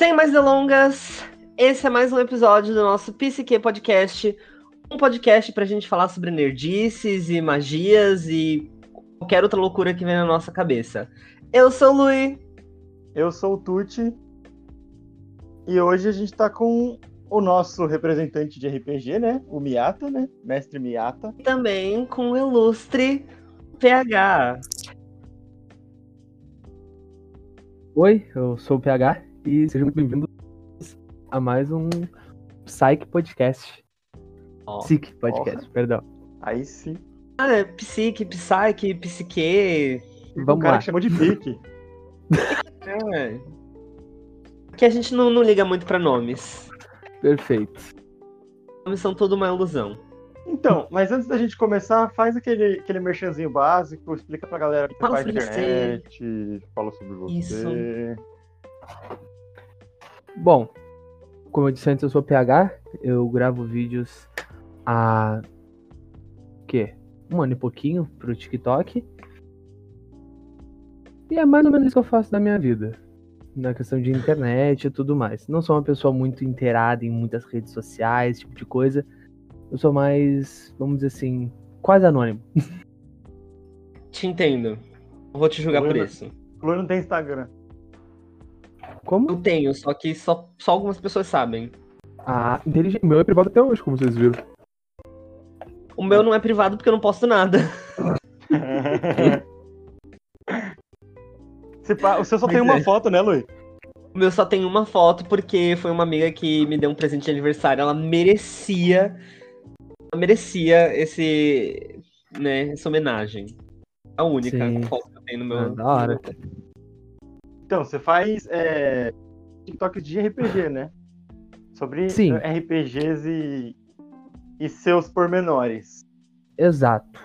Sem mais delongas, esse é mais um episódio do nosso PCQ Podcast. Um podcast pra gente falar sobre nerdices e magias e qualquer outra loucura que vem na nossa cabeça. Eu sou o Lui. Eu sou o Tuti. E hoje a gente tá com o nosso representante de RPG, né? O Miata, né? Mestre Miata. E também com o ilustre PH. Oi, eu sou o PH e sejam muito bem-vindos a mais um Psych Podcast. Psych Podcast, perdão. Aí sim. Ah, é psique, psyche, psique. Vamos o cara lá. que chamou de pique. É. Que a gente não, não liga muito pra nomes. Perfeito. Nomes são tudo uma ilusão. Então, mas antes da gente começar, faz aquele, aquele merchanzinho básico, explica pra galera o que você Fala faz você. internet, fala sobre você. Isso. Bom, como eu disse antes, eu sou PH, eu gravo vídeos há. o quê? Um ano e pouquinho pro TikTok. E é mais ou menos isso que eu faço da minha vida. Na questão de internet e tudo mais. Não sou uma pessoa muito inteirada em muitas redes sociais, esse tipo de coisa. Eu sou mais, vamos dizer assim, quase anônimo. Te entendo. Vou te julgar por isso. O Lu não tem Instagram. Como? Eu tenho, só que só, só algumas pessoas sabem. Ah, inteligente. O meu é privado até hoje, como vocês viram. O meu não é privado porque eu não posto nada. O seu só tem uma é. foto, né, Lui? O meu só tem uma foto porque foi uma amiga que me deu um presente de aniversário. Ela merecia. Ela merecia esse. né, essa homenagem. A única Sim. foto que eu tenho no meu. Ah, da hora. Então, você faz é, TikTok de RPG, né? Sobre Sim. eh, RPGs e, e seus pormenores. Exato.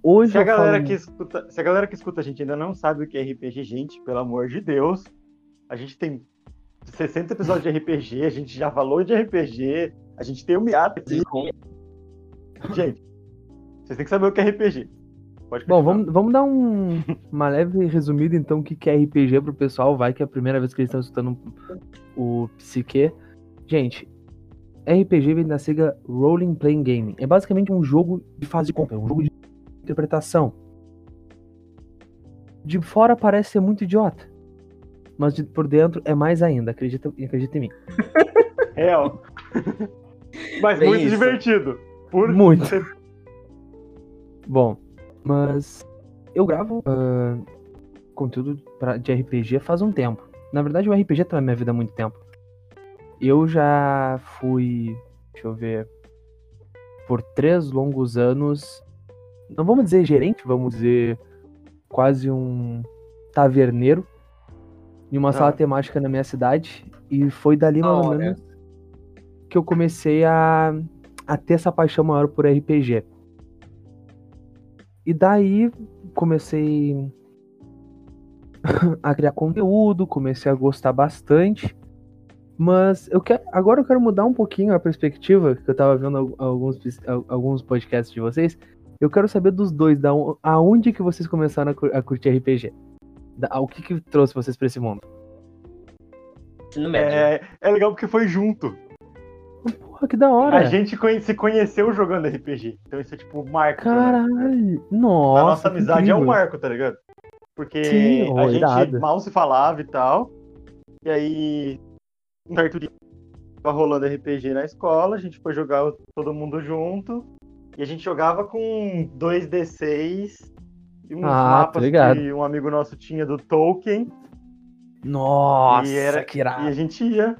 Hoje Se a, galera falo... que escuta, se a galera que escuta a gente ainda não sabe o que é RPG, gente, pelo amor de Deus, a gente tem 60 episódios de RPG, a gente já falou de RPG, a gente tem o Miata aqui. Gente, vocês têm que saber o que é RPG. Pode Bom, vamos, vamos dar um, uma leve resumida então o que, que é RPG pro pessoal, vai que é a primeira vez que eles estão escutando o Psique. Gente, RPG vem da sigla Rolling Playing Game. É basicamente um jogo de fase de compra, um jogo de interpretação. De fora parece ser muito idiota, mas de- por dentro é mais ainda, acredita, acredita em mim. Real. Mas Bem muito isso. divertido. Por Muito. Bom, mas eu gravo ah, conteúdo pra, de RPG faz um tempo. Na verdade, o RPG tá na minha vida há muito tempo. Eu já fui, deixa eu ver, por três longos anos, não vamos dizer gerente, vamos dizer quase um taverneiro em uma Ah. sala temática na minha cidade. E foi dali Da mais ou menos que eu comecei a, a ter essa paixão maior por RPG. E daí comecei a criar conteúdo, comecei a gostar bastante. Mas eu quero, agora eu quero mudar um pouquinho a perspectiva, que eu tava vendo al- alguns, alguns podcasts de vocês. Eu quero saber dos dois, da, on- aonde que vocês começaram a, cur- a curtir RPG? Da- o que que trouxe vocês pra esse mundo? É, é legal porque foi junto. Porra, que da hora! A gente conhe- se conheceu jogando RPG. Então isso é tipo um marco. né? Caralho! Nossa! a nossa que amizade é um incrível. marco, tá ligado? Porque Sim, a gente irado. mal se falava e tal. E aí, um certo dia, tava rolando RPG na escola, a gente foi jogar todo mundo junto. E a gente jogava com 2D6 e uns Ah, mapas que um amigo nosso tinha do Tolkien. Nossa, E era- que E a irado! gente ia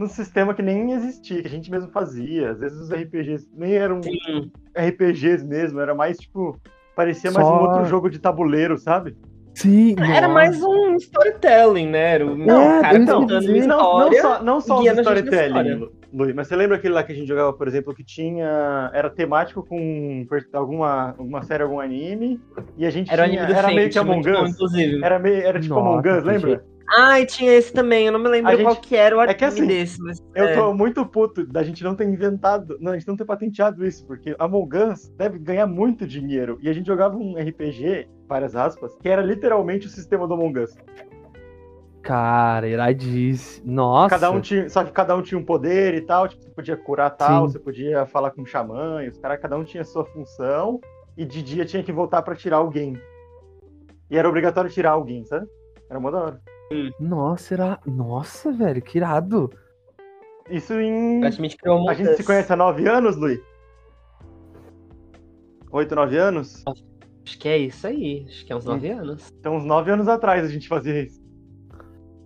num sistema que nem existia, que a gente mesmo fazia. Às vezes os RPGs nem eram Sim. RPGs mesmo, era mais tipo. Parecia mais Só- um outro jogo de tabuleiro, sabe? Sim! Era nossa. mais um storytelling, né? Era o Não, o cara eu ia contando uma dizer- Não, não história. só, não só storytelling, história. Luiz, mas você lembra aquele lá que a gente jogava, por exemplo, que tinha. Era temático com alguma, alguma série, algum anime, e a gente Era tinha. Era meio Fate, que Among bom, Us. inclusive. Era, meio, era tipo Nossa, Among Us, lembra? Ah, e tinha esse também. Eu não me lembro A gente- qual que era o É que assim, desse. Mas, Eu é. tô muito puto da gente não ter inventado, não, a gente não ter patenteado isso, porque Among Us deve ganhar muito dinheiro. E a gente jogava um RPG, várias aspas, que era literalmente o sistema do Among Us. Cara, iradíssimo. Nossa. Cada um tinha, só que cada um tinha um poder e tal, tipo, você podia curar tal, Sim. você podia falar com o xamã, e os caras, cada um tinha sua função, e de dia tinha que voltar pra tirar alguém. E era obrigatório tirar alguém, sabe? Era mó da hora. Nossa, era... Nossa, velho, que irado. Isso em. Praticamente criou A gente se conhece há nove anos, Luiz? Oito, nove anos? Acho que é isso aí. Acho que é uns nove anos. Então, uns nove anos atrás a gente fazia isso.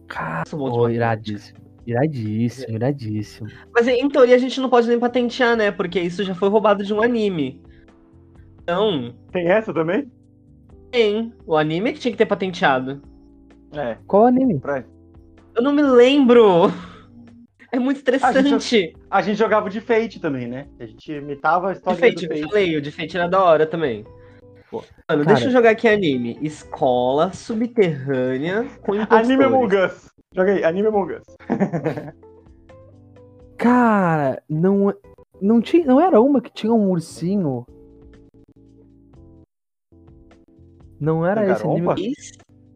Cara, Sou bom de oh, iradíssimo. Iradíssimo, iradíssimo. Mas em teoria a gente não pode nem patentear, né? Porque isso já foi roubado de um anime. Então, Tem essa também? tem. O anime é que tinha que ter patenteado. É, Qual anime? pra... Eu não me lembro. É muito A estressante. A gente jogava de Fate também, né? A gente imitava a De história Fate, do eu Fate. falei, o de Fate era da hora também. Pô. Mano, Cara. deixa eu jogar aqui anime. Escola subterrânea com impostores. Anime Among Us. Joga aí, Anime Among Us. Cara, não, não, tinha, não era uma que tinha um ursinho? Não era esse anime?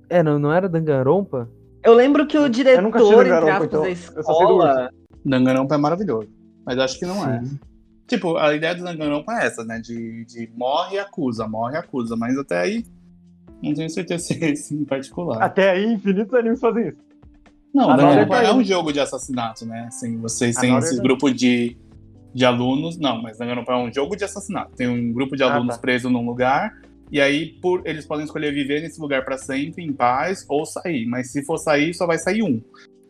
É, não, não era Danganronpa? Eu lembro que o nunca diretor, assisti entre Danganronpa, aspas, então da eu escola. Danganronpa é maravilhoso. Mas acho que não é. Sim. Tipo, a ideia do Danganronpa é essa, né? De, de morre e acusa, morre e acusa. Mas até aí, não tenho certeza se é esse em particular. Até aí, infinitos animes fazem isso. Não, Danganronpa tá é um jogo de assassinato, né? Assim, vocês têm Nora esse grupo de, de alunos. Não, mas Danganronpa é um jogo de assassinato. Tem um grupo de Ah, alunos tá. preso num lugar. E aí, por, eles podem escolher viver nesse lugar pra sempre, em paz, ou sair. Mas se for sair, só vai sair um.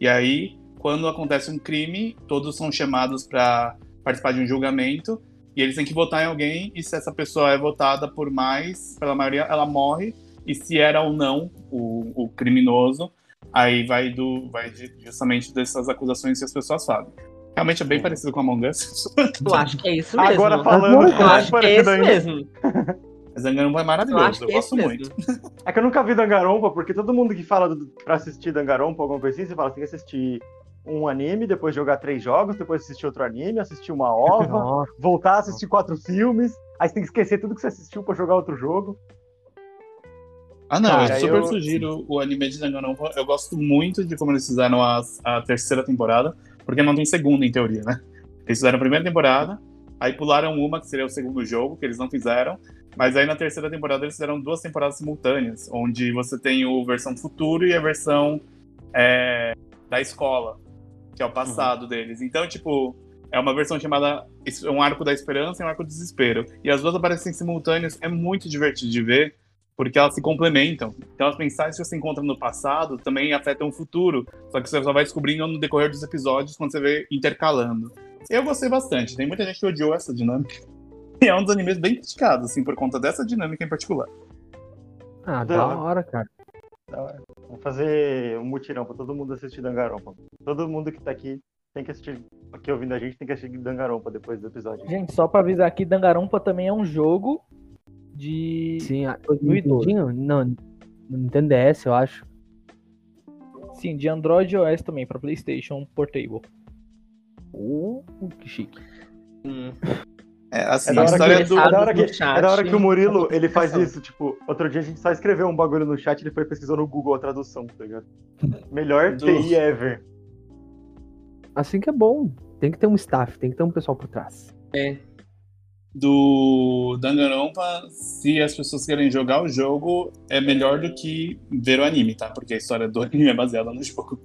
E aí, quando acontece um crime, todos são chamados pra participar de um julgamento. E eles têm que votar em alguém. E se essa pessoa é votada por mais, pela maioria, ela morre. E se era ou não o, o criminoso, aí vai do vai de- justamente dessas acusações que as pessoas fazem. Realmente é bem parecido com Among Us. Eu acho que é isso mesmo. Agora falando, Eu Eu é acho mais que é isso ainda. mesmo. Mas Danganronpa é Eu maravilhoso, eu, que é gosto mesmo. muito. É que eu nunca vi Dangarompa, porque todo mundo que fala do, pra assistir Dangarompa, alguma coisa assim, você fala, você tem que assistir um anime, depois jogar três jogos, depois assistir outro anime, assistir uma ova, Nossa, voltar a assistir quatro filmes, aí você tem que esquecer tudo que você assistiu pra jogar outro jogo. Ah, não, Cara, eu super eu- sugiro o anime de Danganronpa. Eu gosto muito de como eles fizeram a, a terceira temporada, porque não tem segunda, em teoria, né? Eles fizeram a primeira temporada, aí pularam uma, que seria o segundo jogo, que eles não fizeram, mas aí na terceira temporada eles fizeram duas temporadas simultâneas, onde você tem o versão futuro e a versão é, da escola, que é o passado deles. Então, tipo, é uma versão chamada é um arco da esperança e um arco do desespero. E as duas aparecem simultâneas, é muito divertido de ver, porque elas se complementam. Então, as mensagens que você encontra no passado também afetam o futuro, só que você só vai descobrindo no decorrer dos episódios quando você vê intercalando. Eu gostei bastante, tem muita gente que odiou essa dinâmica. E é um dos animes bem criticados, assim, por conta dessa dinâmica em particular. ah, Da da hora. hora, cara. Da hora. Vamos fazer um mutirão pra todo mundo assistir Dangarompa. Todo mundo que tá aqui tem que assistir, aqui ouvindo a gente, tem que assistir Dangarompa depois do episódio. Gente, só pra avisar aqui, Dangarompa também é um jogo de. Sim, a, 2012. Nintendinho? Não, no Nintendo DS, eu acho. Sim, de Android e iOS também, pra PlayStation Portable. Uh, que chique. Hum. É, assim, É da hora que- do. É da hora que, chat, é da hora que o Murilo, ele faz isso, tipo, outro dia a gente só escreveu um bagulho no chat, ele foi pesquisou no Google a tradução, tá ligado? Melhor Do- TI ever. Assim que é bom. Tem que ter um staff, tem que ter um pessoal por trás. É. do Danganronpa, se as pessoas querem jogar o jogo, é melhor do que ver o anime, tá? Porque a história do anime é baseada no jogo.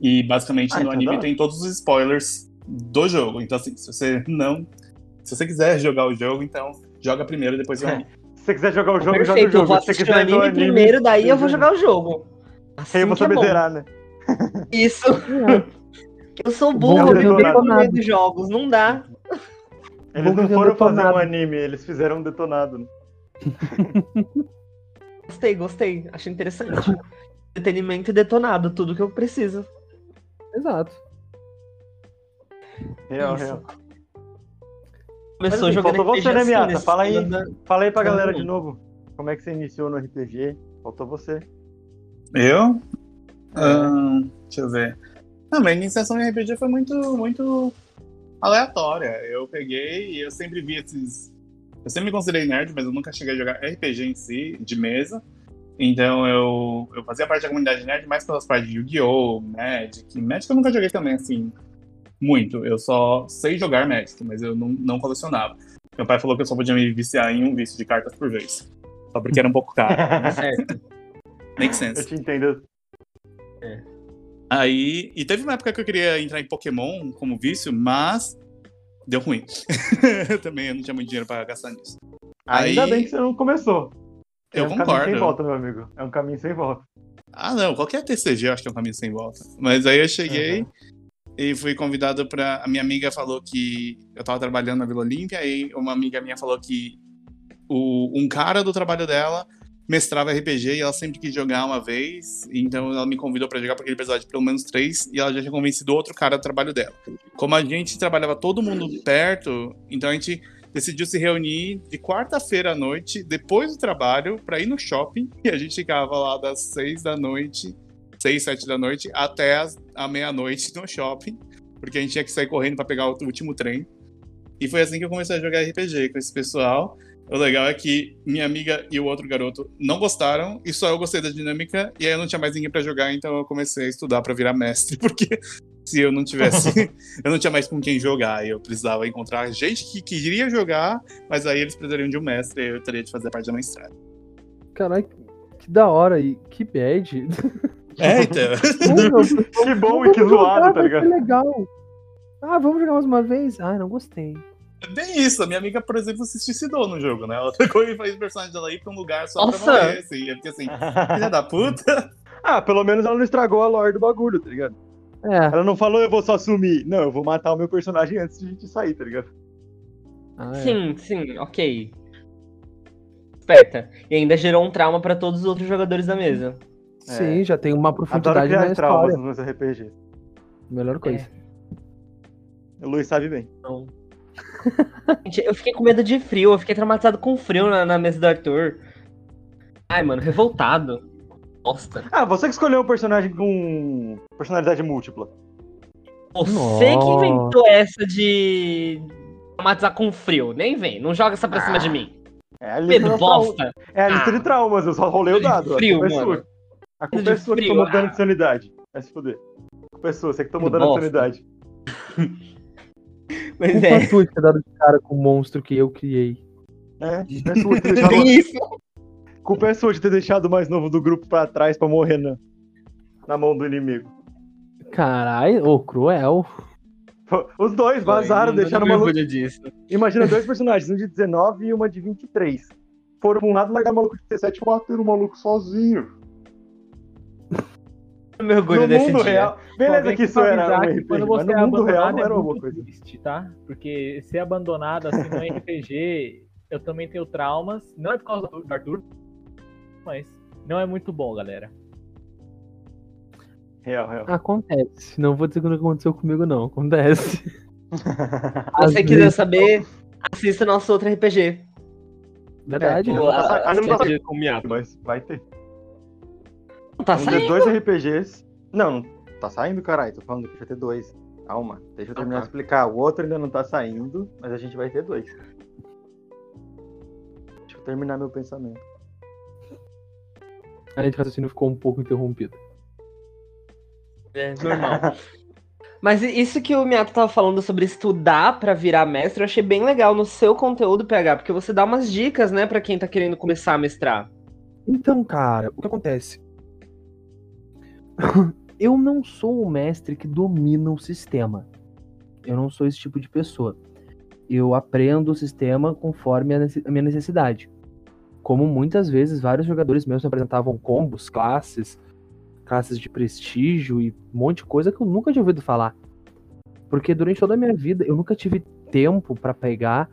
E basicamente Ah, no então anime dá. tem todos os spoilers do jogo. Então, assim, se você não. Se você quiser jogar o jogo, então joga primeiro, depois o anime. Se você quiser jogar o jogo, joga o Perfeito, eu jogo. vou Se você assistir o quiser ver anime primeiro, daí eu vou jogar o jogo. Assim Aí que você é bom. zerar, né? Isso. Eu sou burro, eu de jogos, não dá. Eles Vou não foram fazer um anime, eles fizeram um detonado. né? Gostei, gostei. Achei interessante. Entretenimento e detonado, tudo que eu preciso. Exato. Real, Isso. real. Começou assim, jogando faltou RPG você, né, assim, Miata? Fala aí. segunda- Fala aí pra galera Uhum. de novo. Como é que você iniciou no RPG? Faltou você. Eu? Ahn, deixa eu ver. Não, minha iniciação em RPG foi muito, muito aleatória. Eu peguei e eu sempre vi esses. Eu sempre me considerei nerd, mas eu nunca cheguei a jogar RPG em si, de mesa. Então eu, eu fazia parte da comunidade nerd mais pelas partes de Yu-Gi-Oh!, Magic. Magic eu nunca joguei também, assim, muito. Eu só sei jogar Magic, mas eu não, não colecionava. Meu pai falou que eu só podia me viciar em um vício de cartas por vez. Só porque era um pouco caro. Certo. Make Eu sense. te entendo. Aí. E teve uma época que eu queria entrar em Pokémon como vício, mas deu ruim. também eu não tinha muito dinheiro pra gastar nisso. Ainda Aí- bem que você não começou. Eu é um caminho sem concordo. volta, meu amigo. É um caminho sem volta. Ah, não, qualquer TCG eu acho que é um caminho sem volta. Mas aí eu cheguei Uhum. E fui convidado pra. A minha amiga falou que eu tava trabalhando na Vila Olímpia, e uma amiga minha falou que o, um cara do trabalho dela mestrava RPG e ela sempre quis jogar uma vez, então ela me convidou pra jogar porque ele precisava de pelo menos três e ela já tinha convencido outro cara do trabalho dela. Como a gente trabalhava todo mundo perto, então a gente decidiu se reunir de quarta-feira à noite, depois do trabalho, pra ir no shopping e a gente ficava lá das seis da noite, seis, sete da noite, até as- a meia-noite no shopping, porque a gente tinha que sair correndo pra pegar o último trem. E foi assim que eu comecei a jogar RPG com esse pessoal. O legal é que minha amiga e o outro garoto não gostaram, e só eu gostei da dinâmica, e aí eu não tinha mais ninguém pra jogar, então eu comecei a estudar pra virar mestre, porque se eu não tivesse, eu não tinha mais com quem jogar, e eu precisava encontrar gente que queria jogar, mas aí eles precisariam de um mestre, e eu teria de fazer parte da mestrada. Caralho, que da hora e que bad. É, então. Que bom e que zoado, tá ligado? Que legal. Ah, vamos jogar mais uma vez? Ah, não gostei. Bem isso, a minha amiga, por exemplo, se suicidou no jogo, né? Ela pegou e fez o personagem dela ir pra um lugar só Nossa! pra morrer, assim. Eu fiquei assim, filha da puta. ah, pelo menos ela não estragou a lore do bagulho, tá ligado? É, Ela não falou eu vou só sumir. Não, eu vou matar o meu personagem antes de a gente sair, tá ligado? ah, é. Sim, sim, ok. Esperta. E ainda gerou um trauma pra todos os outros jogadores da mesa. Sim, já tem uma Adoro profundidade criar na história. nos RPG. Melhor coisa. O Luiz sabe bem. Então... Gente, eu fiquei com medo de frio, eu fiquei traumatizado com frio na, na mesa do Arthur. Ai, mano, revoltado. Bosta. Ah, você que escolheu um personagem com personalidade múltipla. Você que Nossa. inventou essa de traumatizar com frio. Nem vem, não joga essa pra cima de mim. É a lista, trau- bosta. é a lista Ah. de traumas, eu só rolei o dado. frio, é mano. A culpa é sua que tomou dano ah. de sanidade. Vai se fuder. A culpa é sua, você que tomou Medo dano de sanidade. Mas Culpa é. tua de ter dado de cara com o monstro que eu criei. É, culpa é sua de ter deixado, Tem isso. culpa é sua de ter deixado o mais novo do grupo pra trás pra morrer na, na mão do inimigo. Caralho, ô, cruel. Os dois vazaram, deixaram uma disso. Imagina dois personagens, um de 19 e uma de 23. Foram pra um lado largar o maluco de 17 e bateram o maluco sozinho. Não me orgulho no desse mundo dia. real. Beleza que isso era um RPG, quando mas você no é mundo real abandonado não é era alguma muito coisa. triste, tá? Porque ser abandonado assim no RPG, eu também tenho traumas. Não é por causa do Arthur, mas não é muito bom, galera. Real, real. Acontece. Não vou dizer que não aconteceu comigo, não. Acontece. Se Às você quiser saber, assista nosso outro RPG. Verdade. É, O- não sa- a- não tá RPG com o Miyato. Mas vai ter. Não tá Vamos ter saindo? dois RPGs. Não, tá saindo, caralho. Tô falando que vai ter dois. Calma, deixa eu terminar Ah, de tá. explicar. O outro ainda não tá saindo, mas a gente vai ter dois. Deixa eu terminar meu pensamento. A gente raciocínio ficou um pouco interrompido. É normal. Mas isso que o Miyato tava falando sobre estudar pra virar mestre, eu achei bem legal no seu conteúdo, PH, porque você dá umas dicas, né, pra quem tá querendo começar a mestrar. Então, cara, o que acontece? Eu não sou o mestre que domina o sistema. Eu não sou esse tipo de pessoa. Eu aprendo o sistema conforme a minha necessidade. Como muitas vezes vários jogadores meus me apresentavam combos, classes, classes de prestígio e um monte de coisa que eu nunca tinha ouvido falar. Porque durante toda a minha vida eu nunca tive tempo pra pegar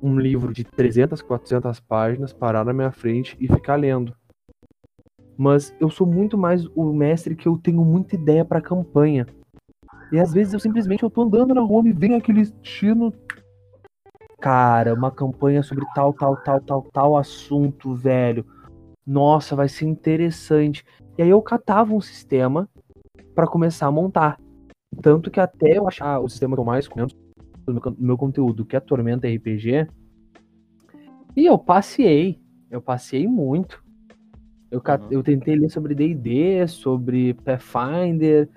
um livro de 300, 400 páginas, parar na minha frente e ficar lendo. Mas eu sou muito mais o mestre que eu tenho muita ideia pra campanha. E às vezes eu simplesmente eu tô andando na rua e vem aquele destino. Cara, uma campanha sobre tal, tal, tal, tal, tal assunto, velho. Nossa, vai ser interessante. E aí eu catava um sistema pra começar a montar. Tanto que até eu achar o sistema que eu mais comento do meu, meu conteúdo, que é Tormenta RPG. E eu passei. Eu passei muito. Eu, Uhum. eu tentei ler sobre D&D, sobre Pathfinder,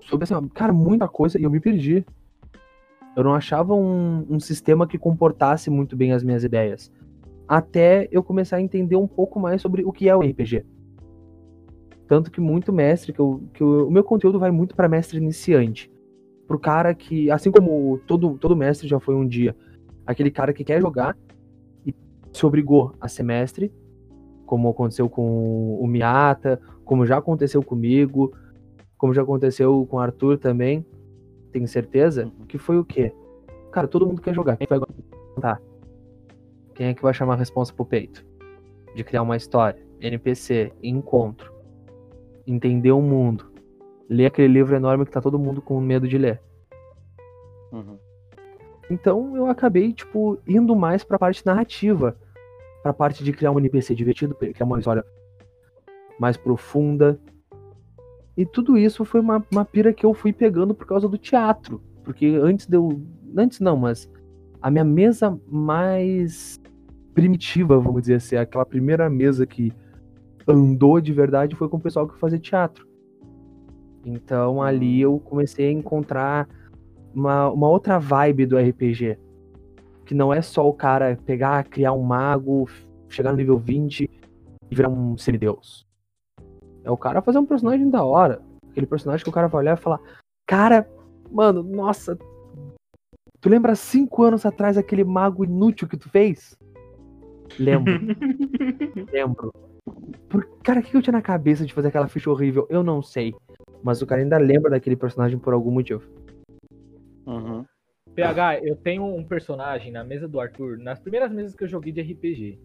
sobre, assim, cara, muita coisa, e eu me perdi. Eu não achava um, um sistema que comportasse muito bem as minhas ideias. Até eu começar a entender um pouco mais sobre o que é o RPG. Tanto que muito mestre, que, eu, que eu- o meu conteúdo vai muito para mestre iniciante. Pro cara que, assim como todo, todo mestre já foi um dia, aquele cara que quer jogar e se obrigou a ser mestre, como aconteceu com o Miata, como já aconteceu comigo, como já aconteceu com o Arthur também, tenho certeza, Uhum. que foi o quê? Cara, todo mundo quer jogar, quem vai aguentar? Quem é que vai chamar a responsa pro peito? De criar uma história, NPC, encontro, entender o mundo, ler aquele livro enorme que tá todo mundo com medo de ler. Uhum. Então eu acabei, tipo, indo mais pra parte narrativa. Pra parte de criar um NPC divertido, criar uma história mais profunda. E tudo isso foi uma, uma pira que eu fui pegando por causa do teatro. Porque antes de eu. Antes não, mas a minha mesa mais primitiva, vamos dizer assim, aquela primeira mesa que andou de verdade foi com o pessoal que fazia teatro. Então ali eu comecei a encontrar uma, uma outra vibe do RPG. Que não é só o cara pegar, criar um mago, chegar no nível 20 e virar um semideus. É o cara fazer um personagem da hora. Aquele personagem que o cara vai olhar e falar: Cara, mano, nossa. Tu lembra cinco anos atrás aquele mago inútil que tu fez? Lembro, lembro. Por, cara, o que eu tinha na cabeça de fazer aquela ficha horrível? Eu não sei. Mas o cara ainda lembra daquele personagem por algum motivo. Uhum. PH, eu tenho um personagem na mesa do Arthur, nas primeiras mesas que eu joguei de RPG.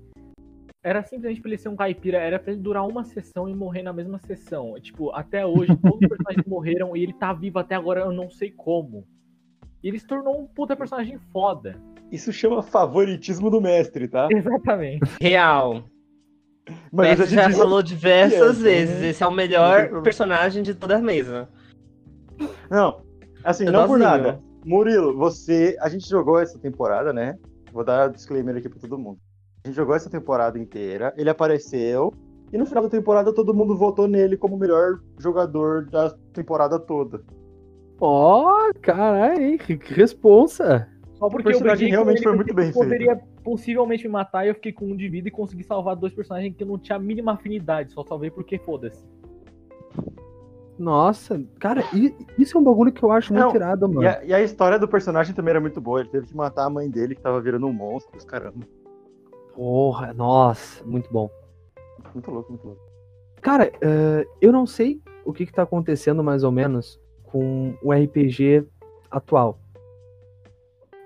Era simplesmente pra ele ser um caipira, era pra ele durar uma sessão e morrer na mesma sessão. Tipo, até hoje, todos os personagens morreram e ele tá vivo até agora, eu não sei como. E ele se tornou um puta personagem foda. Isso chama favoritismo do mestre, tá? Exatamente. Real. Mas a já gente falou diversas É, vezes. né? Esse é o melhor problema. personagem de toda a mesa. Não, assim, Eu não por nada. Murilo, você. A gente jogou essa temporada, né? Vou dar disclaimer aqui pra todo mundo. A gente jogou essa temporada inteira, ele apareceu, e no final da temporada todo mundo votou nele como o melhor jogador da temporada toda. Ó, caralho, hein? Que que responsa. Só porque O personagem eu briguei com realmente ele, foi muito bem ele poderia possivelmente me matar e eu fiquei com um de vida e consegui salvar dois personagens que eu não tinha a mínima afinidade, só salvei porque foda-se. Nossa, cara, isso é um bagulho que eu acho muito Não, irado, mano. E a, e a história do personagem também era muito boa. Ele teve que matar a mãe dele, que tava virando um monstro, caramba. Porra, nossa, muito bom. Muito louco, muito louco. Cara, eh, eu não sei o que, que tá acontecendo mais ou menos com o RPG atual.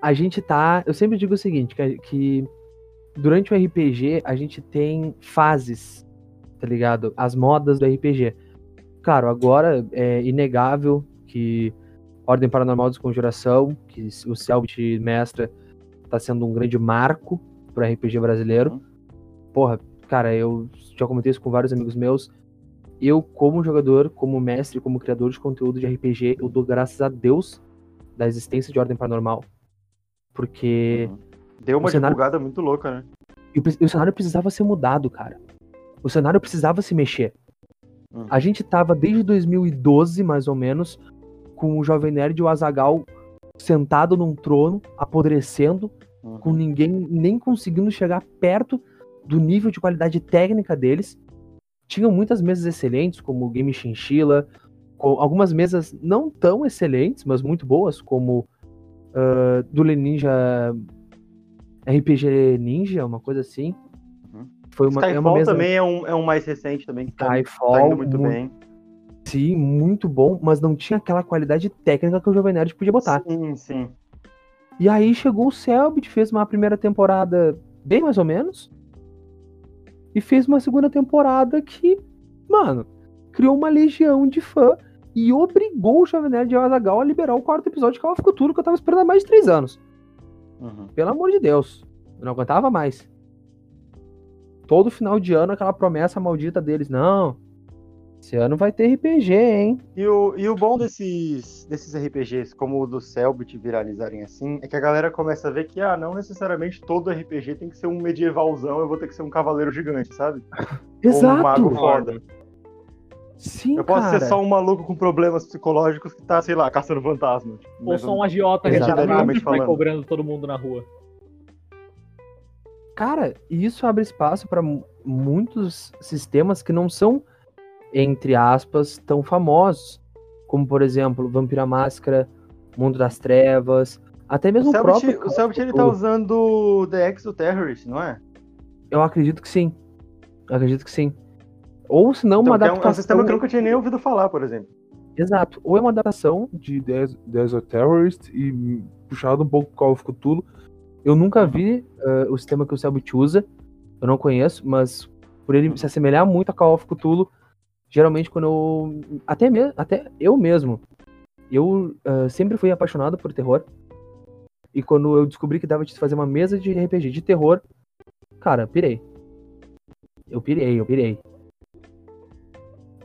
A gente tá. Eu sempre digo o seguinte, que, que durante o RPG a gente tem fases, tá ligado? As modas do RPG. Claro, agora é inegável que Ordem Paranormal Desconjuração, que o Selbit mestra, tá sendo um grande marco pro RPG brasileiro. Uhum. Porra, cara, eu já comentei isso com vários amigos meus. Eu, como jogador, como mestre, como criador de conteúdo de RPG, eu dou graças a Deus da existência de Ordem Paranormal. Porque Uhum. Deu uma cenário- divulgada muito louca, né? e o cenário precisava ser mudado, cara. O cenário precisava se mexer. Uhum. A gente tava desde 2012, mais ou menos, com o Jovem Nerd e o Azagal sentado num trono, apodrecendo, Uhum. com ninguém nem conseguindo chegar perto do nível de qualidade técnica deles. Tinham muitas mesas excelentes, como o Game Chinchilla, com algumas mesas não tão excelentes, mas muito boas, como ah, do Ninja RPG Ninja, uma coisa assim. Foi uma, é Skyfall uma mesa também é um, é um mais recente também, que tá, tá Skyfall, indo muito mu- bem. Sim, muito bom, mas não tinha aquela qualidade técnica que o Jovem Nerd podia botar. Sim, sim. E aí chegou o Selbit, fez uma primeira temporada bem mais ou menos. E fez uma segunda temporada que, mano, criou uma legião de fã e obrigou o Jovem Nerd e o Azaghal a liberar o quarto episódio de Call of Cthulhu que eu tava esperando há mais de três anos. Uhum. Pelo amor de Deus. Eu não aguentava mais. Todo final de ano aquela promessa maldita deles. Não. Esse ano vai ter RPG, hein? E o, e o bom desses, desses RPGs, como o do Selbit viralizarem assim, é que a galera começa a ver que, ah, não necessariamente todo RPG tem que ser um medievalzão, eu vou ter que ser um cavaleiro gigante, sabe? Ou um mago foda. Sim, Eu posso cara. ser só um maluco com problemas psicológicos que tá, sei lá, caçando fantasma. Tipo, Ou só um agiota que falando. cobrando todo mundo na rua. Cara, isso abre espaço para muitos sistemas que não são, entre aspas, tão famosos. Como, por exemplo, Vampira Máscara, Mundo das Trevas, até mesmo O o, Selbit, próprio. o Selbit, ele tá usando o The Exo Terrorist, não é? Eu acredito que sim. Eu acredito que sim. Ou se não, uma Então, que é um- adaptação. é um sistema que eu nunca tinha nem ouvido falar, por exemplo. Exato. Ou é uma adaptação de Des- Desert Terrorist e puxado um pouco Call of Cthulhu. Eu nunca vi eh, o sistema que o Selbit usa. Eu não conheço, mas por ele se assemelhar muito a Call of Cthulhu, geralmente quando eu. Até, me, até eu mesmo. Eu eh, sempre fui apaixonado por terror. E quando eu descobri que dava de fazer uma mesa de RPG de terror, cara, pirei. Eu pirei, eu pirei.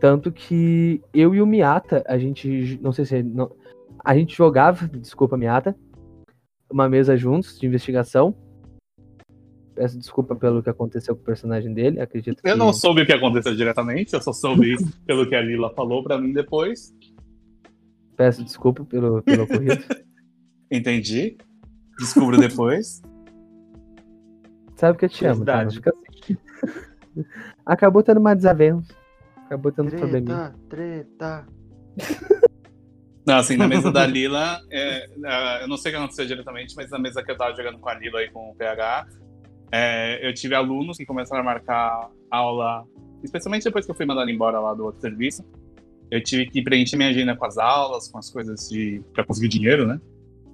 Tanto que eu e o Miata, a gente. Não sei se. é- Não, a gente jogava, desculpa, Miata, uma mesa juntos de investigação. Peço desculpa pelo que aconteceu com o personagem dele, acredito que. Eu não soube o que aconteceu diretamente, eu só soube pelo que a Lila falou pra mim depois. Peço desculpa pelo, pelo ocorrido. Entendi. Descubro depois. Sabe que eu te amo, tá? Fica assim. Acabou tendo uma desavença. Acabou tendo um probleminha. Treta, treta. Não, assim, na mesa da Lila, é, é, eu não sei o que aconteceu diretamente, mas na mesa que eu tava jogando com a Lila e com o PH, é, eu tive alunos que começaram a marcar aula, especialmente depois que eu fui mandado embora lá do outro serviço. Eu tive que preencher minha agenda com as aulas, com as coisas de para conseguir dinheiro, né?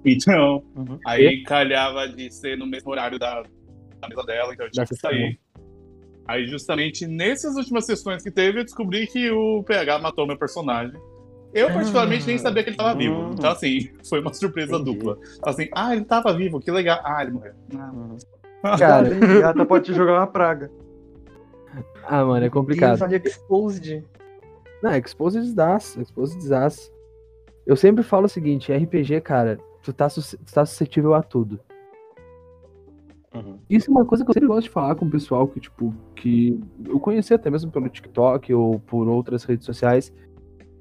Então, Uhum. aí calhava de ser no mesmo horário da, da mesa dela, então eu tinha Da que sair. Aí, justamente nessas últimas sessões que teve, eu descobri que o PH matou meu personagem. Eu, particularmente, nem sabia que ele tava vivo. Uhum. Então, assim, foi uma surpresa Entendi. dupla. Assim, ah, ele tava vivo, que legal. Ah, ele morreu. Ah. Uhum. Cara, Gata pode te jogar uma praga. ah, mano, é complicado. Episódio Exposed. Não, Exposed das, Exposed das. Eu sempre falo o seguinte, RPG, cara, tu tá, sus- tu tá suscetível a tudo. Uhum. Isso é uma coisa que eu sempre gosto de falar com o pessoal que, tipo, que eu conheci até mesmo pelo TikTok ou por outras redes sociais,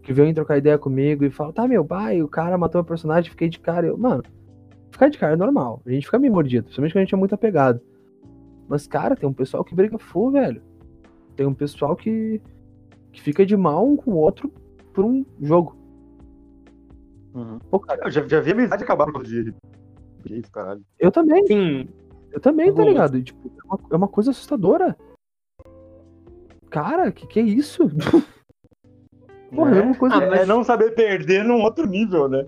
que vêm trocar ideia comigo e falam, tá, meu pai, o cara matou o personagem, fiquei de cara. Eu, mano, ficar de cara é normal. A gente fica meio mordido, principalmente quando a gente é muito apegado. Mas, cara, tem um pessoal que briga full, velho. Tem um pessoal que, que fica de mal um com o outro por um jogo. Uhum. Pô, cara, Eu já, já vi amizade acabar por de. Isso, caralho. eu também, Sim. eu também, tá ligado? E, tipo, é uma, é uma coisa assustadora. Cara, que que é isso? Porra, é uma coisa. Ah, mas- É não saber perder num outro nível, né?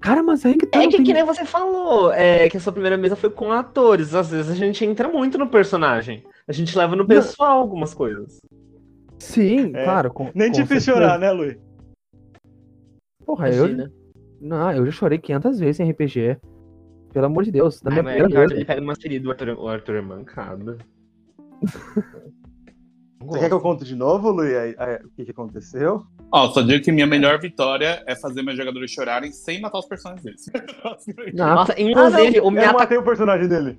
Cara, mas aí que tá. É não que, tem- que nem você falou, é que a sua primeira mesa foi com atores. Às vezes a gente entra muito no personagem. A gente leva no pessoal algumas coisas. Sim, É. claro. Com, Nem com te fiz certeza. chorar, né, Luiz? Porra, eu, não, eu já chorei 500 vezes em RPG. Pelo amor de Deus. Na Ai, minha mas primeira vez. ele pega uma ferida, o Arthur, o Arthur é mancado. Você quer que eu conte de novo, Luiz, o que, que aconteceu? Ó, só digo que minha melhor vitória é fazer meus jogadores chorarem sem matar os personagens deles. Nossa, inclusive, o Eu Miata. matei o personagem dele.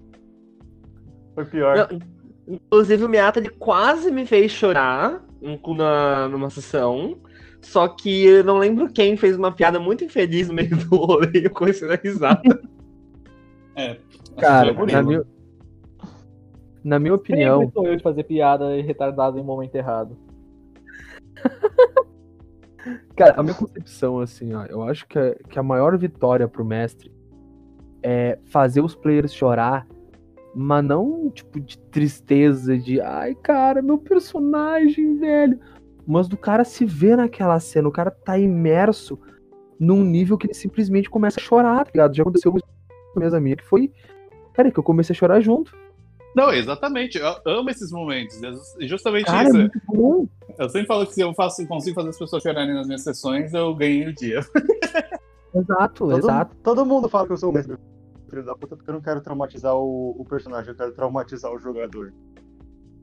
Foi pior. Não, Inclusive, o Miata ele quase me fez chorar um- na, numa sessão. Só que eu não lembro quem fez uma piada muito infeliz no meio do rolê e eu comecei a risada. É. cara, o na minha, na minha opinião, Sempre sou eu de fazer piada e retardado em um momento errado. Cara, a minha concepção, assim, ó, eu acho que a, que a maior vitória pro mestre é fazer os players chorar, mas não, tipo, de tristeza, de ai, cara, meu personagem, velho. Mas do cara se ver naquela cena, o cara tá imerso num nível que ele simplesmente começa a chorar, tá ligado? Já aconteceu com mesa minha que foi, cara, que eu comecei a chorar junto. Não, exatamente. Eu amo esses momentos. É Justamente Cara, é isso. muito bom. Eu sempre falo que se eu faço, consigo fazer as pessoas chorarem nas minhas sessões, eu ganhei o dia. Exato, Todo, exato. todo mundo fala que eu sou o mestre. Filho da puta, porque eu não quero traumatizar o, o personagem, eu quero traumatizar o jogador.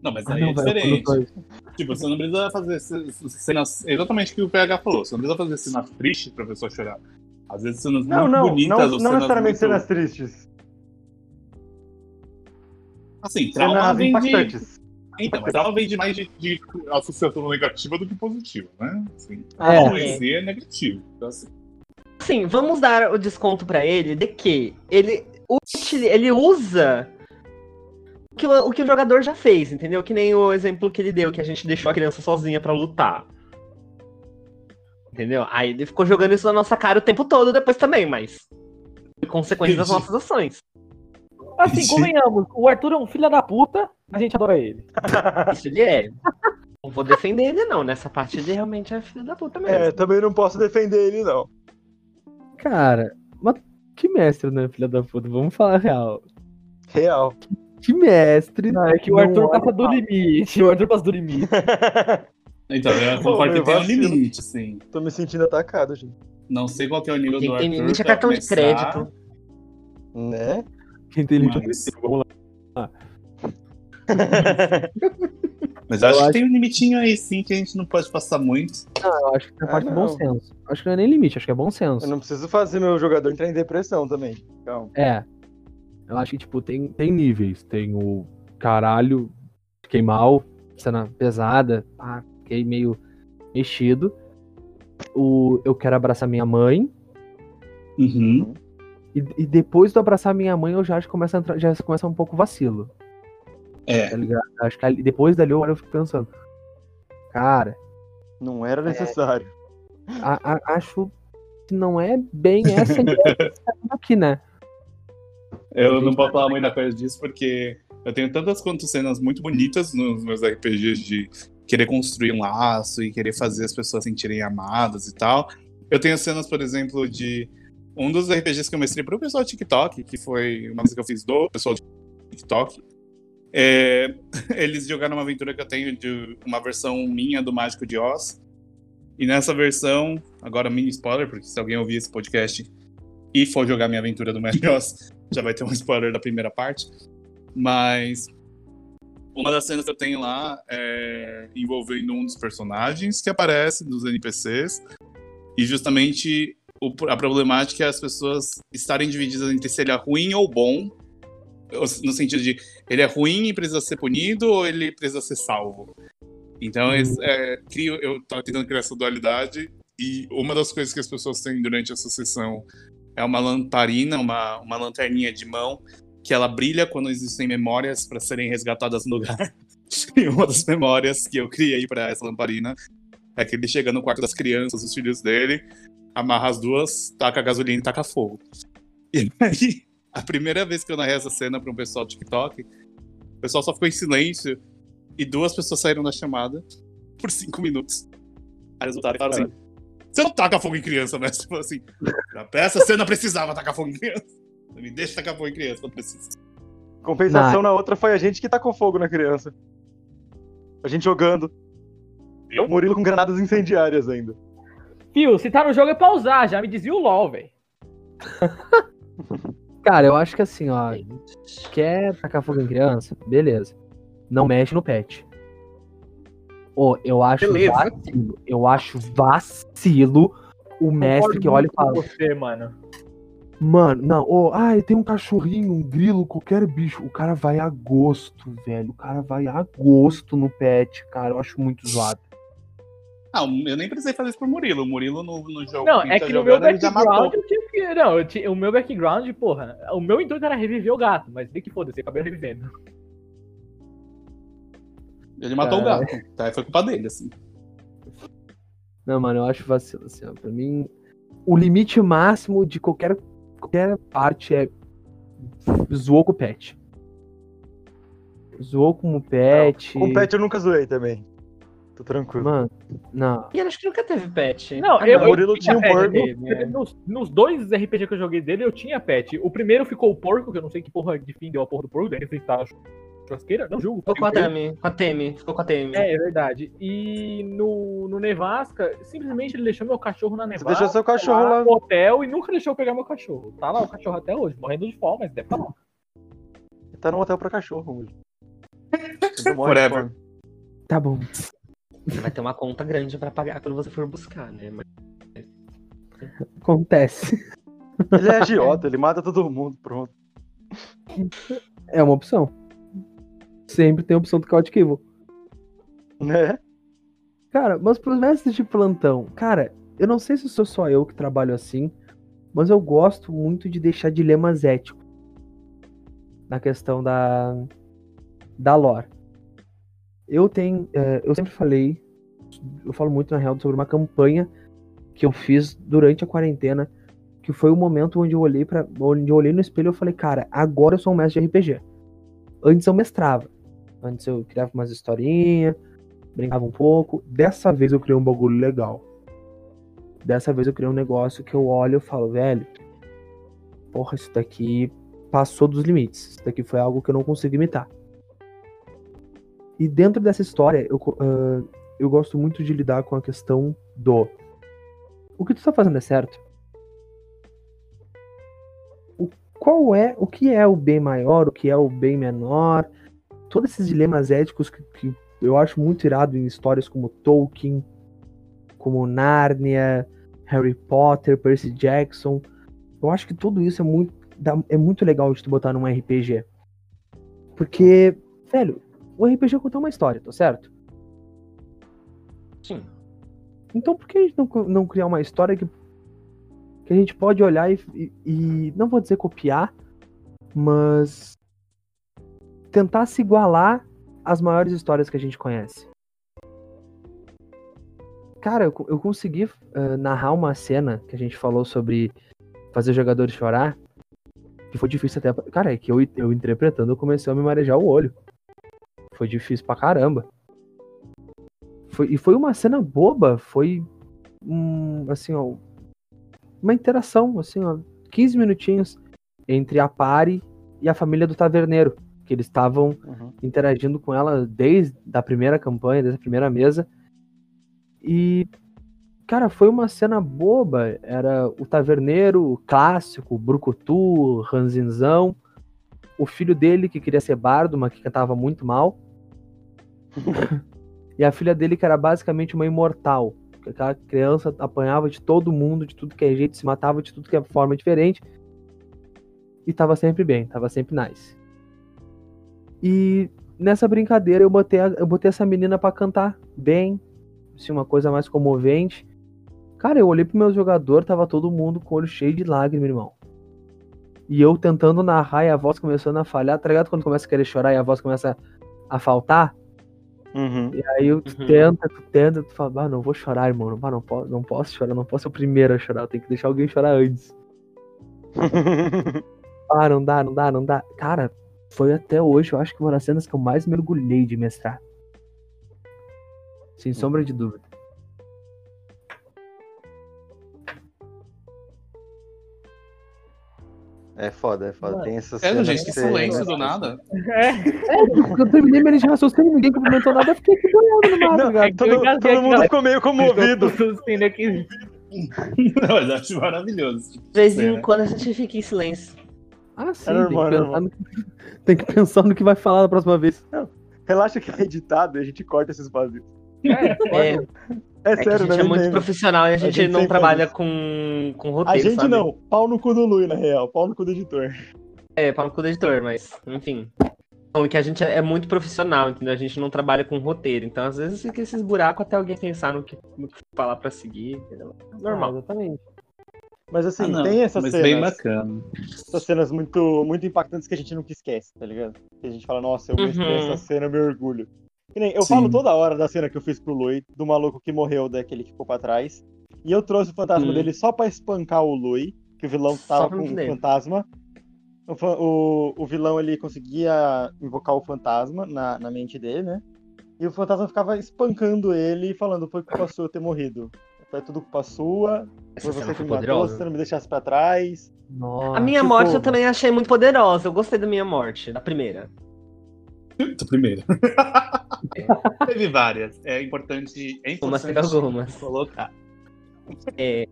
Não, mas Ah, aí não, é diferente. Tipo, você não precisa fazer ce- cenas. Exatamente o que o PH falou. Você não precisa fazer cenas tristes pra pessoa chorar. Às vezes cenas Não, muito não, bonitas não, ou não cenas necessariamente muito... cenas tristes. Assim, trauma Cenas vem de. Então, mas trauma vem de mais de, de associação negativa do que positiva, né? Assim, É. em si é negativo. Então, assim, Sim, vamos dar o desconto pra ele de que ele, ele usa o que o, o que o jogador já fez, entendeu? Que nem o exemplo que ele deu, que a gente deixou a criança sozinha pra lutar. Entendeu? Aí ele ficou jogando isso na nossa cara o tempo todo depois também, mas. Foi consequência das nossas ações. Assim, Sim. convenhamos, o Arthur é um filho da puta, a gente adora ele. Isso ele é. Não vou defender ele, não. Nessa parte ele realmente é filho da puta mesmo. É, também não posso defender ele, não. Cara, mas que mestre, né, filha da puta? Vamos falar real. Real. Que mestre. Não, é que o Arthur passa do limite, o Arthur passa do limite. então eu Pô, concordo que tem um limite, assim. Tô me sentindo atacado, gente. Não sei qual que é o nível Quem do tem Arthur limite é cartão de começar, crédito. Né? Quem tem limite Mas- Vamos lá. Mas eu acho Eu que acho- tem um limitinho aí, sim, que a gente não pode passar muito. Eu acho que é Ah, parte do bom não. senso. Acho que não é nem limite, acho que é bom Eu senso. não preciso fazer meu jogador entrar em depressão também. Calma. É. Eu acho que, tipo, tem, tem níveis. Tem o caralho, fiquei mal, cena pesada, pá, fiquei meio mexido. O eu quero abraçar minha mãe. Uhum. E, e depois do abraçar minha mãe, eu já acho que começa a entrar, já começa um pouco vacilo, É. tá ligado? Acho que ali- depois dali eu fico pensando. Cara, Não era necessário. a- a- acho que não é bem essa ideia tá aqui, né? Eu não posso falar muita coisa disso porque eu tenho tantas quantas cenas muito bonitas nos meus RPGs de querer construir um laço e querer fazer as pessoas sentirem amadas e tal. Eu tenho cenas, por exemplo, de um dos RPGs que eu mestrei pro pessoal do TikTok, que foi uma coisa que eu fiz do pessoal do TikTok. É, eles jogaram uma aventura que eu tenho de uma versão minha do Mágico de Oz. E nessa versão, agora mini spoiler, porque se alguém ouvir esse podcast e for jogar minha aventura do Mágico de Oz, já vai ter um spoiler da primeira parte. Mas uma das cenas que eu tenho lá é envolvendo um dos personagens que aparece dos NPCs. E justamente a problemática é as pessoas estarem divididas entre se ele é ruim ou bom. No sentido de ele é ruim e precisa ser punido ou ele precisa ser salvo. Então esse- é, crio, eu tava tentando criar essa dualidade. E uma das coisas que as pessoas têm durante essa sessão é uma lamparina, uma, uma lanterninha de mão, que ela brilha quando existem memórias para serem resgatadas no lugar. E uma das memórias que eu criei para essa lamparina é que ele chega no quarto das crianças, os filhos dele, amarra as duas, taca a gasolina e taca fogo. E aí, a primeira vez que eu narrei essa cena para um pessoal do TikTok, o pessoal só ficou em silêncio e duas pessoas saíram da chamada por cinco minutos. Aí eles voltaram e falaram assim: Você não taca fogo em criança, né? Tipo assim, pra essa cena precisava tacar fogo em criança. Me deixa tacar fogo em criança quando precisa. Compensação na outra foi a gente que tacou fogo na criança. A gente jogando. Eu? O Murilo com granadas incendiárias ainda. Fio, se tá no jogo é pra usar, já me dizia o LOL, velho. Cara, eu acho que assim, ó. Quer tacar fogo em criança? Beleza. Não mexe no pet. Ô, eu acho Beleza. vacilo. Eu acho vacilo o mestre que olha e fala. Você, mano. Mano, não, ô, ah, tem um cachorrinho, um grilo, qualquer bicho. O cara vai a gosto, velho. O cara vai a gosto no pet, cara. Eu acho muito zoado. Ah, eu nem precisei fazer isso pro Murilo. O Murilo no, no jogo. Não, que é tá que no meu jogando, background eu tinha que. Não, eu tinha- o meu background, porra, o meu intuito era reviver o gato, mas tem que foda-se, acabei revivendo. Ele matou Cara. o gato. Tá, foi culpa dele, assim. Não, mano, eu acho vacilo, assim, ó. Pra mim, o limite máximo de qualquer, qualquer parte é zoou com o pet. Zoou com o pet. Com pet eu nunca zoei também. Tô tranquilo. Mano, não. E ele acho que nunca teve pet. Não, Ah, eu, não, o Murilo eu tinha um pet porco. dele, né? Nos, nos dois RPG que eu joguei dele, eu tinha pet. O primeiro ficou o porco, que eu não sei que porra de fim deu a porra do porco, daí ele fritar a churrasqueira. Não julgo. Ficou com a Temi. Com a Temi. Ficou com a Temi. É, é verdade. E no, no Nevasca, simplesmente ele deixou meu cachorro na Você Nevasca. deixou seu cachorro lá. no hotel e nunca deixou eu pegar meu cachorro. Tá lá o cachorro até hoje, morrendo de fome, mas deve estar lá. Tá no hotel pra cachorro, de Forever. Tá bom. Vai ter uma conta grande pra pagar quando você for buscar, né? Mas Acontece. Ele é agiota, ele mata todo mundo, pronto. É uma opção. Sempre tem a opção do Chaotic Evil. Né? Cara, mas pros mestres de plantão, cara, eu não sei se sou só eu que trabalho assim, mas eu gosto muito de deixar dilemas éticos na questão da da lore. Eu tenho, é, eu sempre falei, eu falo muito na real sobre uma campanha que eu fiz durante a quarentena, que foi o momento onde eu olhei para, onde eu olhei no espelho e falei, cara, agora eu sou um mestre de RPG. Antes eu mestrava, antes eu criava umas historinhas, brincava um pouco. Dessa vez eu criei um bagulho legal. Dessa vez eu criei um negócio que eu olho e falo, velho, porra, isso daqui passou dos limites. Isso daqui foi algo que eu não consigo imitar. E dentro dessa história, eu, uh, eu gosto muito de lidar com a questão do o que tu tá fazendo é certo? O, qual é, o que é o bem maior, o que é o bem menor? Todos esses dilemas éticos que, que eu acho muito irado em histórias como Tolkien, como Narnia, Harry Potter, Percy Jackson. Eu acho que tudo isso é muito, é muito legal de tu botar num RPG. Porque, velho, o RPG conta uma história, tá certo? sim. Então por que a gente não, não criar uma história que, que a gente pode olhar e, e, e não vou dizer copiar, mas tentar se igualar às maiores histórias que a gente conhece? Cara, eu, eu consegui uh, narrar uma cena que a gente falou sobre fazer jogadores chorar, que foi difícil até. Cara, é que eu, eu interpretando eu comecei a me marejar o olho. Foi difícil pra caramba. Foi, e foi uma cena boba, foi um, assim, ó, uma interação, assim, ó, 15 minutinhos entre a Pari e a família do taverneiro, que eles estavam uhum. interagindo com ela desde a primeira campanha, desde a primeira mesa. E cara, foi uma cena boba, era o taverneiro o clássico, o brucutu, ranzinzão, o filho dele que queria ser bardo, mas que cantava muito mal. E a filha dele, que era basicamente uma imortal. Aquela criança apanhava de todo mundo, de tudo que é jeito, se matava de tudo que é forma diferente. E tava sempre bem, tava sempre nice. E nessa brincadeira eu botei, eu botei essa menina para cantar bem, assim, uma coisa mais comovente. Cara, eu olhei pro meu jogador, tava todo mundo com o olho cheio de lágrimas, irmão. E eu tentando narrar e a voz começando a falhar, tá ligado? Quando começa a querer chorar e a voz começa a faltar. Uhum. E aí tu uhum. tenta, tu tenta, tu fala, ah, não vou chorar, irmão. Não, não, posso, não posso chorar, não posso ser o primeiro a chorar, eu tenho que deixar alguém chorar antes. ah, não dá, não dá, não dá. Cara, foi até hoje, eu acho que uma das cenas que eu mais mergulhei de mestrar. Sem sombra de dúvida. É foda, é foda. Tem essas É, gente, que silêncio do nada. É. é, eu terminei minha linha de raciocínio, ninguém complementou nada, eu fiquei boiando no mar, é todo, todo mundo ficou meio comovido. não, mas acho maravilhoso. De vez em quando a gente fica em silêncio. Ah, sim, é normal, tem, que é no... tem, que pensar no que vai falar da próxima vez. Não, relaxa que é editado e a gente corta esses vazios. É, é. É, é sério, a gente né? é muito profissional e a gente, a gente não trabalha com, com roteiro. A gente sabe? não, pau no cu do Lui, na real, pau no cu do editor. É, pau no cu do editor, mas, enfim. Então, que a gente é muito profissional, entendeu? A gente não trabalha com roteiro. Então, às vezes, fica esses buracos até alguém pensar no que, no que falar pra seguir, entendeu? Normal. Ah, exatamente. Mas assim, ah, tem essas mas cenas. bem bacana. Essas cenas muito, muito impactantes que a gente nunca esquece, tá ligado? Que a gente fala, nossa, eu uhum. essa cena, eu me orgulho. Eu Sim. falo toda hora da cena que eu fiz pro Lui, do maluco que morreu, daquele que ficou pra trás. E eu trouxe o fantasma hum. dele só pra espancar o Lui, que o vilão tava com o fantasma. O, o, o, vilão ele conseguia invocar o fantasma na, na mente dele, né? E o fantasma ficava espancando ele e falando: Foi culpa sua ter morrido. Foi tudo culpa sua. Foi você que me matou, você não me deixasse pra trás. Nossa, a minha tipo... morte eu também achei muito poderosa. Eu gostei da minha morte, da primeira. Da primeira. Teve várias. É importante, é importante algumas. colocar. É,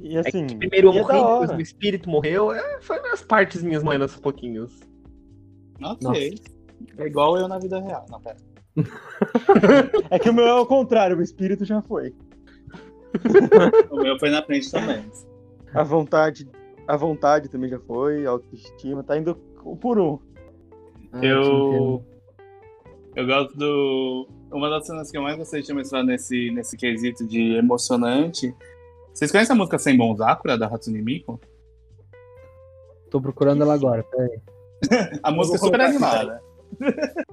e assim, é primeiro eu morri, depois o espírito morreu. É, foi as partes minhas moendo aos pouquinhos. Ok. Nossa. É igual eu na vida real. Não, pera. É que o meu é o contrário, o espírito já foi. O meu foi na frente também. A vontade, a vontade também já foi, a autoestima, tá indo um por um. Ah, Eu. Eu gosto do. Uma das cenas que eu mais gostei de mostrar nesse, nesse quesito de emocionante. Vocês conhecem a música Sem Bom Sakura, da Hatsune Miku? Tô procurando ela agora, peraí. A música é super animada.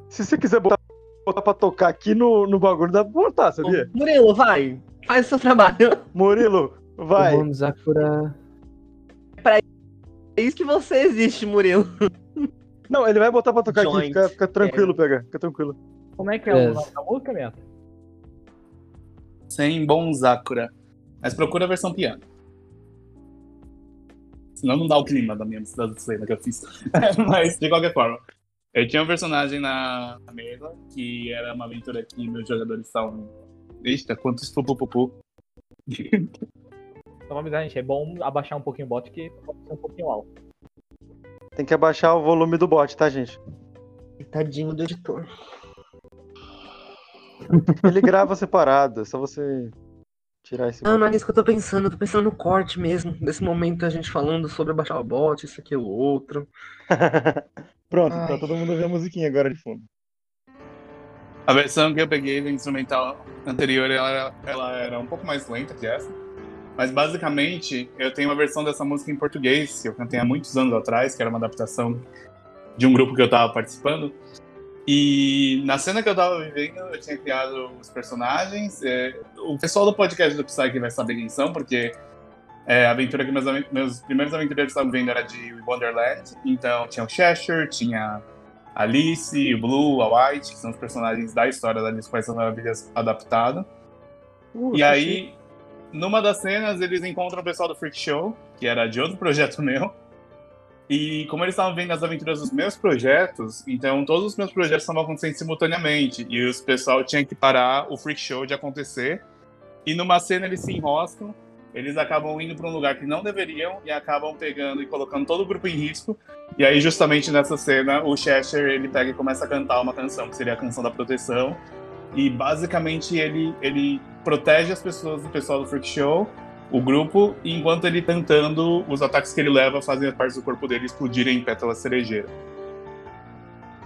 Se você quiser botar, botar pra tocar aqui no, no bagulho, dá pra botar, sabia? Murilo, vai. Faz o seu trabalho. Murilo, vai. O Bom Sakura. É isso que você existe, Murilo. Não, ele vai botar pra tocar aqui, Joint. fica, fica tranquilo, pega. Fica tranquilo. Como é que é Yes. o nome da música, Meta? Sem Bom Sakura. Mas procura a versão piano. Senão não dá o clima da minha da cena que eu fiz. Mas, de qualquer forma. Eu tinha um personagem na mesa que era uma aventura que meus jogadores estavam. Eita, quantos pupupupu. Só uma avisar, gente, é bom abaixar um pouquinho o bot, que pode ser um pouquinho alto. Tem que abaixar o volume do bot, tá, gente? Tadinho do editor. Ele grava separado, é só você tirar esse Não, não é isso que eu tô pensando. Eu tô pensando no corte mesmo. Nesse momento a gente falando sobre abaixar o bot, isso aqui, o outro. Pronto, Ai. tá todo mundo ouvindo a musiquinha agora de fundo. A versão que eu peguei do instrumental anterior, ela, era- ela era um pouco mais lenta que essa. Mas basicamente, eu tenho uma versão dessa música em português, que eu cantei há muitos anos atrás, que era uma adaptação de um grupo que eu tava participando. E na cena que eu tava vivendo, eu tinha criado os personagens. é, o pessoal do podcast do Psyche vai saber quem são, porque é, a aventura que meus, meus primeiros aventureiros estavam vendo era de Wonderland. Então tinha o Cheshire, tinha a Alice, o Blue, a White, que são os personagens da história da Alice com essas maravilhas adaptada. Uh, E aí, numa das cenas, eles encontram o pessoal do Freak Show, que era de outro projeto meu. E como eles estavam vendo as aventuras dos meus projetos, então todos os meus projetos estavam acontecendo simultaneamente. E os pessoal tinha que parar o Freak Show de acontecer. E numa cena eles se enroscam, eles acabam indo para um lugar que não deveriam e acabam pegando e colocando todo o grupo em risco. E aí, justamente nessa cena, o Cheshire ele pega e começa a cantar uma canção, que seria a canção da proteção. E basicamente ele, ele protege as pessoas do pessoal do Freak Show, o grupo, e enquanto ele cantando, os ataques que ele leva fazem as partes do corpo dele explodirem em pétalas cerejeira.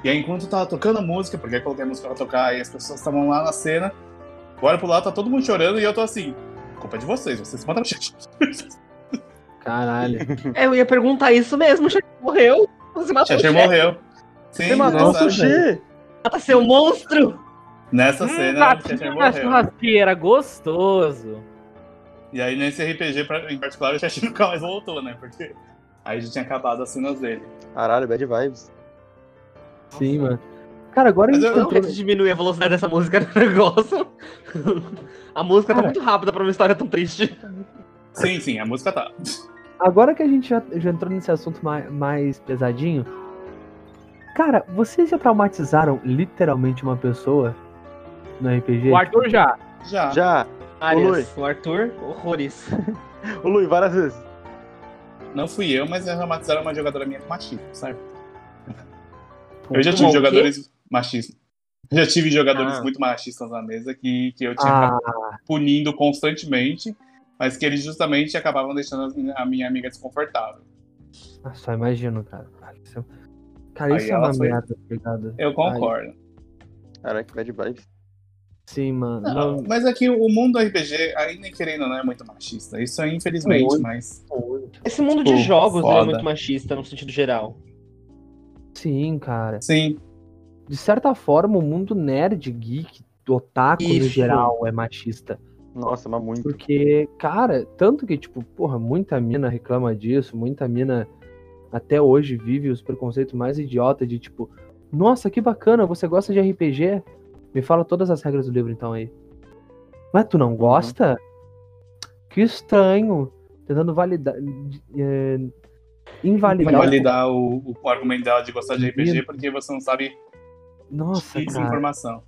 E aí, enquanto tava tocando a música, porque eu coloquei a música pra tocar e as pessoas estavam lá na cena, olha pro lado, tá todo mundo chorando e eu tô assim, culpa é de vocês, vocês mandaram o Caralho. É, eu ia perguntar isso mesmo. O Cheshire morreu. Você matou Cheshire. morreu. Sim, Você matou o sushi! Mata seu monstro. Nessa Hum, cena, na morreu. churrasqueira, gostoso. E aí nesse RPG em particular o Cheshire nunca mais voltou, né? Porque aí já tinha acabado as cenas dele. Caralho, bad vibes. Sim, mano. Cara, agora a Mas gente eu- Não entrou... quer diminuir a velocidade dessa música no negócio. A música tá Cara. muito rápida pra uma história tão triste. Sim, sim, a música tá. Agora que a gente já, já entrou nesse assunto mais, mais pesadinho. Cara, vocês já traumatizaram literalmente uma pessoa no RPG? O Arthur já. Já. Já, Arias, o Arthur, horrores. o Lui, várias vezes. Não fui eu, mas já traumatizaram uma jogadora minha com machismo, sabe? Eu já tive o jogadores machistas. Eu já tive jogadores Ah. muito machistas na mesa que, que eu tinha Ah, punindo constantemente, mas que eles justamente acabavam deixando a minha amiga desconfortável. só imagino, cara. Cara, isso é, Aí é uma foi- merda, tá ligado? Eu concordo. Caraca, bad vibes. Sim, mano. Não, Não, mas é que o mundo RPG, ainda querendo, não é muito machista. Isso é infelizmente, Muito. mas. Esse mundo de Pô, jogos é muito machista no sentido geral. sim, cara. Sim, De certa forma, o mundo nerd, geek, otaku no Isso. geral é machista. Nossa, mas muito. Porque, cara, tanto que, tipo, porra, muita mina reclama disso, muita mina até hoje vive os preconceitos mais idiotas de tipo, nossa, que bacana, você gosta de RPG? Me fala todas as regras do livro então aí. Mas tu não gosta? Que estranho. Tentando validar. É, invalidar. o- invalidar o, o, o argumento dela de gostar de RPG porque você não sabe Nossa, X cara. informação.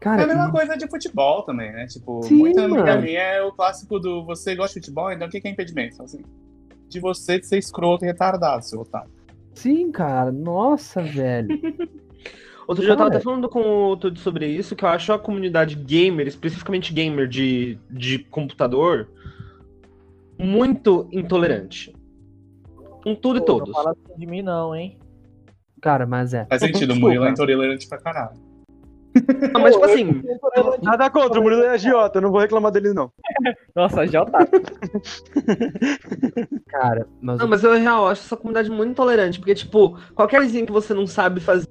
Cara, É a mesma e- coisa de futebol também, né? Tipo, Sim, muita amiga mano. minha é o clássico do você gosta de futebol, então o que que é impedimento? Assim, de você ser escroto e retardado, seu otário. sim, cara. Nossa, velho. Outro dia eu tava até falando com o Tudo sobre isso, que eu acho a comunidade gamer, especificamente gamer de, de computador, muito intolerante. Com tudo e Pô, todos. Não fala assim de mim, não, hein? Cara, mas é. Faz sentido, o. Murilo é intolerante pra caralho. Não, mas tipo assim, Nada contra, o Murilo é agiota, eu não vou reclamar dele, não. Nossa, já tá. Cara, mas. Não, mas eu real acho essa comunidade muito intolerante, porque, tipo, qualquer coisinha que você não sabe fazer,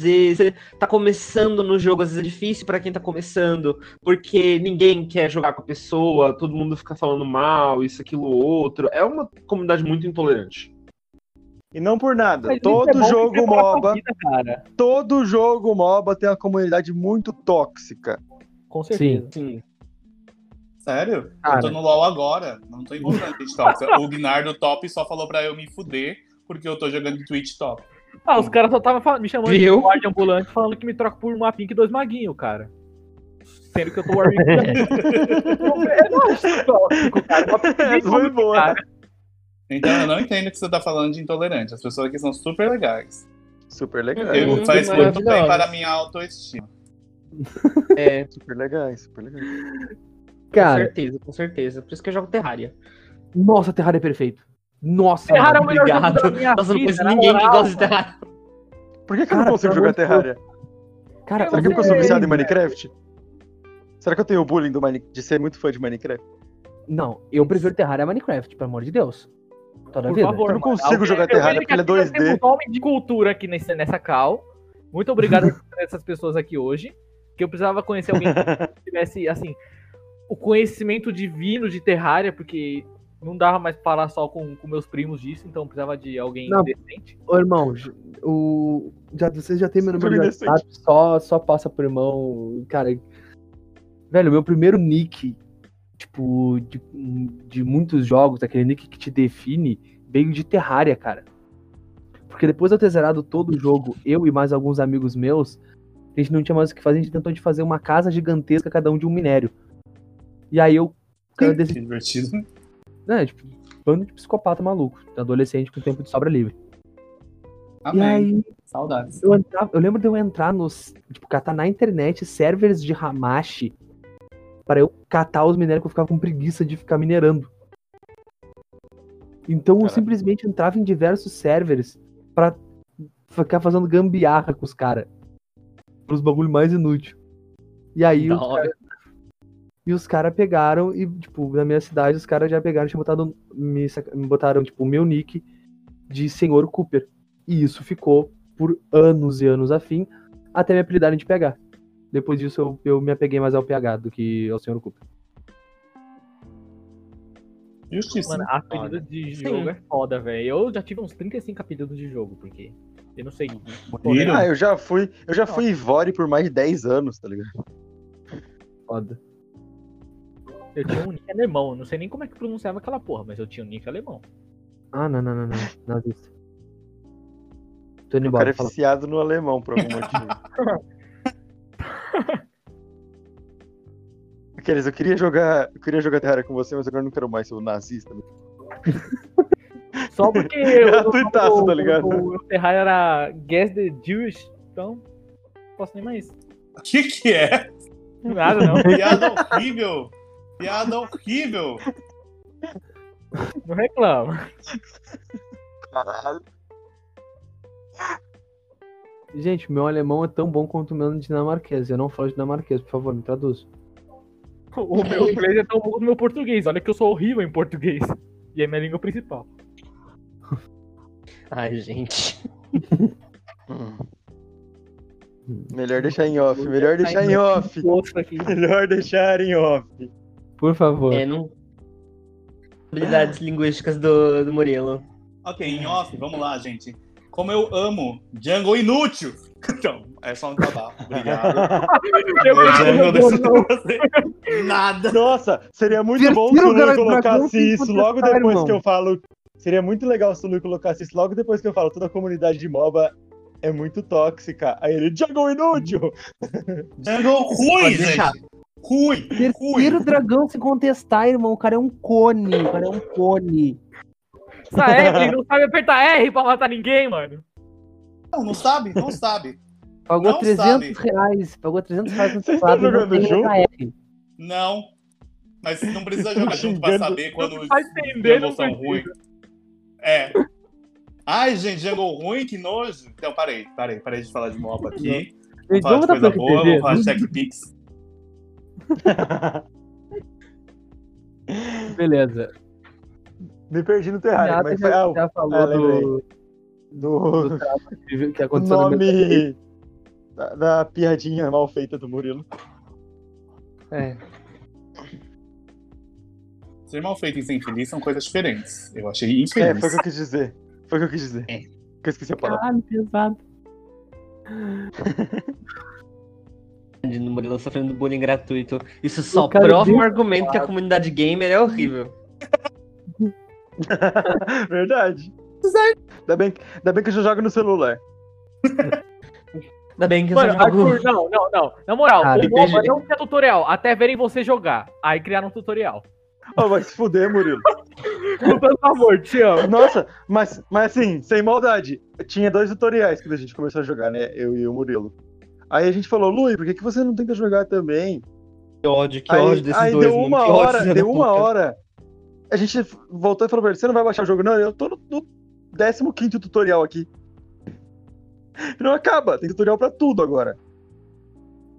você tá começando no jogo, às vezes é difícil pra quem tá começando, porque ninguém quer jogar com a pessoa, todo mundo fica falando mal, isso, aquilo, outro. É uma comunidade muito intolerante. E não por nada, Mas isso todo é jogo MOBA, vida, cara. todo jogo MOBA tem uma comunidade muito tóxica. Com certeza. Sim. Sério? Cara. Eu tô no LoL agora. Não tô envolvendo Twitch Top. O Gnar do top só falou pra eu me fuder porque eu tô jogando Twitch Top. Ah, os caras só estavam me chamando Viu? de guarda ambulante falando que me troca por uma pink e dois maguinhos, cara. Sendo que eu tô Warwick. Eu não acho tóxico, cara. Uma foi boa. cara. Então eu não entendo o que você tá falando de intolerante. As pessoas aqui são super legais. Super legal. É, Eu, faz muito bem para a minha autoestima. É, Super legais, super legais. com Cara, certeza, com certeza. Por isso que eu jogo Terraria. nossa, Terraria é perfeito. Nossa, Terraria é mano. jogo Obrigado. minha Nossa, eu não conheço ninguém que moral, gosta de. Terraria. Por que, que eu Cara, não consigo jogar Terraria? Cara, Será que é eu sou viciado em. Minecraft? Será que eu tenho o bullying do Mine... de ser muito fã de Minecraft? Não, eu prefiro Terraria a Minecraft, pelo amor de Deus. Toda Por vida. favor, Eu não mano. consigo Alguém- jogar eu Terraria que porque ele é aqui nós 2D. temos um homem de cultura aqui nesse, nessa cal. Muito obrigado por essas pessoas aqui hoje. Que eu precisava conhecer alguém que tivesse, assim, o conhecimento divino de Terraria, porque não dava mais pra falar só com, com meus primos disso, então precisava de alguém Não. decente. Ô, irmão, o... já, vocês já tem meu número de. WhatsApp, só, só passa pro irmão. Cara, velho, meu primeiro nick, tipo, de, de muitos jogos, aquele nick que te define, veio de Terraria, cara. Porque depois de eu ter zerado todo o jogo, eu e mais alguns amigos meus, a gente não tinha mais o que fazer, a gente tentou de fazer uma casa gigantesca, cada um de um minério. E aí eu cara, Que decidi, divertido. Né, tipo, bando de psicopata maluco, adolescente com tempo de sobra livre. E Amém. aí Saudades. eu, entrava- eu lembro de eu entrar nos. Tipo, catar na internet servers de Hamashi para eu catar os minérios que eu ficava com preguiça de ficar minerando. Então eu Caraca. simplesmente entrava em diversos servers pra ficar fazendo gambiarra com os caras. Pros bagulho mais inútil. E aí Da os. E os caras pegaram e, tipo, na minha cidade, os caras já pegaram e tinham botado. Me, me botaram, tipo, o meu nick de Senhor Cooper. E isso ficou por anos e anos a fim, até me apelidarem de PH. Depois disso, eu, eu me apeguei mais ao PH do que ao Senhor Cooper. Justiça. Mano, apelido de Sim. jogo é foda, velho. Eu já tive uns 35 apelidos de jogo, porque eu não sei. Ah, eu já fui, eu já fui Ivore por mais de 10 anos, tá ligado? Foda. Eu tinha um nick alemão, eu não sei nem como é que pronunciava aquela porra, mas eu tinha um nick alemão. Ah, não, não, não, não. Nazista. Tô indo O cara embora. é Fala. viciado no alemão por algum motivo. Aqueles, eu queria jogar, eu queria jogar Terraria com você, mas agora eu não quero mais, sou nazista. Só porque Gratuitaço, tá ligado? o, o Terraria era Guess the Jewish, então não posso nem mais. O que que é? Nada, não. Piada horrível. Piada horrível. Não reclama. Caralho. Gente, meu alemão é tão bom quanto o meu dinamarquês. Eu não falo dinamarquês, por favor, me traduz. O meu inglês é tão bom quanto o meu português. Olha que eu sou horrível em português. E é minha língua principal. Ai, gente. Hum. Melhor deixar em off, melhor deixar em off. Melhor deixar em off. Por favor. É, não. Habilidades linguísticas do, do Murilo. Ok, em off, vamos lá, gente. Como eu amo Django inútil. Então, é só um desabafo. Obrigado. Eu Django você nada. Nossa, seria muito bom se o Lui colocasse isso logo depois irmão. que eu falo. Seria muito legal se o Lui colocasse isso logo depois que eu falo. Toda a comunidade de MOBA é muito tóxica. Aí ele, Jungle inútil! Django ruim, gente. Ruim. Terceiro Ruim. dragão se contestar, irmão. O cara é um cone. O cara é um cone. Essa R, ele não sabe apertar R pra matar ninguém, mano. Não, não sabe? Não sabe. Pagou Não 300 sabe. reais. Pagou 300 reais no teclado e não jogando tem junto? HF. Não. Mas não precisa jogar junto pra saber quando Não os vai entender, não jungles são ruins. É. Ai, gente, jungle ruim, que nojo. Então, parei, parei, parei de falar de MOBA aqui. Gente, Vamos falar de coisa boa, vamos falar de? TechPix. Beleza. Me perdi no Terraria, Já, mas já, ah, já falou ah, do, do do que aconteceu nome da, da piadinha mal feita do Murilo. É. Ser mal feito e ser infeliz são coisas diferentes. Eu achei É, infeliz. foi o que eu quis dizer. Foi o que eu quis dizer. É. Que eu esqueci a palavra. Caralho, pesado. No Murilo sofrendo bullying gratuito. Isso só prova um argumento que a comunidade gamer é horrível. Verdade. Ainda bem, ainda bem que eu já jogo no celular. Ainda bem que eu Mano, só jogo... Arthur, não, não, não. Na moral, Cara, o MOBA não tinha tutorial, até verem você jogar. Aí criaram um tutorial. Ô, vai se fuder, Murilo. Com tanto amor, te amo. Nossa, mas, mas assim, sem maldade. Tinha dois tutoriais que a gente começou a jogar, né? Eu e o Murilo. Aí a gente falou, Lui, por que, que você não tenta jogar também? Que ódio, que aí ódio desses aí dois. deu mano, uma ódio, hora, deu uma puta. hora. A gente voltou e falou pra ele, você não vai baixar o jogo? Não, eu tô no, no 15 tutorial aqui. Não acaba, tem tutorial pra tudo agora.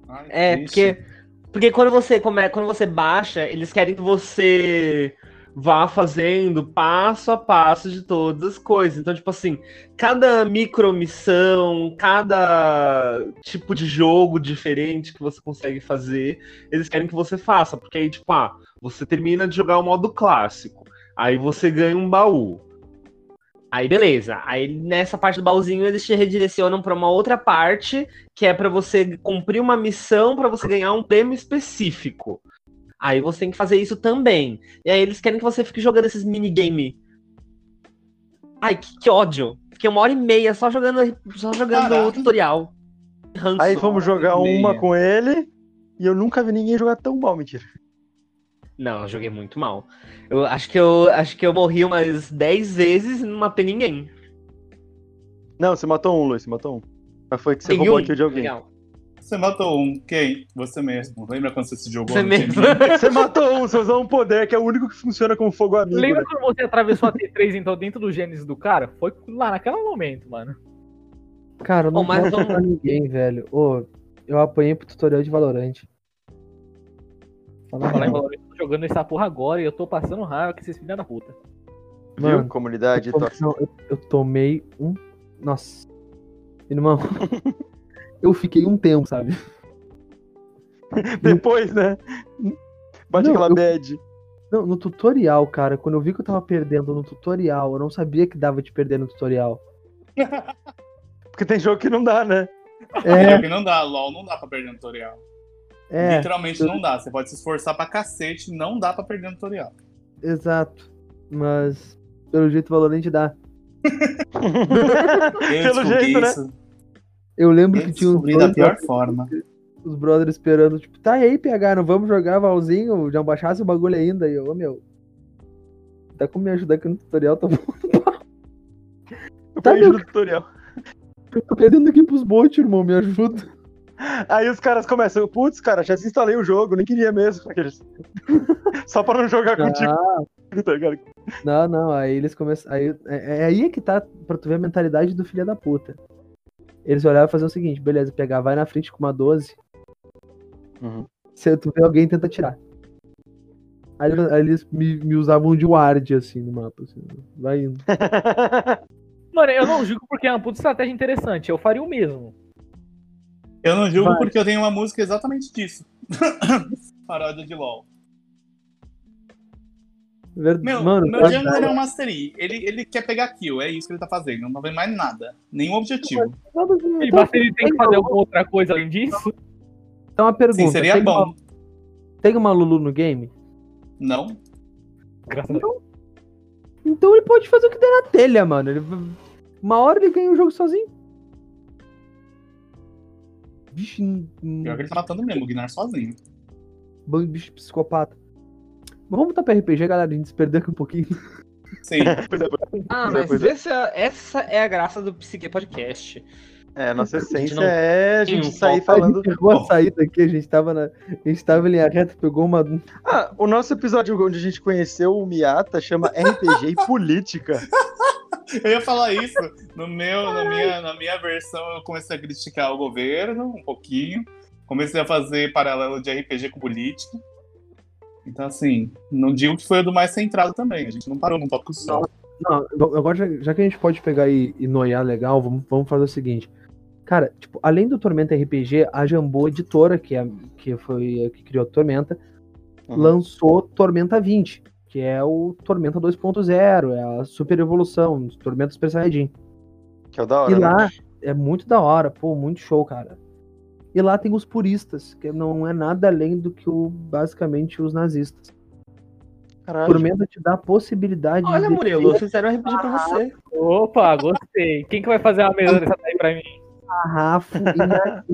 Ai, É, porque, porque quando você come, quando você baixa, eles querem que você vá fazendo passo a passo de todas as coisas. Então, tipo assim, cada micromissão, cada tipo de jogo diferente que você consegue fazer, eles querem que você faça. Porque aí, tipo, ah, você termina de jogar o modo clássico. Aí você ganha um baú. Aí beleza. Aí nessa parte do baúzinho eles te redirecionam pra uma outra parte que é pra você cumprir uma missão pra você ganhar um prêmio específico. Aí você tem que fazer isso também. E aí eles querem que você fique jogando esses minigame. Ai, que, que ódio. Fiquei uma hora e meia só jogando, só jogando Caraca. o tutorial. Ranço. Aí fomos jogar uma com ele e eu nunca vi ninguém jogar tão mal, mentira. Não, eu joguei muito mal. Eu acho que eu acho que eu morri umas 10 vezes e não matei ninguém. Não, você matou um, Luiz, você matou um. Mas foi que você Tem roubou um. a kill de alguém. Legal. Você matou um. Quem? Você mesmo. Lembra quando você se jogou Você no mesmo. time? Você matou um, você usou um poder que é o único que funciona como fogo amigo. Lembra né? quando você atravessou a T3 então dentro do Gênesis do cara? Foi lá naquele momento, mano. Cara, eu não mas posso vamos- pra ninguém, velho. Ô, eu apanhei pro tutorial de Valorant. Fala Falar em real. Valorant, eu tô jogando essa porra agora e eu tô passando raiva com esses filhos da puta. Viu? Mano, Comunidade eu, não, eu, eu tomei um. Nossa. Irmão, eu fiquei um tempo, sabe? Depois, né? Bate Não, aquela eu- bad. Não, no tutorial, cara, quando eu vi que eu tava perdendo no tutorial, eu não sabia que dava de perder no tutorial. Porque tem jogo que não dá, né? É, Porque não dá, LOL não dá pra perder no tutorial. é, Literalmente não dá. Você pode se esforçar pra cacete, não dá pra perder no tutorial. exato. Mas, pelo jeito, o Valorant dá. Pelo jeito, né? Eu lembro Eu que tinha uns da pior forma. os brothers esperando, tipo, tá aí, PH, não vamos jogar Valzinho? Já baixasse o bagulho ainda? E eu, ô meu. Tá como me ajudar aqui no tutorial, tô, Eu Tá, perdi meu- no tutorial. tô perdendo aqui pros bots, irmão, me ajuda. Aí os caras começam, putz, cara, já desinstalei o jogo, nem queria mesmo. Aqueles... Só pra não jogar contigo, Ah, tá ligado? não, não, aí eles começam. Aí, é, é aí que tá pra tu ver a mentalidade do filho da puta. Eles olhavam e faziam o seguinte, beleza, pegar, vai na frente com uma 12, Uhum. se tu vê alguém, tenta tirar. Aí, eles- aí eles me, me usavam de ward, assim, no mapa, assim, vai indo. Mano, eu não julgo porque é uma puta estratégia interessante. Eu faria o mesmo. Eu não julgo Vai. porque eu tenho uma música exatamente disso. Paródia de LOL. Ver- Meu, Mano, meu pode- jungler é um Mastery. Ele, ele quer pegar kill, é isso que ele tá fazendo. Não vem mais nada. Nenhum objetivo. E Então, mas ele tem que fazer alguma outra coisa além disso? Então uma pergunta. Sim, seria tem bom. Uma, tem uma Lulu no game? Não? Graças a Deus. Então ele pode fazer o que der na telha, mano. Ele- uma hora ele ganha o jogo sozinho. Bicho, Pior que ele tá matando mesmo, o Gnar sozinho. bando de bicho psicopata. Vamos botar pra RPG, galera. A gente se perdeu aqui um pouquinho. Sim. É, Ah, mas pois é. essa, essa é a graça do Psique Podcast. É, a nossa essência não é a gente um sair foco. A falando. gente errou a saída aqui, a gente tava na. A gente tava em linha reta, pegou uma. Ah, o nosso episódio onde a gente conheceu o Miata chama RPG e Política. Eu ia falar isso. No meu, na, minha, na minha versão, eu comecei a criticar o governo um pouquinho. Comecei a fazer paralelo de RPG com política. Então, assim, não digo que foi o do mais centrado também. A gente não parou num tópico só. Não, agora já, já que a gente pode pegar e, e noiar legal, vamos, vamos fazer o seguinte. Cara, tipo, além do Tormenta RPG, a Jambô Editora, que, é, que foi a que criou a Tormenta, Uhum. lançou Tormenta 20, que é o Tormenta 2.0, é a super evolução, Tormenta Super Saiyajin. Que é o da hora. E né? lá é muito da hora, pô, muito show, cara. E lá tem os puristas, que não é nada além do que o, basicamente os nazistas. Caralho. Tormenta te dá a possibilidade Olha, de Murilo, fizeram um RPG pra você. Opa, gostei. Quem que vai fazer uma mesa dessa daí pra mim? sarrafo e nazista.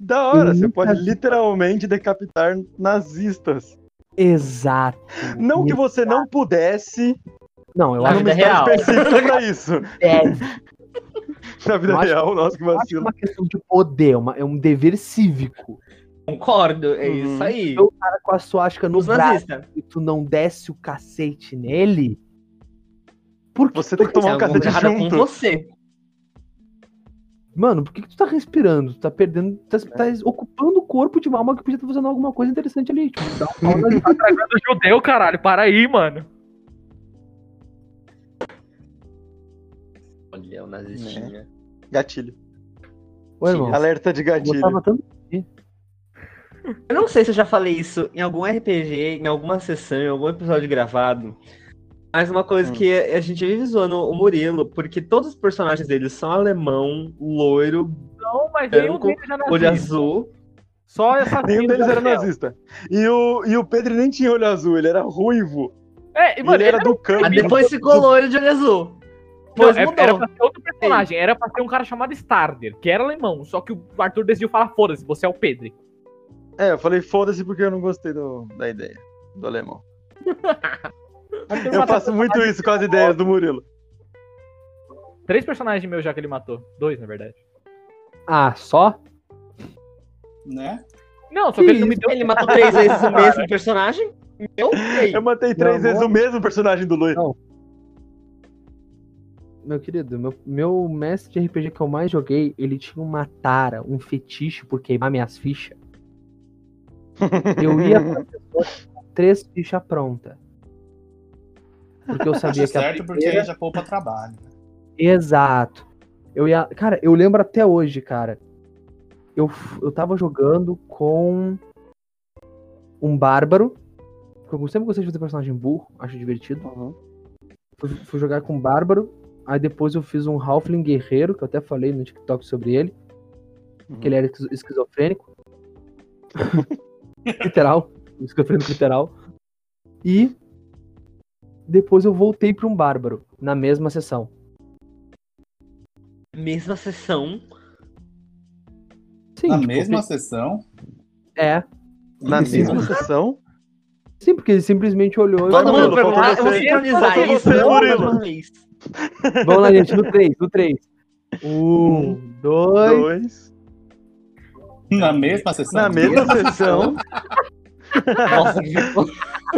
Da hora, Eu você nunca pode literalmente decapitar nazistas. Exato. Não que você não pudesse, Não, eu acho numa história real. específica pra isso. que é, Na vida real, nossa, que vacilo. uma questão de poder, uma- é um dever cívico. Concordo, é Uhum. isso aí. Eu- Cara, com a suástica no Os braço nazistas. e tu não desce o cacete nele. Por que Você tem que tomar um alguma cacete junto. com você. Mano, por que, que tu tá respirando? Tu tá perdendo. Tá, tá ocupando o corpo de uma alma que podia estar fazendo alguma coisa interessante ali. Tipo, um Tragando judeu, caralho. Para aí, mano. Olha, o nazistinha. Gatilho. Ô, irmão. Alerta de Eu gatilho. gostava tanto. Eu não sei se eu já falei isso em algum RPG, em alguma sessão, em algum episódio gravado. Mas uma coisa Hum. que a gente vive zoando o Murilo, porque todos os personagens dele são alemão, loiro, Não, mas Branco, já olho azul. Só essa Nenhum deles era nazista. E o, e o Pedro nem tinha olho azul, ele era ruivo. É, E mano, ele era do campo. Aí depois ficou loiro de olho azul. Não, Depois é- era pra ser outro personagem, era pra ser um cara chamado Starder, que era alemão, só que o Arthur decidiu falar, foda-se, você é o Pedro. É, eu falei foda-se porque eu não gostei do- da ideia do alemão. Eu faço muito isso com as ideias do Murilo. Três personagens meus já que ele matou. Dois, na verdade. Ah, só? Né? Não, só Que que ele não me deu. Ele matou três vezes o mesmo personagem? Eu sei. Eu matei três Não, vezes não. o mesmo personagem do Luiz. Não. Meu querido, meu, meu mestre de RPG que eu mais joguei, ele tinha uma tara, um fetiche por queimar minhas fichas. Eu ia pra pessoa com três fichas prontas. Porque eu sabia Acho que a certo porque primeira... aí já poupa trabalho. né? Exato. Eu ia. Cara, eu lembro até hoje, cara. Eu, eu tava jogando com um bárbaro. Eu sempre gostei de fazer personagem burro, acho divertido. Uhum. Fui, fui jogar com um bárbaro. Aí depois eu fiz um Halfling guerreiro, que eu até falei no TikTok sobre ele. Uhum. Que ele era esquizo- esquizofrênico. literal. Esquizofrênico literal. E depois eu voltei pra um bárbaro, na mesma sessão. Mesma sessão. Sim, Na tipo, mesma sessão. É. Na Sim. mesma sessão? Sim, porque ele simplesmente olhou e Todo Murilo, mundo você. sincronizar isso. uma vez. Vamos lá, gente, no 3, no 3. Um, dois. Dois. Na mesma sessão. Na mesma sessão. Nossa, que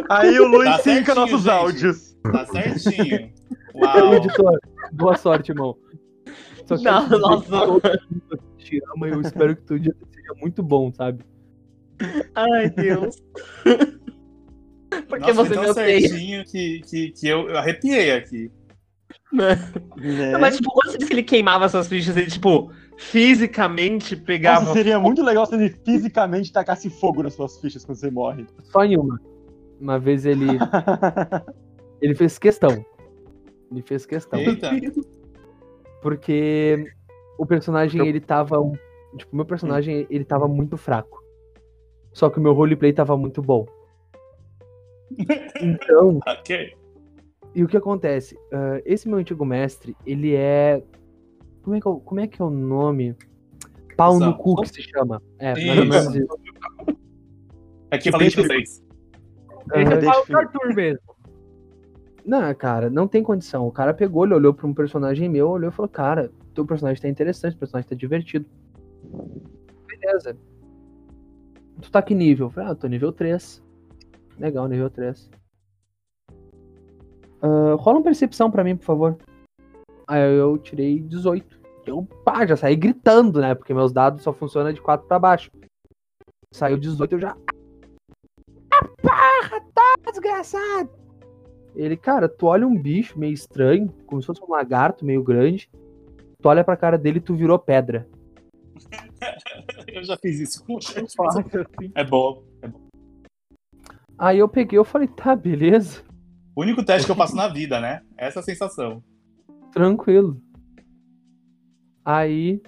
Aí o Luiz Tá certinho, nossos gente. áudios. Tá certinho. Uau. editor, boa sorte, irmão. Só quero Não, que nossa. te ama e eu espero que teu dia seja muito bom, sabe? Ai, Deus. Porque Nossa, você me tão certinho que, que, que eu, eu arrepiei aqui. Né? Não, mas, tipo, quando você disse que ele queimava suas fichas, ele, tipo, fisicamente pegava. Nossa, seria muito legal se ele fisicamente tacasse fogo nas suas fichas quando você morre. Só em uma. Uma vez ele. Ele fez questão. Ele fez questão. Eita. Porque o personagem, ele tava. Tipo, o meu personagem, ele tava muito fraco. Só que o meu roleplay tava muito bom. Então, Ok. E o que acontece? Ah, esse meu antigo mestre, ele é. Como é que é, o- como é, que é o nome? Pau no cu que se chama. É, mais Isso. isso. Aqui falei de vocês. Esse é pau do Arthur mesmo. Não, cara, não tem condição. O cara pegou, ele olhou pra um personagem meu, olhou e falou, cara, teu personagem tá interessante, o personagem tá divertido. Beleza. Tu tá que nível? Eu falei, ah, eu tô nível 3. Legal, nível 3. Uh, rola uma percepção pra mim, por favor. Aí eu tirei 18. Eu, pá, já saí gritando, né? Porque meus dados só funcionam de 4 pra baixo. Saiu 18, eu já. Ah, porra, tá desgraçado! Ele, cara, tu olha um bicho meio estranho, como se fosse um lagarto meio grande. Tu olha pra cara dele e tu virou pedra. eu já fiz isso com. É bom, é bom. Aí eu peguei, eu falei, tá, beleza. O único teste que eu faço na vida, né? Essa é a sensação. Tranquilo. Aí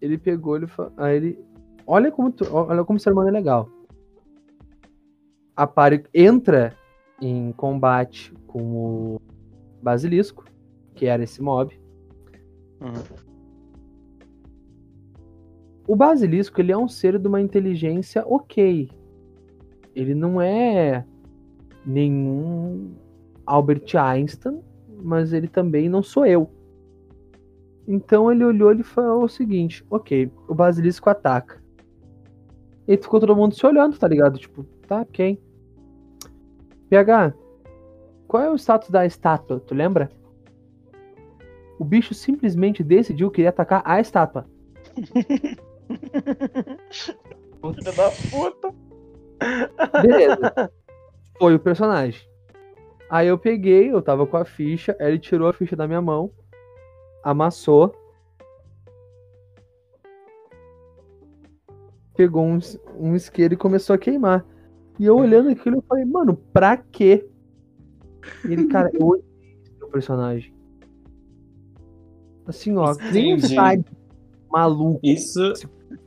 ele pegou, ele falou, aí ele, olha como tu, olha como o ser humano é legal. Apare, entra em combate com o basilisco, que era esse mob. Uhum. O basilisco ele é um ser de uma inteligência ok. Ele não é nenhum Albert Einstein, mas ele também não sou eu. Então ele olhou e falou o seguinte: ok, o basilisco ataca. E ficou todo mundo se olhando, tá ligado? Tipo, tá, ok. PH, qual é o status da estátua? Tu lembra? O bicho simplesmente decidiu que iria atacar a estátua. Filha da puta. Beleza. Foi o personagem. Aí eu peguei, eu tava com a ficha, ele tirou a ficha da minha mão, amassou, pegou um, um isqueiro e começou a queimar. E eu olhando aquilo, eu falei, mano, pra quê? E ele, cara, eu odiei o personagem. Assim, ó, um maluco. Isso,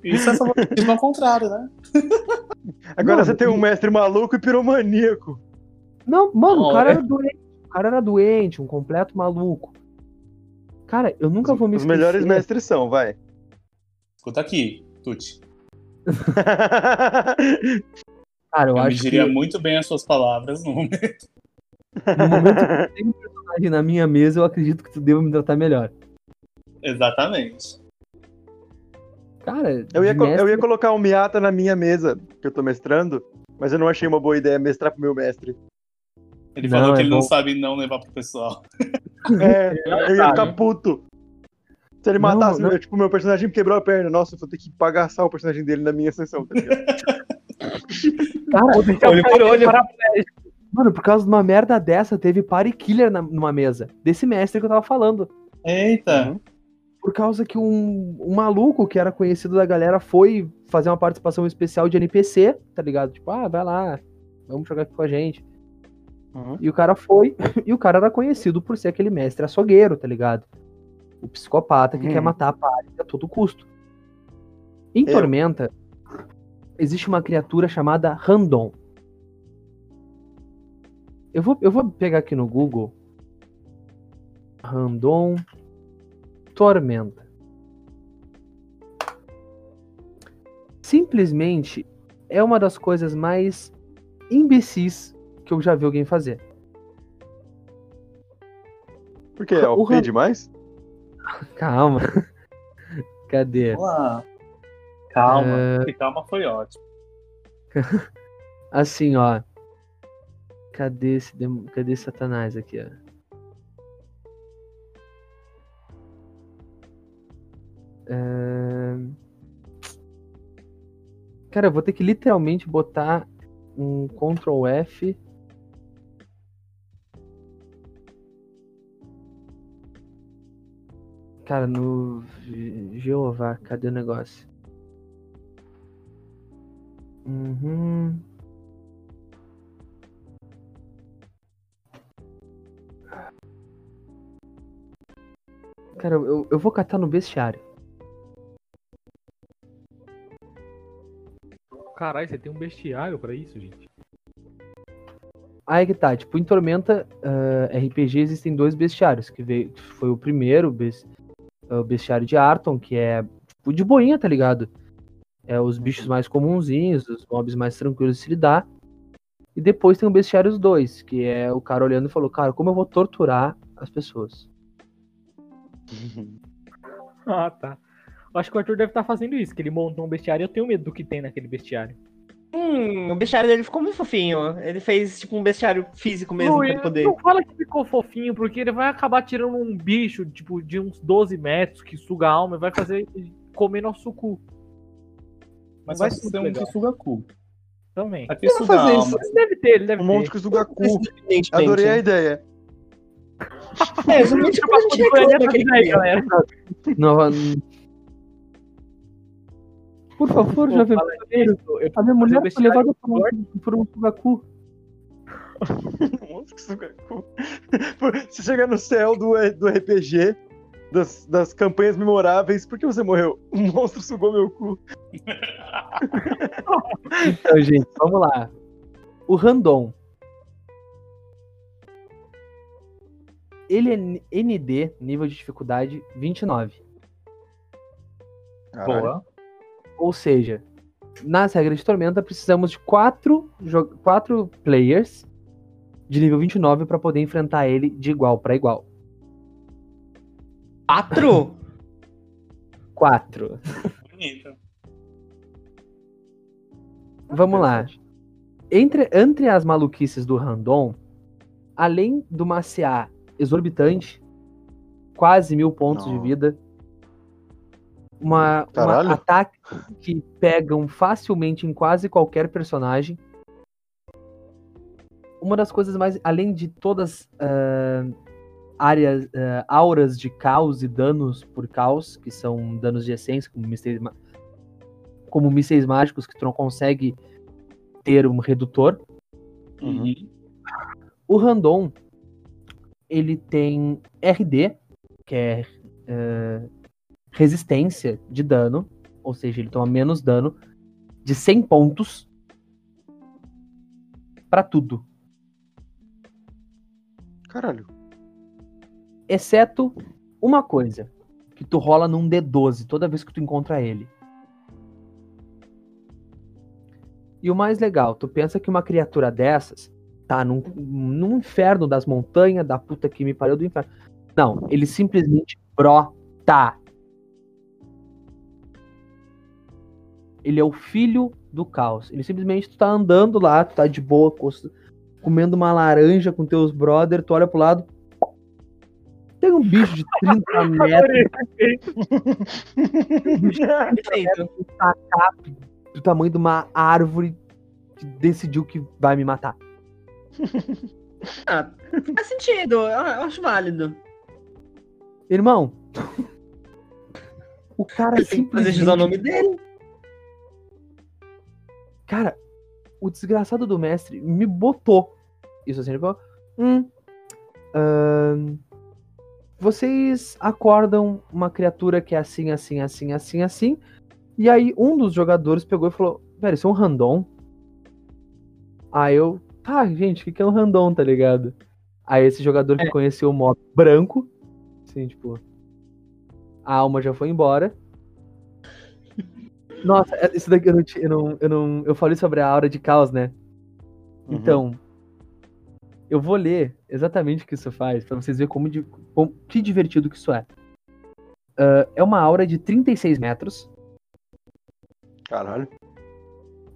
isso é favoritismo ao contrário, né? Agora você tem um mestre maluco e piromaníaco. Não, mano, o cara era doente. O cara era doente, um completo maluco. Cara, eu nunca vou me esquecer. Os melhores mestres são, vai. Escuta aqui, Tuti. cara, eu, eu acho diria que... muito bem as suas palavras no momento. No momento que tem um personagem na minha mesa, eu acredito que tu deva me tratar melhor. Exatamente. Cara, eu ia, mestre... eu ia colocar um Miata na minha mesa, que eu tô mestrando, mas eu não achei uma boa ideia mestrar pro meu mestre. Ele falou que é ele bom. não sabe não levar pro pessoal. É, eu ia ficar puto. Se ele matasse, não, não. tipo, meu personagem quebrou a perna, nossa, eu vou ter que pagar o personagem dele na minha sessão, tá Cara, olho por olho. Mano, por causa de uma merda dessa, teve party killer na, numa mesa. Desse mestre que eu tava falando. Eita. Uhum por causa que um, um maluco que era conhecido da galera foi fazer uma participação especial de NPC, tá ligado? Tipo, ah, vai lá, vamos jogar aqui com a gente. Uhum. E o cara foi, e o cara era conhecido por ser aquele mestre açougueiro, tá ligado? O psicopata que uhum. quer matar a party a todo custo. Em Eu. Tormenta, existe uma criatura chamada Random. Eu vou, eu vou pegar aqui no Google. Random tormenta. Simplesmente é uma das coisas mais imbecis que eu já vi alguém fazer. Por quê? É o Ram... demais? Calma. Cadê? Uau. Calma. Uh... Calma foi ótimo. assim, ó. Cadê esse, dem... Cadê Satanás aqui, ó? Cara, eu vou ter que literalmente botar um Ctrl F. Cara, no Jeová, cadê o negócio? Uhum. Cara, eu, eu vou catar no bestiário. Caralho, você tem um bestiário para isso, gente? Aí que tá, tipo, em Tormenta uh, ah, RPG existem dois bestiários, que veio, foi o primeiro, o bestiário de Arton, que é tipo, de boinha, tá ligado? É os bichos mais comunzinhos, os mobs mais tranquilos de se lidar. E depois tem o bestiário 2, que é o cara olhando e falou, cara, como eu vou torturar as pessoas? Ah, tá. Eu acho que o Arthur deve estar fazendo isso, que ele montou um bestiário e eu tenho medo do que tem naquele bestiário. Hum, o bestiário dele ficou muito fofinho. Ele fez tipo um bestiário físico mesmo Não, pra ele- ele poder. não fala que ficou fofinho, porque ele vai acabar tirando um bicho, tipo, de uns 12 metros que suga a alma e vai fazer ele comer nosso cu. Mas Vai ser um legal. que suga cu. Também. Aqui Eu suga fazer alma. isso. Ele deve ter, ele deve Um ter. monte que suga cu. Adorei a ideia. É, exatamente o que a gente Por favor, Pô, jovem eu- A minha mulher foi levada por um, por um sugacu. Um monte que suga cu. Você chega no céu do, do RPG, das, das campanhas memoráveis, por que você morreu? Um monstro sugou meu cu. Então, gente, vamos lá. O Randon. Ele é ND, nível de dificuldade 29. Boa. Ou seja, nas regras de Tormenta, precisamos de quatro, quatro players de nível 29 para poder enfrentar ele de igual para igual. Quatro? Quatro. Bonito. Vamos lá. Entre, entre as maluquices do Randon, além do maciar exorbitante, quase mil pontos de vida, uma, uma ataque que pegam facilmente em quase qualquer personagem. Uma das coisas mais, além de todas ah, áreas, ah, auras de caos e danos por caos, que são danos de essência, como mísseis, como mísseis mágicos que tu não consegue ter um redutor. Uhum. O Randon, ele tem RD, que é eh, resistência de dano, ou seja, ele toma menos dano, de 100 pontos pra tudo, Caralho. exceto uma coisa, que tu rola num D12 toda vez que tu encontra ele. E o mais legal, tu pensa que uma criatura dessas tá num, num inferno das montanhas, da puta que me pariu do inferno. Não, ele simplesmente brota. Ele é o filho do caos. Ele simplesmente tu tá andando lá, tu tá de boa, comendo uma laranja com teus brother, tu olha pro lado. Tem um bicho de 30 metros do tamanho de uma árvore que decidiu que vai me matar. Ah, faz sentido, eu acho válido. Irmão, o cara que fazer ao nome simplesmente... dele. Cara, o desgraçado do mestre me botou. Isso assim, ele falou, hum, ahn, vocês acordam uma criatura que é assim, assim, assim, assim, assim. E aí um dos jogadores pegou e falou, velho, isso é um random? Aí eu, tá, gente, o que que é um random, tá ligado? Aí esse jogador que conheceu o mob branco, assim, tipo, a alma já foi embora. Nossa, é- isso daqui eu não, eu não, eu não, eu falei sobre a aura de caos, né? Uhum. Então, eu vou ler exatamente o que isso faz, pra vocês verem como, di- como- que divertido que isso é. Ah, é uma aura de 36 metros, Caralho.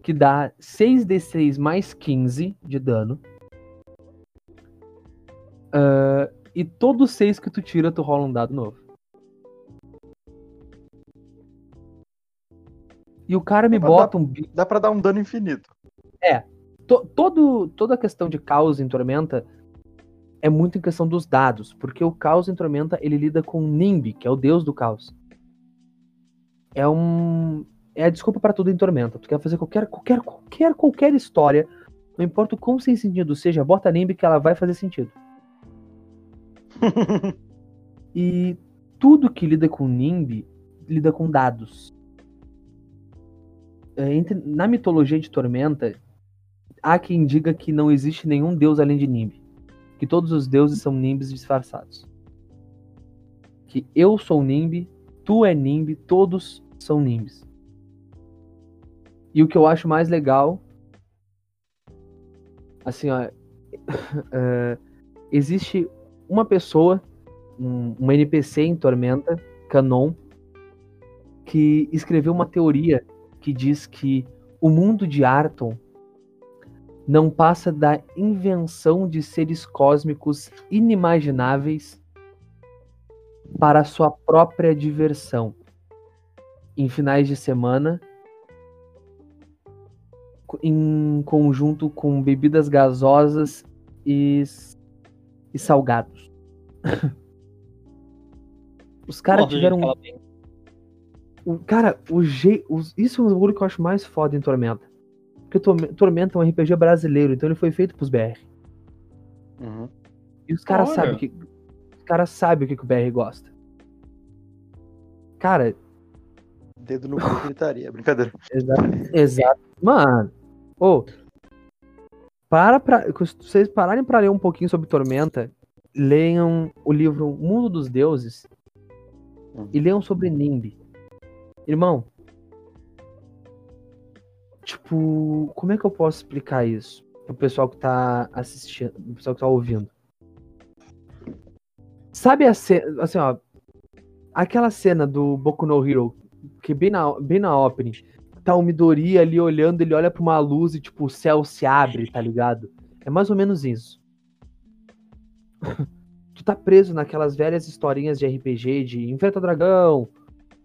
que dá 6d6 mais 15 de dano. Ah, e todo 6 que tu tira, tu rola um dado novo. E o cara me Dá pra bota um. Dá pra dar um dano infinito. to- todo, toda a questão de caos em Tormenta é muito em questão dos dados, porque o caos em Tormenta ele lida com Nimb, que é o deus do caos. É um é a desculpa pra tudo em Tormenta. Tu quer fazer qualquer qualquer qualquer qualquer história, não importa o quão sem sentido seja, bota Nimb que ela vai fazer sentido. E tudo que lida com Nimb lida com dados. É, entre- na mitologia de Tormenta, há quem diga que não existe nenhum deus além de Nimb. Que todos os deuses são Nimbs disfarçados. Que eu sou Nimb, tu é Nimb, todos são Nimbs. E o que eu acho mais legal. Assim, ó. é, existe uma pessoa, um, um NPC em Tormenta, Canon, que escreveu uma teoria que diz que o mundo de Arton não passa da invenção de seres cósmicos inimagináveis para sua própria diversão. Em finais de semana, em conjunto com bebidas gasosas e, e salgados. Os caras tiveram. O, cara, o je... isso é um bagulho que eu acho mais foda em Tormenta. Porque Tormenta é um RPG brasileiro, então ele foi feito pros BR. Uhum. E os caras sabem que. Os caras sabem o que, que o BR gosta. Cara. Dedo no cu gritaria, brincadeira. Exato. Exato. Mano. Ô. Oh, para pra. Se vocês pararem pra ler um pouquinho sobre Tormenta, leiam o livro Mundo dos Deuses uhum. e leiam sobre Nimbi. Irmão, tipo, como é que eu posso explicar isso pro pessoal que tá assistindo, pro pessoal que tá ouvindo? Sabe a cena, assim, ó, aquela cena do Boku no Hero, que bem na, bem na opening, tá o Midori ali olhando, ele olha pra uma luz e, tipo, o céu se abre, tá ligado? É mais ou menos isso. tu tá preso naquelas velhas historinhas de RPG de enfrenta dragão,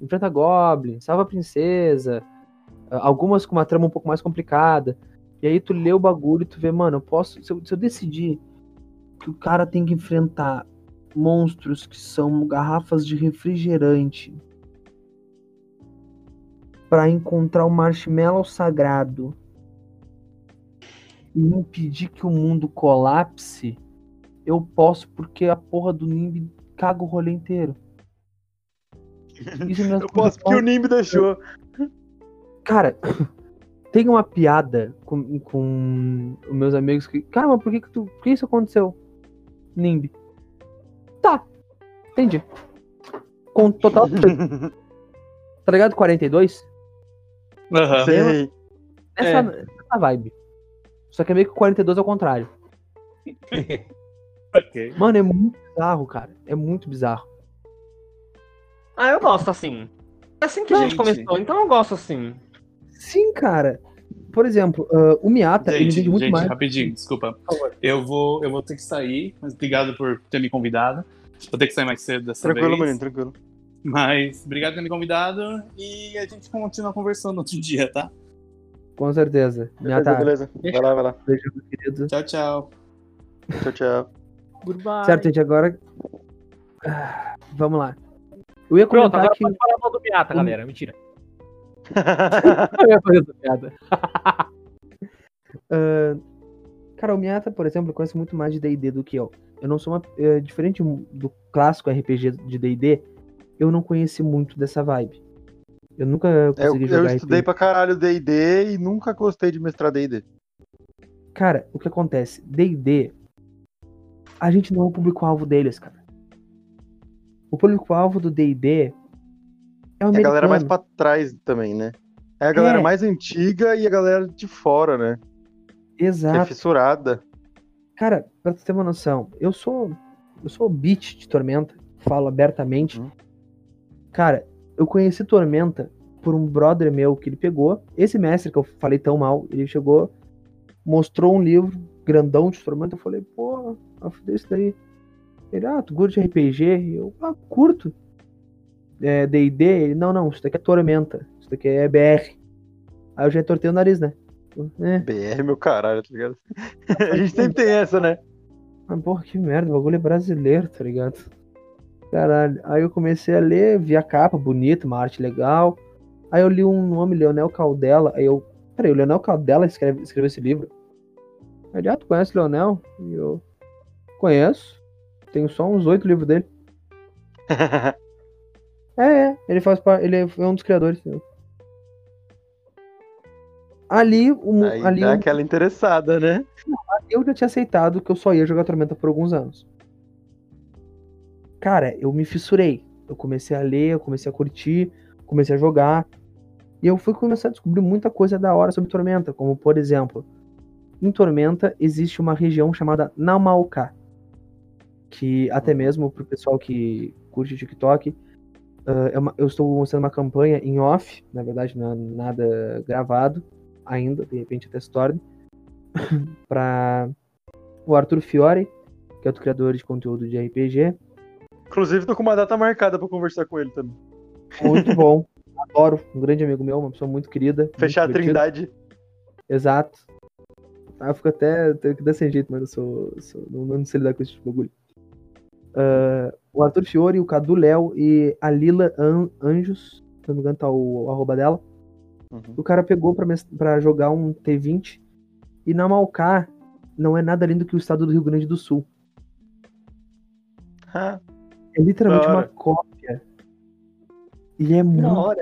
enfrenta Goblin, salva a princesa, algumas com uma trama um pouco mais complicada. E aí tu lê o bagulho e tu vê, mano, eu posso. Se eu, se eu decidir que o cara tem que enfrentar monstros que são garrafas de refrigerante para encontrar o marshmallow sagrado e impedir que o mundo colapse, eu posso porque a porra do Nimb caga o rolê inteiro. Isso eu posso porque o Nimb deixou. Cara, tem uma piada com, com os meus amigos que. Cara, mas por que, que, tu, por que isso aconteceu? Nimb. Tá, entendi. Com total. tá ligado? 42? Aham. Uhum. Essa, é. essa vibe. Só que é meio que 42 ao contrário. okay. Mano, é muito bizarro, cara. É muito bizarro. Ah, eu gosto assim. É assim que a gente começou, então eu gosto assim. Sim, cara. Por exemplo, uh, o Miata, gente, ele vende muito gente, mais. rapidinho, desculpa. Eu vou, eu vou ter que sair, mas obrigado por ter me convidado. Vou ter que sair mais cedo dessa tranquilo, vez. Tranquilo, menino, tranquilo. Mas obrigado por ter me convidado e a gente continua conversando outro dia, tá? Com certeza. Beleza, beleza. Vai lá, vai lá. Beijo, querido. Tchau, tchau. Tchau, tchau. Goodbye. Certo, gente, agora. Ah, vamos lá. Eu ia comentar Pronto, agora que... pode falar mal do Miata, galera. Mentira. eu ia fazer essa piada. uh, cara, o Miata, por exemplo, conhece muito mais de D&D do que eu. Eu não sou uma... Uh, diferente do clássico RPG de D&D, eu não conheci muito dessa vibe. Eu nunca consegui eu, jogar Eu estudei RPG. pra caralho D&D e nunca gostei de mestrar D&D. Cara, o que acontece? D&D, a gente não é o público-alvo deles, cara. O público-alvo do D&D é, é a galera mais pra trás também, né? É a galera é. mais antiga e a galera de fora, né? Exato. Que é fissurada. Cara, pra tu ter uma noção, eu sou. Eu sou beat de Tormenta, falo abertamente. Hum. Cara, eu conheci Tormenta por um brother meu que ele pegou. Esse mestre que eu falei tão mal, ele chegou, mostrou um livro grandão de Tormenta. Eu falei, pô, eu isso daí. Ele, ah, tu curte RPG? Eu, ah, curto é, D&D, ele, não, não, isso daqui é Tormenta, isso daqui é BR. Aí eu já tortei o nariz, né? É. BR, meu caralho, tá ligado? a gente sempre tem essa, né? Mas, porra, que merda, o bagulho é brasileiro, tá ligado? Caralho. Aí eu comecei a ler, vi a capa bonita, uma arte legal. Aí eu li um nome, Leonel Caldela. Aí eu. Peraí, o Leonel Caldela escreve, escreveu esse livro? Aí, ah, tu conhece o Leonel? E eu. Conheço. Tenho só uns oito livros dele. É, é. Ele faz parte. Ele é um dos criadores. Ali, o, Aí ali dá aquela interessada, né? Eu já tinha aceitado que eu só ia jogar Tormenta por alguns anos. Cara, eu me fissurei. Eu comecei a ler, eu comecei a curtir, comecei a jogar. E eu fui começar a descobrir muita coisa da hora sobre Tormenta, como por exemplo, em Tormenta existe uma região chamada Namauka, que até mesmo pro pessoal que curte TikTok, Uh, eu estou mostrando uma campanha em off, na verdade não é nada gravado ainda, de repente até se torne, para o Arthur Fiore, que é outro criador de conteúdo de RPG. Inclusive, tô com uma data marcada para conversar com ele também. Muito bom. Adoro. Um grande amigo meu, uma pessoa muito querida. Fechar muito a trindade. Exato. Ah, eu fico até, até desse jeito, mas eu sou, sou não, não sei lidar com esse tipo de bagulho. Uh, o Arthur Fiore, o Cadu Léo e a Lila An Anjos, se não me engano tá o, o arroba dela. Uhum. O cara pegou pra, pra jogar um T20 e na Malcar não é nada além do que o estado do Rio Grande do Sul. é literalmente uma cópia. E é muito.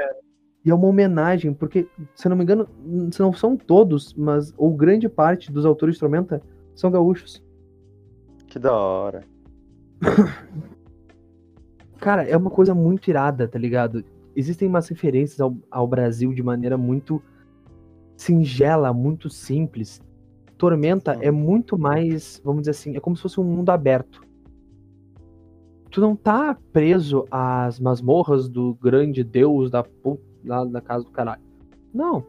E é uma homenagem, porque, se não me engano, se não são todos, mas ou grande parte dos autores de Tormenta são gaúchos. Que da hora. Cara, é uma coisa muito irada, tá ligado? Existem umas referências ao, ao Brasil de maneira muito singela, muito simples. Tormenta é muito mais, vamos dizer assim, é como se fosse um mundo aberto. Tu não tá preso às masmorras do grande deus da lá na casa do caralho. Não.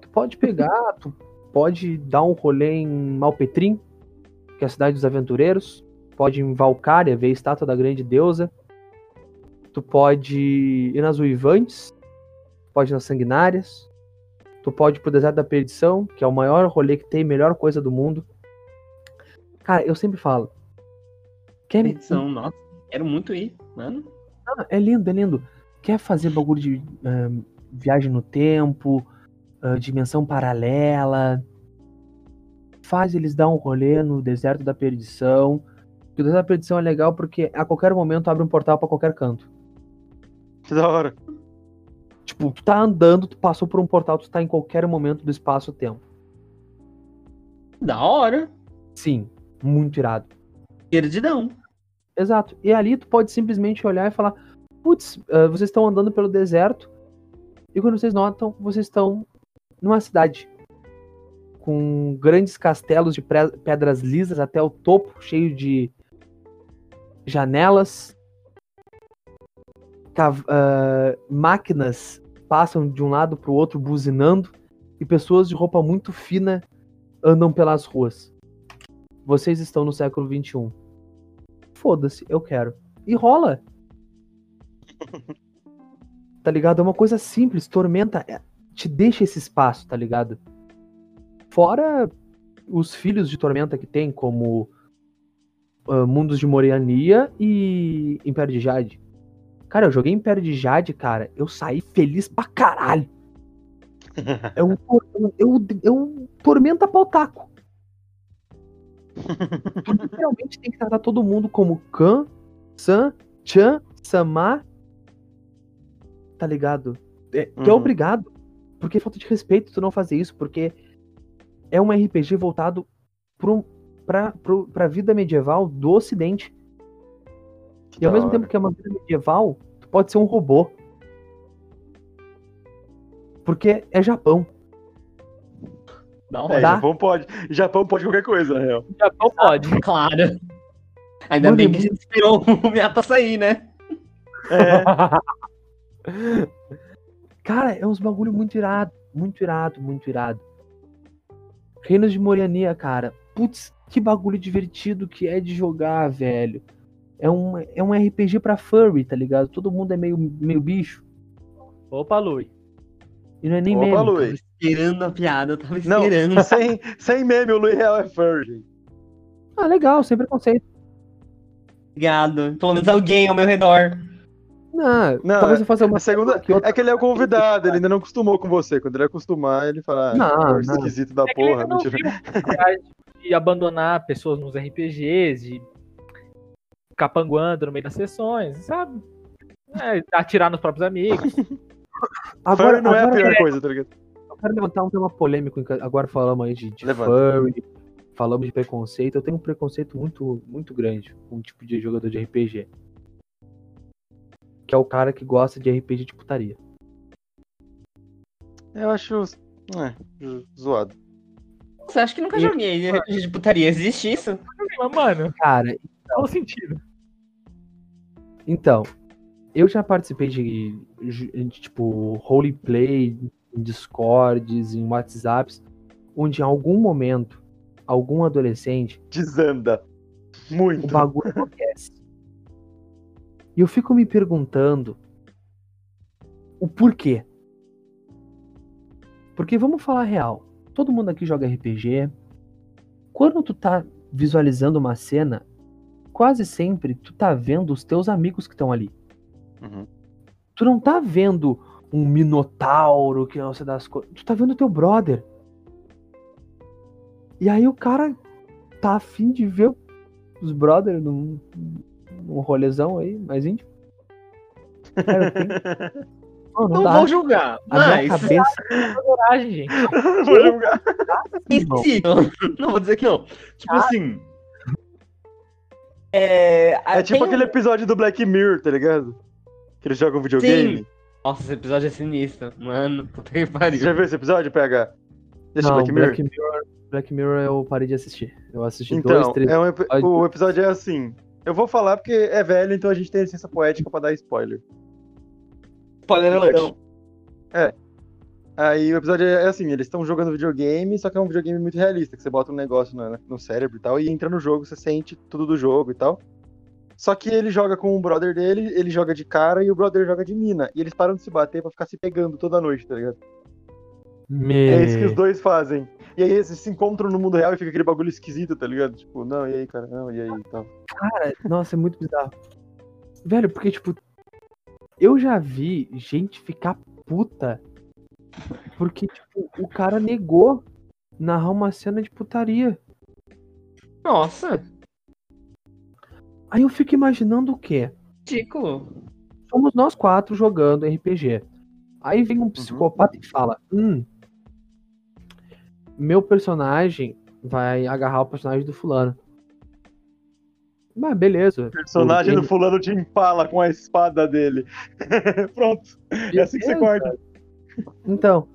Tu pode pegar, tu pode dar um rolê em Malpetrim, que é a cidade dos aventureiros. Pode ir em Valcária, ver a estátua da grande deusa. Tu pode ir nas Uivantes. Pode ir nas Sanguinárias. Tu pode ir pro Deserto da Perdição, que é o maior rolê que tem, melhor coisa do mundo. Cara, eu sempre falo. Quer Perdição, nossa, quero muito ir, mano. Ah, é lindo, é lindo. Quer fazer bagulho de uh, viagem no tempo, uh, dimensão paralela? Faz eles dar um rolê no Deserto da Perdição. O Deserto da Perdição é legal porque a qualquer momento abre um portal para qualquer canto. Que da hora. Tipo, tu tá andando, tu passou por um portal, tu tá em qualquer momento do espaço-tempo. Da hora. Sim, muito irado. Perdidão. Exato. E ali tu pode simplesmente olhar e falar: putz, uh, vocês estão andando pelo deserto e quando vocês notam, vocês estão numa cidade com grandes castelos de pedras lisas até o topo, cheio de janelas. Uh, máquinas passam de um lado para o outro buzinando e pessoas de roupa muito fina andam pelas ruas. Vocês estão no século 21. Foda-se, eu quero. E rola tá ligado? É uma coisa simples. Tormenta é, te deixa esse espaço, tá ligado? Fora os filhos de Tormenta que tem, como uh, Mundos de Moriania e Império de Jade. Cara, eu joguei Império de Jade, cara, eu saí feliz pra caralho. É um, é um, é um Tormenta Pautaco. Tu literalmente tem que tratar todo mundo como Kan, San, Chan, Samar tá ligado? É, tu é uhum. é obrigado. Porque é falta de respeito tu não fazer isso, porque é um RPG voltado pro, pra, pro, pra vida medieval do ocidente. E ao mesmo tempo que é uma vida medieval, tu pode ser um robô. Porque é Japão. Não, é, Japão pode. Japão pode qualquer coisa, na real. Japão pode. Claro. Ainda Mano, bem que a gente esperou o Miata sair, né? É. Cara, é uns bagulho muito irado. Muito irado, muito irado. Reinos de Moriania, cara. Putz, que bagulho divertido que é de jogar, velho. É um, é um RPG pra furry, tá ligado? Todo mundo é meio, meio bicho. Opa, Lui. E não é nem Opa, meme. Lui. Tava esperando a piada, eu tava esperando. Não, sem, sem meme, o Lui real é furry. Ah, legal, sem preconceito. Obrigado. Pelo menos alguém ao meu redor. Não, não talvez eu faça uma segunda. Que outra... É que ele é o convidado, ele ainda não acostumou com você. Quando ele acostumar, ele fala, ah, não, esquisito da é porra, mentira. De abandonar pessoas nos RPGs, de ficar panguando no meio das sessões, sabe? É, atirar nos próprios amigos. agora não é a pior é... coisa, tá ligado? Eu quero levantar um tema polêmico. Agora falamos aí de, de furry, falamos de preconceito. Eu tenho um preconceito muito, muito grande com o tipo de jogador de RPG que é o cara que gosta de RPG de putaria. Eu acho. É, zoado. Você acha que nunca joguei RPG de putaria? Existe isso? Mano, cara. Qual o sentido? Então, eu já participei de, de tipo, roleplay em Discords, em WhatsApps, onde em algum momento, algum adolescente, Desanda. Muito. o bagulho acontece. E eu fico me perguntando o porquê. Porque vamos falar real. Todo mundo aqui joga RPG. Quando tu tá visualizando uma cena, quase sempre tu tá vendo os teus amigos que estão ali. Uhum. Tu não tá vendo um minotauro que não sei das coisas. Tu tá vendo o teu brother. E aí o cara tá afim de ver os brothers num, num rolezão aí, mais íntimo. Cara, eu tenho- Não, não Não dá. vou julgar, A minha mas. cabeça. Coragem, gente. Vou julgar. Sim, não vou dizer que não. Tipo assim. É, É tipo tem aquele um- episódio do Black Mirror, tá ligado? Que eles jogam videogame. Nossa, esse episódio é sinistro. Mano, puta que Você pariu. já viu esse episódio, PH? Esse Não, Black Mirror? Black Mirror. Black Mirror eu parei de assistir. Eu assisti Então, dois, três. é um episódios. o episódio é assim. Eu vou falar porque é velho, então a gente tem licença poética pra dar spoiler. Spoiler alert. Então, é. Aí o episódio é assim, eles estão jogando videogame, só que é um videogame muito realista, que você bota um negócio no, no cérebro e tal, e entra no jogo, você sente tudo do jogo e tal. Só que ele joga com o brother dele, ele joga de cara e o brother joga de mina. E eles param de se bater pra ficar se pegando toda noite, tá ligado? Me... É isso que os dois fazem. E aí eles se encontram no mundo real e fica aquele bagulho esquisito, tá ligado? Tipo, não, e aí, cara, não, e aí e tal. Cara, nossa, é muito bizarro. Velho, porque, tipo, eu já vi gente ficar puta porque, tipo, o cara negou narrar uma cena de putaria. Nossa, Aí eu fico imaginando o quê? ridículo. Somos nós quatro jogando RPG. Aí vem um psicopata e fala: Hum, meu personagem vai agarrar o personagem do fulano. Mas beleza. O personagem Ele- do fulano te empala com a espada dele. Pronto. É assim que você Beleza. corta. Então,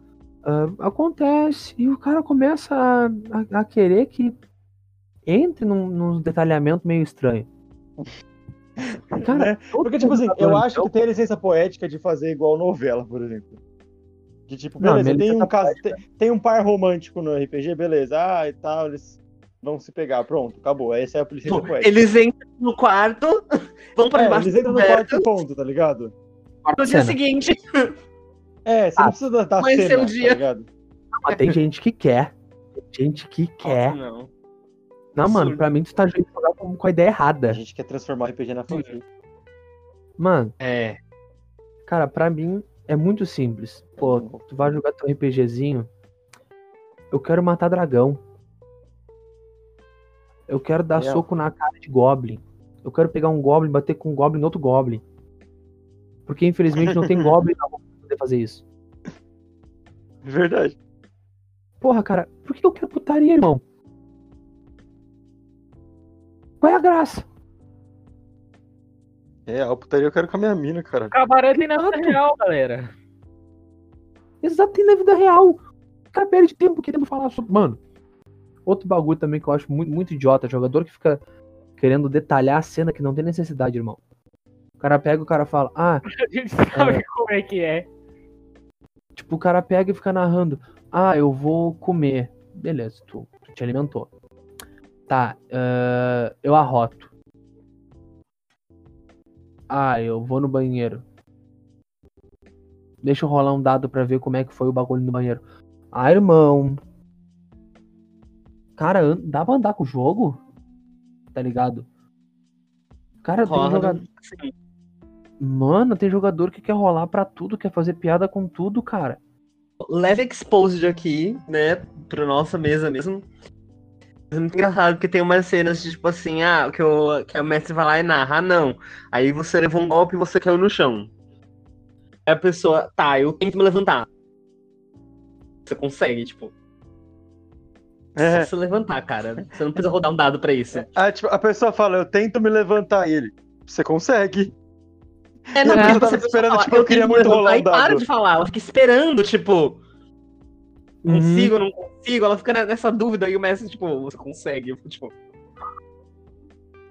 ah, acontece e o cara começa a, a- a querer que entre num, num detalhamento meio estranho. Cara, Né? Porque, tipo assim, mundo eu tá acho que tem a licença poética de fazer igual novela, por exemplo. De tipo, Não, beleza, minha tem um, licença caso, tem, tem um par romântico no RPG, beleza. Ah, e tal, eles vão se pegar. Pronto, acabou. Essa é a Tipo, poética. eles entram no quarto, vão pra É, debaixo eles entram no quarto ponto, tá ligado? no dia seguinte. É, você Ah, não precisa da, cena, o dia. tá ligado? Mas tem gente que quer. Tem gente que quer. Nossa, não. Não, absurdo. mano, pra mim tu tá jogando com, com a ideia A errada. gente quer transformar o RPG na fanfic. Mano, É. cara, pra mim é muito simples. Pô, tu vai jogar teu RPGzinho. Eu quero matar dragão. Eu quero dar Real. soco na cara de Goblin. Eu quero pegar um Goblin, bater com um Goblin no outro Goblin. Porque infelizmente não tem Goblin na pra poder fazer isso. Verdade. Porra, cara, por que eu quero putaria, irmão? Qual é a graça? É, a putaria eu quero com a minha mina, cara. Cabaré tem na vida real, galera. Exato, tem na vida real. O cara perde tempo querendo falar sobre. Mano, outro bagulho também que eu acho muito, muito idiota, jogador que fica querendo detalhar a cena que não tem necessidade, irmão. O cara pega e o cara fala, ah, A gente sabe como é que é. tipo, o cara pega e fica narrando, ah, eu vou comer. Beleza, tu, tu te alimentou. Tá, ah, eu arroto. Ah, eu vou no banheiro. Deixa eu rolar um dado pra ver como é que foi o bagulho no banheiro. Ah, irmão. Cara, dá pra andar com o jogo? Tá ligado? Cara, tem jogador. Mano, tem jogador que quer rolar pra tudo, quer fazer piada com tudo, cara. leve exposed aqui, né, pra nossa mesa mesmo. É muito engraçado porque tem umas cenas de tipo assim, ah, que o, que o mestre vai lá e narra, ah, não. Aí você levou um golpe e você caiu no chão. Aí a pessoa, tá, eu tento me levantar. Você consegue, tipo. É. Só se levantar, cara. Você não precisa rodar um dado pra isso. Ah, tipo, a pessoa fala, eu tento me levantar e ele. Você consegue. É, não, eu você tava esperando, falar, tipo, eu queria tento me muito rolar um para de falar, ela fica esperando, tipo. Consigo ou não consigo? Ela fica nessa dúvida e o mestre, tipo, você consegue. Tipo,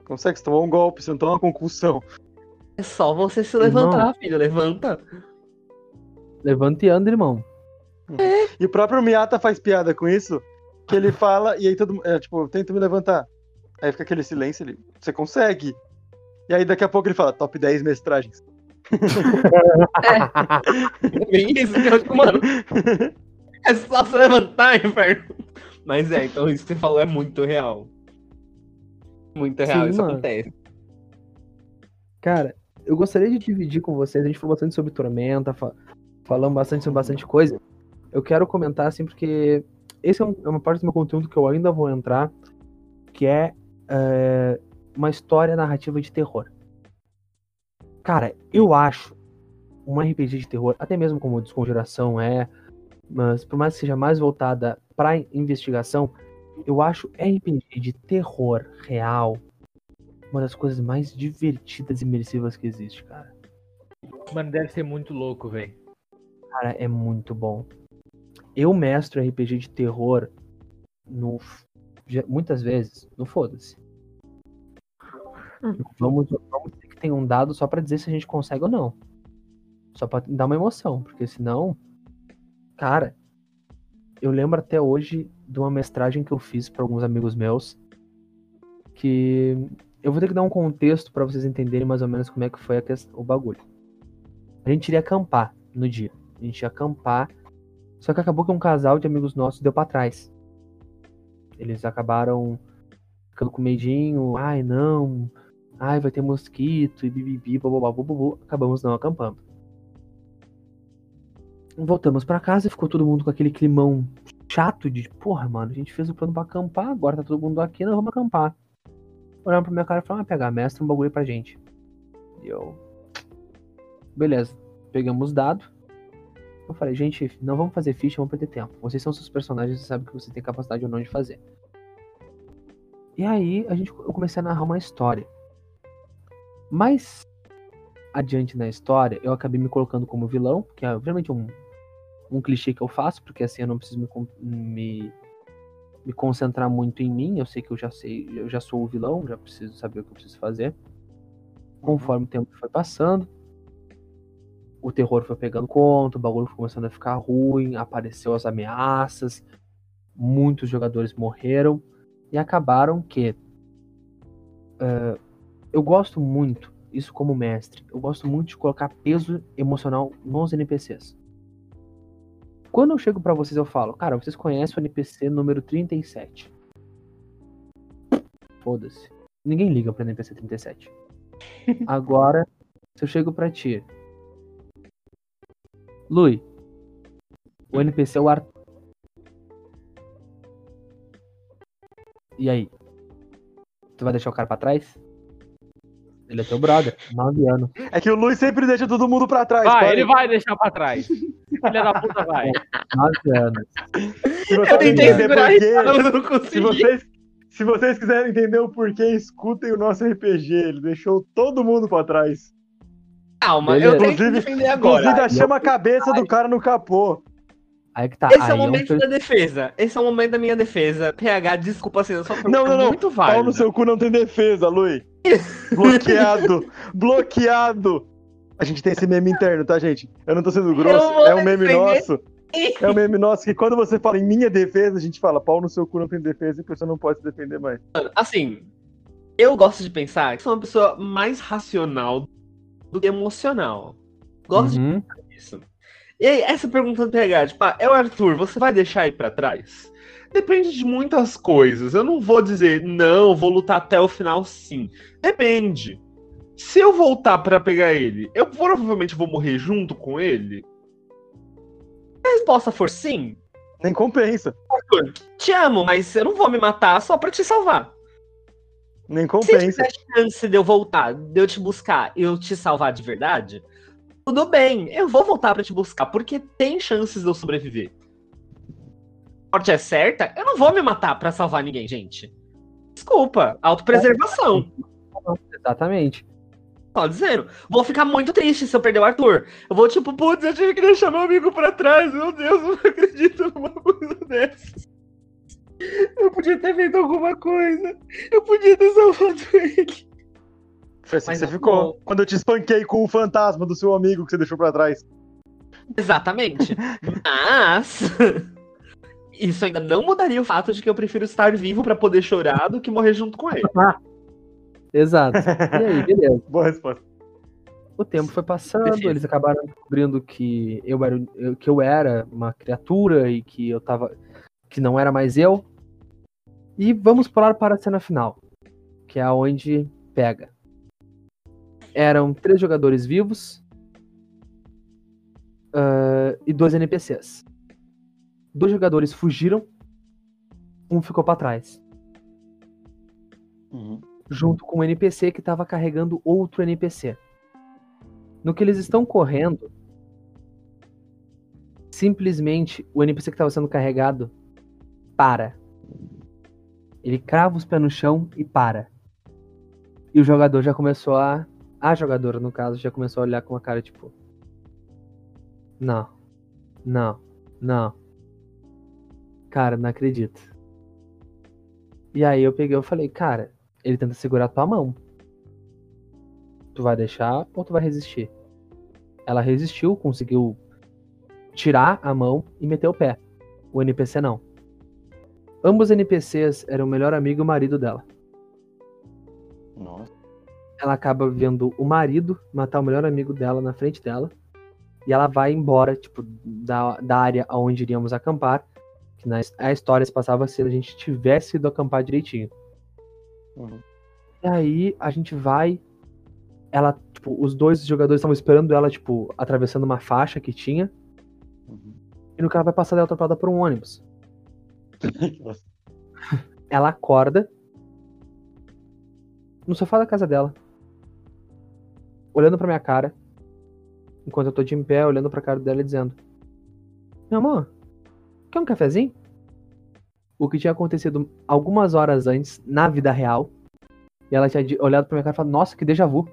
Consegue, você tomou um golpe, você não tomou uma concussão. É só você se levantar, Irmão. filho. Levanta. Levanta e anda, irmão. E o próprio Miata faz piada com isso, que ele fala, e aí todo mundo, é, tipo, eu tento me levantar. Aí fica aquele silêncio, ele, você consegue. E aí daqui a pouco ele fala, top 10 mestragens. É bem isso que eu mano. É só se levantar, inferno. Mas é, então isso que você falou é muito real. Muito real, Sim, isso mano. acontece. Cara, eu gostaria de dividir com vocês. A gente falou bastante sobre Tormenta, fa falamos bastante sobre bastante coisa. Eu quero comentar assim, porque esse é, um- é uma parte do meu conteúdo que eu ainda vou entrar, que é, é, uma história narrativa de terror. Cara, eu acho um RPG de terror, até mesmo como Desconjuração é, mas por mais que seja mais voltada pra investigação, eu acho RPG de terror real uma das coisas mais divertidas e imersivas que existe, cara. Mano, deve ser muito louco, velho. Cara, é muito bom. Eu mestro RPG de terror no muitas vezes, no foda-se. Vamos, vamos ter que ter um dado só pra dizer se a gente consegue ou não. Só pra dar uma emoção, porque senão, cara, eu lembro até hoje de uma mestragem que eu fiz pra alguns amigos meus que eu vou ter que dar um contexto pra vocês entenderem mais ou menos como é que foi a quest- o bagulho. A gente iria acampar no dia. A gente ia acampar. Só que acabou que um casal de amigos nossos deu pra trás. Eles acabaram ficando com medinho. Ai, não. Ai, vai ter mosquito e bibibi, bububu. Acabamos não acampando. Voltamos pra casa e ficou todo mundo com aquele climão chato de, porra, mano, a gente fez o plano pra acampar, agora tá todo mundo aqui, nós vamos acampar. Olharam pra minha cara e falaram, ah, pegar, mestre, um bagulho pra gente. E eu. Beleza. Pegamos dado. Eu falei, gente, não vamos fazer ficha, vamos perder tempo. Vocês são seus personagens, vocês sabem que você tem capacidade ou não de fazer. E aí, a gente, eu comecei a narrar uma história. Mais adiante na história, eu acabei me colocando como vilão, que é realmente um, um clichê que eu faço, porque assim eu não preciso me, me, me concentrar muito em mim. Eu sei que eu já sei, eu já sou o vilão, já preciso saber o que eu preciso fazer. Conforme o tempo foi passando, o terror foi pegando conta, o bagulho foi começando a ficar ruim, apareceu as ameaças, muitos jogadores morreram e acabaram que eh, eu gosto muito, isso como mestre, eu gosto muito de colocar peso emocional nos NPCs. Quando eu chego pra vocês eu falo, cara, vocês conhecem o NPC número 37. Foda-se. Ninguém liga pra NPC 37. Agora, se eu chego pra ti, Lui, o NPC é o Arthur. E aí? Tu vai deixar o cara pra trás? Ele é teu brother, 9 anos. É que o Luiz sempre deixa todo mundo pra trás. Vai, ele vai deixar pra trás. Filha da puta, vai. 9 anos. Se você Eu tentei segurar a por quê, risada, mas eu não se consegui. vocês, se vocês quiserem entender o porquê, escutem o nosso RPG. Ele deixou todo mundo pra trás. Calma, Beleza. eu tenho que Inclusive- defender agora. Inclusive, chama a cabeça do cara no capô. Aí que tá. Esse aí é o momento per- da defesa. Esse é o momento da minha defesa. PH, desculpa assim, eu só Não, não, não. muito Pau válida. no seu cu não tem defesa, Lui. Bloqueado. bloqueado. A gente tem esse meme interno, tá, gente? Eu não tô sendo grosso. É um meme defender. nosso. É um meme nosso que quando você fala em minha defesa, a gente fala pau no seu cu não tem defesa e a pessoa não pode se defender mais. Assim, eu gosto de pensar que sou uma pessoa mais racional do que emocional. Gosto Uhum. disso. E aí, essa pergunta do PH, tipo, ah, é o Arthur, você vai deixar ele pra trás? Depende de muitas coisas. Eu não vou dizer, não, vou lutar até o final sim. Depende. Se eu voltar pra pegar ele, eu provavelmente vou morrer junto com ele? Se a resposta for sim, Nem compensa. Te amo, mas eu não vou me matar só pra te salvar. Nem Se compensa. tiver chance de eu voltar, de eu te buscar e eu te salvar de verdade, tudo bem, eu vou voltar pra te buscar, porque tem chances de eu sobreviver. A morte é certa, eu não vou me matar pra salvar ninguém, gente. Desculpa, autopreservação. Exatamente. Só dizendo. Vou ficar muito triste se eu perder o Arthur. Eu vou tipo, putz, eu tive que deixar meu amigo pra trás. Meu Deus, eu não acredito numa coisa dessas. Eu podia ter feito alguma coisa. Eu podia ter salvado ele. Foi assim Mas que você não- ficou. Quando eu te espanquei com o fantasma do seu amigo que você deixou pra trás. Exatamente. Mas. Isso ainda não mudaria o fato de que eu prefiro estar vivo pra poder chorar do que morrer junto com ele. Exato. E aí, beleza. Boa resposta. O tempo foi passando, eles acabaram descobrindo que eu era, que eu era uma criatura e que eu tava. que não era mais eu. E vamos pular para a cena final, que é aonde pega. Eram três jogadores vivos ah, e dois NPCs. Dois jogadores fugiram, um ficou para trás, Uhum. junto com um NPC que estava carregando outro NPC. No que eles estão correndo, simplesmente o NPC que estava sendo carregado para. Ele crava os pés no chão e para. E o jogador já começou a. A jogadora, no caso, já começou a olhar com uma cara tipo. Não. Não. Não. Cara, não acredito. E aí eu peguei e falei, cara, ele tenta segurar tua mão. Tu vai deixar ou tu vai resistir? Ela resistiu, conseguiu tirar a mão e meter o pé. O NPC não. Ambos NPCs eram o melhor amigo e o marido dela. Nossa. Ela acaba vendo o marido matar o melhor amigo dela na frente dela. E ela vai embora, tipo, da, da área onde iríamos acampar. Na, a história se passava se a gente tivesse ido acampar direitinho. Uhum. E aí a gente vai. Ela, tipo, os dois jogadores estavam esperando ela, tipo, atravessando uma faixa que tinha. Uhum. E no ela vai passar, ela é atropelada por um ônibus. Ela acorda no sofá da casa dela, olhando pra minha cara, enquanto eu tô de em pé, olhando pra cara dela e dizendo: Meu amor, quer um cafezinho? O que tinha acontecido algumas horas antes, na vida real. E ela tinha olhado pra minha cara e falado: Nossa, que déjà vu.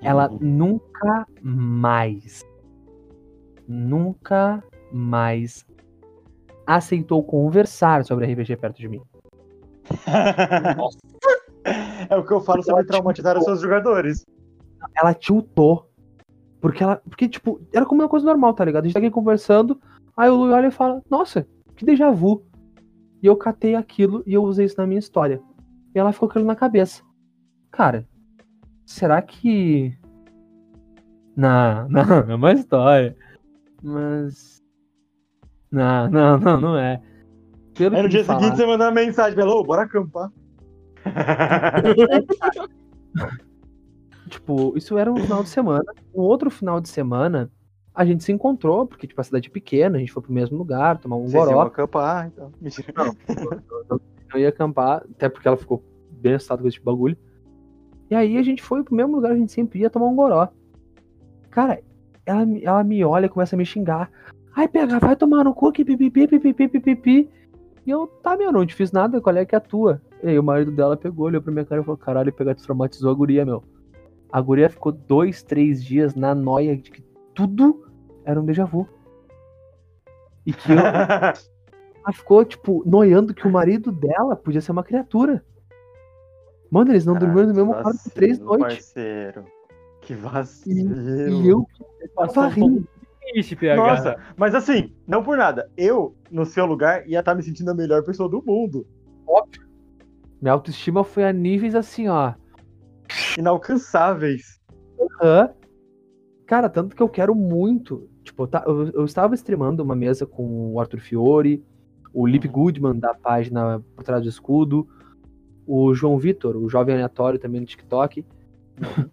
Ela Uhum. nunca mais, nunca mais aceitou conversar sobre RPG perto de mim. é o que eu falo sobre traumatizar os seus jogadores. Ela tiltou. Porque ela. Porque, tipo, era como uma coisa normal, tá ligado? A gente tá aqui conversando, aí o Lui olha e fala, nossa, que déjà vu. E eu catei aquilo e eu usei isso na minha história. E ela ficou com aquilo na cabeça. Cara, será que. Não, não, é uma história. Mas. Não, não, não, não é. Pelo Aí no dia falaram- seguinte você manda uma mensagem pra ela, ô, bora acampar. Tipo, isso era um final de semana. Um outro final de semana, a gente se encontrou, porque, tipo, a cidade é pequena, a gente foi pro mesmo lugar, tomar um Vocês iam goró. acampar, então. Mentira. Não ia acampar, até porque ela ficou bem assustada com esse bagulho. E aí a gente foi pro mesmo lugar, a gente sempre ia tomar um goró. Cara, ela, me- ela me olha e começa a me xingar. Ai, pega, vai tomar no cu, que pipipi, pipipi, pipipi. E eu, tá, meu, não te fiz nada, qual é que é a tua? E aí o marido dela pegou, olhou pra minha cara e falou, caralho, pegar traumatizou a guria, meu. A guria ficou dois, três dias na noia de que tudo era um déjà vu. E que eu, ela ficou, tipo, noiando que o marido dela podia ser uma criatura. Mano, eles não dormiram no mesmo quarto por três Vacilo, noites. Parceiro. Que vacilo. E eu Passou tava um rindo. triste, PH. Nossa, mas assim, não por nada. Eu, no seu lugar, ia estar me sentindo a melhor pessoa do mundo. Minha autoestima foi a níveis assim, ó. Inalcançáveis. Hã? Cara, tanto que eu quero muito. Tipo, tá, eu, eu estava streamando uma mesa com o Arthur Fiore, o Lip Uhum. Goodman da página Por Trás do Escudo, o João Vitor, o jovem aleatório também no TikTok.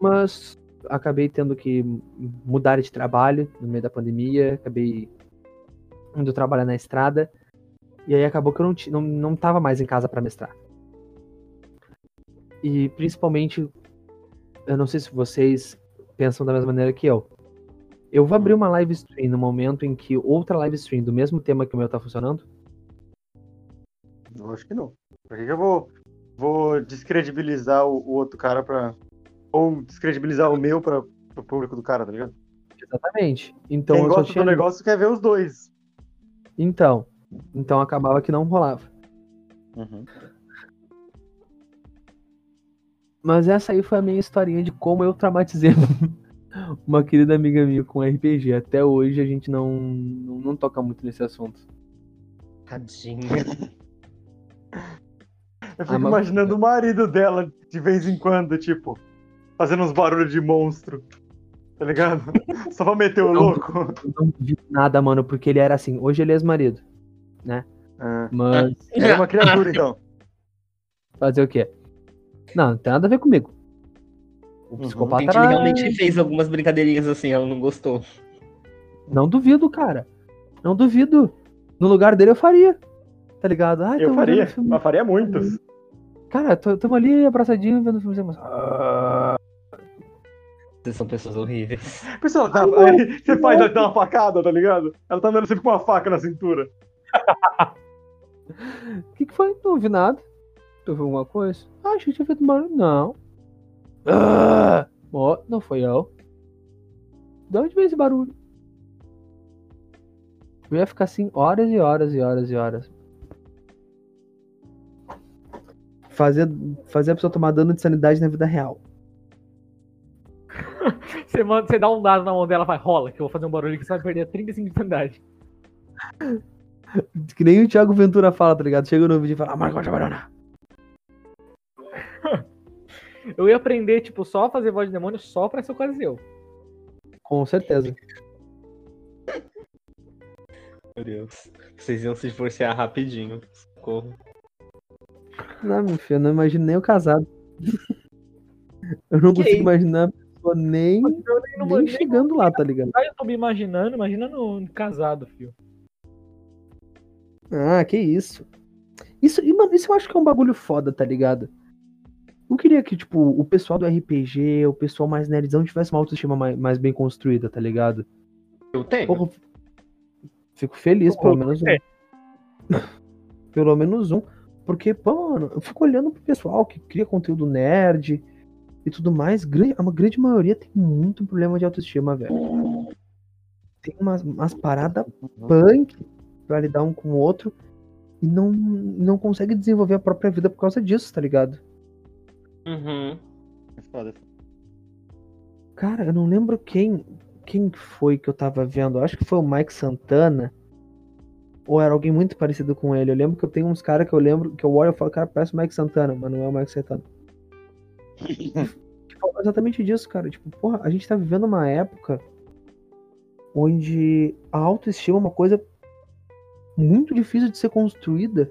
Mas acabei tendo que mudar de trabalho no meio da pandemia, acabei indo trabalhar na estrada. E aí acabou que eu não, não, não tava mais em casa para mestrar. E principalmente, eu não sei se vocês pensam da mesma maneira que eu. Eu vou abrir uma live stream no momento em que outra live stream do mesmo tema que o meu tá funcionando? Eu acho que não. Por que, que eu vou, vou descredibilizar o, o outro cara pra. Ou descredibilizar o meu pra, pro público do cara, tá ligado? Exatamente. Então Quem gosta tinha. do negócio quer ver os dois. Então. Então acabava que não rolava. Uhum. Mas essa aí foi a minha historinha de como eu traumatizei uma querida amiga minha com RPG. Até hoje a gente não, não, não toca muito nesse assunto. Tadinha. Eu fico Ah, mas- imaginando o marido dela de vez em quando, tipo, fazendo uns barulhos de monstro. Tá ligado? Só pra meter o Não. louco. Eu não duvido nada, mano, porque ele era assim. Hoje ele é ex-marido. Ah, Mas é uma criatura, então. fazer o quê? Não, não tem nada a ver comigo. O Uhum. psicopata Gente, era... realmente fez algumas brincadeirinhas assim, ela não gostou. Não duvido, cara. Não duvido. No lugar dele eu faria. Tá ligado? Ai, Eu faria, mas faria muitos. Cara, tamo ali abraçadinho vendo filme. Mas... Ah, Vocês são pessoas horríveis. Pessoal, tá, aí você faz ela dar uma facada, tá ligado? Ela tá andando sempre com uma faca na cintura. O que, que foi? Não ouvi nada. Tu ouviu alguma coisa? Ah, achei que tinha feito barulho. Não. Ah, ó, não foi eu. De onde veio esse barulho? Eu ia ficar assim horas e horas e horas e horas. Fazer, fazer a pessoa tomar dano de sanidade na vida real. Você, manda, você dá um dado na mão dela e vai, rola, que eu vou fazer um barulho que você vai perder 35 de sanidade. Que nem o Thiago Ventura fala, tá ligado? Chega no vídeo e fala, ah, Margot Barona. Eu ia aprender, tipo, só a fazer voz de demônio só pra essa ocasião. Com certeza. Meu Deus. Vocês iam se divorciar rapidinho. Socorro. Não, meu filho, eu não imagino nem eu casado. Eu não Que consigo isso? imaginar a pessoa nem, nem nem chegando lá, tá ligado? Eu tô me imaginando, imagina no casado, filho. Ah, que isso. Isso, e, mano, isso eu acho que é um bagulho foda, tá ligado? Eu queria que, tipo, o pessoal do RPG, o pessoal mais nerdzão tivesse uma autoestima mais, mais bem construída, tá ligado? Eu tenho. Porra, fico feliz, pelo menos um. É. Pelo menos um. Porque, pô, mano, eu fico olhando pro pessoal que cria conteúdo nerd e tudo mais. grande- A grande maioria tem muito problema de autoestima, velho. Tem umas, umas paradas punk pra lidar um com o outro e não, não consegue desenvolver a própria vida por causa disso, tá ligado? Uhum. É foda. Cara, eu não lembro quem quem foi que eu tava vendo. Eu acho que foi o Mike Santana. Ou era alguém muito parecido com ele. Eu lembro que eu tenho uns caras que eu lembro que eu olho e falo, cara, parece o Mike Santana, mas não é o Mike Santana. Fala exatamente disso, cara. Tipo, porra, a gente tá vivendo uma época onde a autoestima é uma coisa muito difícil de ser construída.